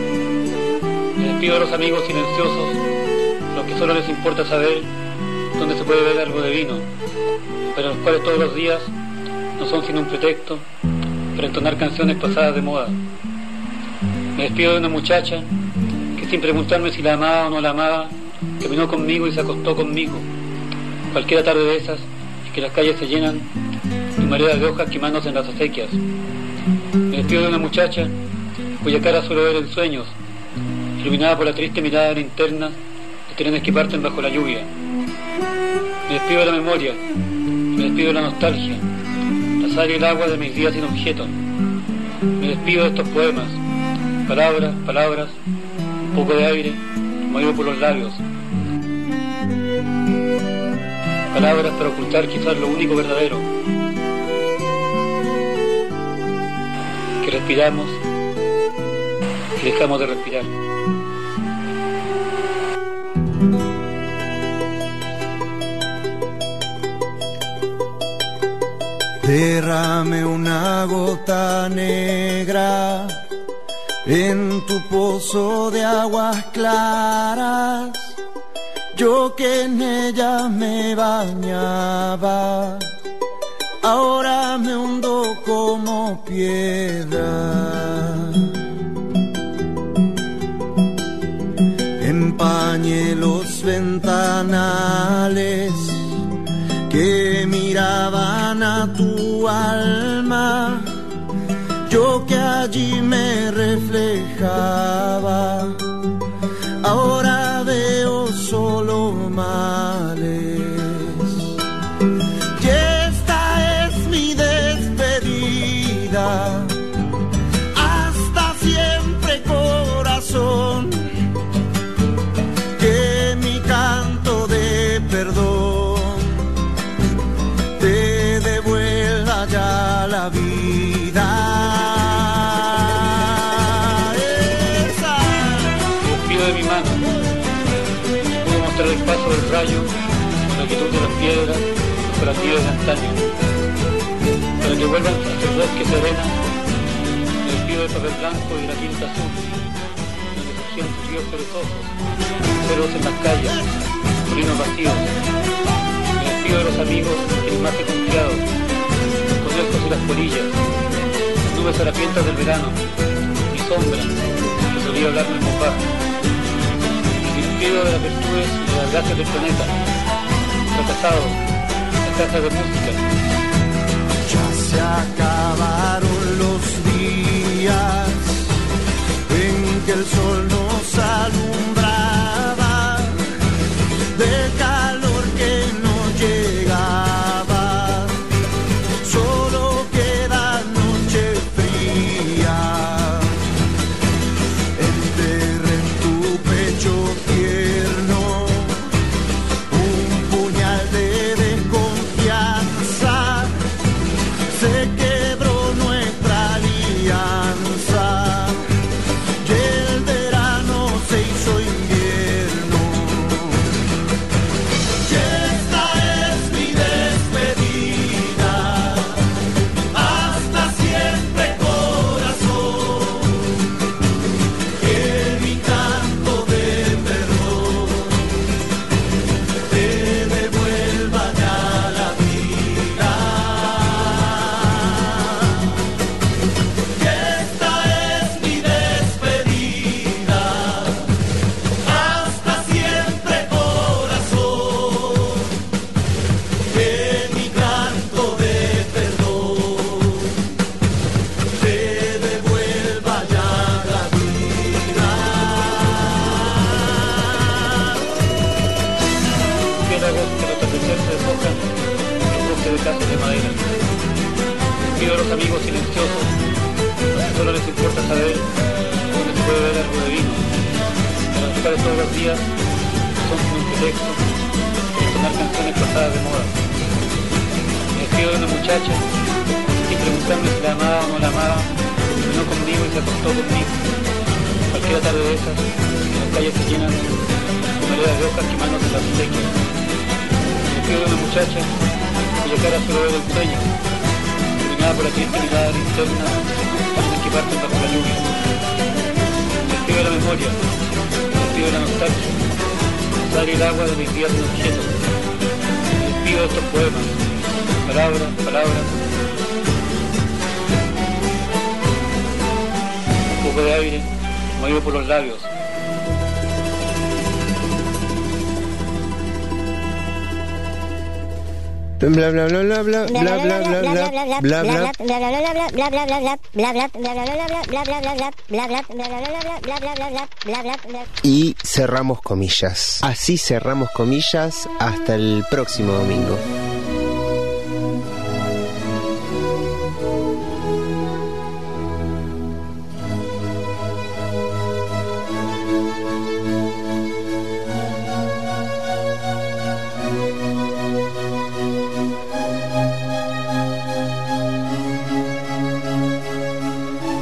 Me despido de los amigos silenciosos, los que solo les importa saber dónde se puede ver algo de vino, pero los cuales todos los días no son sino un pretexto para entonar canciones pasadas de moda. Me despido de una muchacha sin preguntarme si la amaba o no la amaba, caminó conmigo y se acostó conmigo. Cualquiera tarde de esas, en que las calles se llenan de mareas de hojas quemándose en las acequias. Me despido de una muchacha cuya cara suelo ver en sueños, iluminada por la triste mirada de linternas de trenes que parten bajo la lluvia. Me despido de la memoria, me despido de la nostalgia, la sal y el agua de mis días sin objeto. Me despido de estos poemas, palabras, palabras, poco de aire, movido por los labios. Palabras para ocultar quizás lo único verdadero. Que respiramos y dejamos de respirar. Derrame una gota negra en tu pozo de aguas claras, yo que en ella me bañaba, ahora me hundo como piedra. Empañé los ventanales que miraban a tu alma, que allí me reflejaba, rayo, la quietud de las piedras, los operativos de antaño. Para que vuelvan a ser bosques y arenas, me despido del papel blanco y de la tinta azul, donde surgían ríos perezosos, cerros en las calles, molinos vacíos. Me despido de los amigos en quienes más confiado, los conejos y las polillas, las nubes harapientas del verano, mi sombra, que solía hablarme en voz despido de las virtudes y de las gracias del planeta, fracasados, las cajas de música, Ya se acabaron los días en que el sol nos alumbraba de moda. Me despido de una muchacha y preguntarme si la amaba o no la amaba, vino conmigo y se acostó conmigo. Cualquier tarde de esas, las calles se llenan de mareas de hojas quemándose las acequias. Me despido de una muchacha cuya cara solo ve del sueño, iluminada por la triste mirada linterna en que parten bajo la lluvia. Me despido de la memoria, me despido de la nostalgia, sale el agua de mis días en objeto. Estos poemas, palabras, palabras. Un poco de aire, movido por los labios. Bla bla bla bla bla bla bla bla bla bla bla y cerramos comillas. Así cerramos comillas hasta el próximo domingo.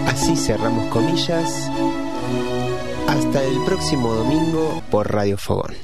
Así cerramos comillas. Próximo domingo por Radio Fogón.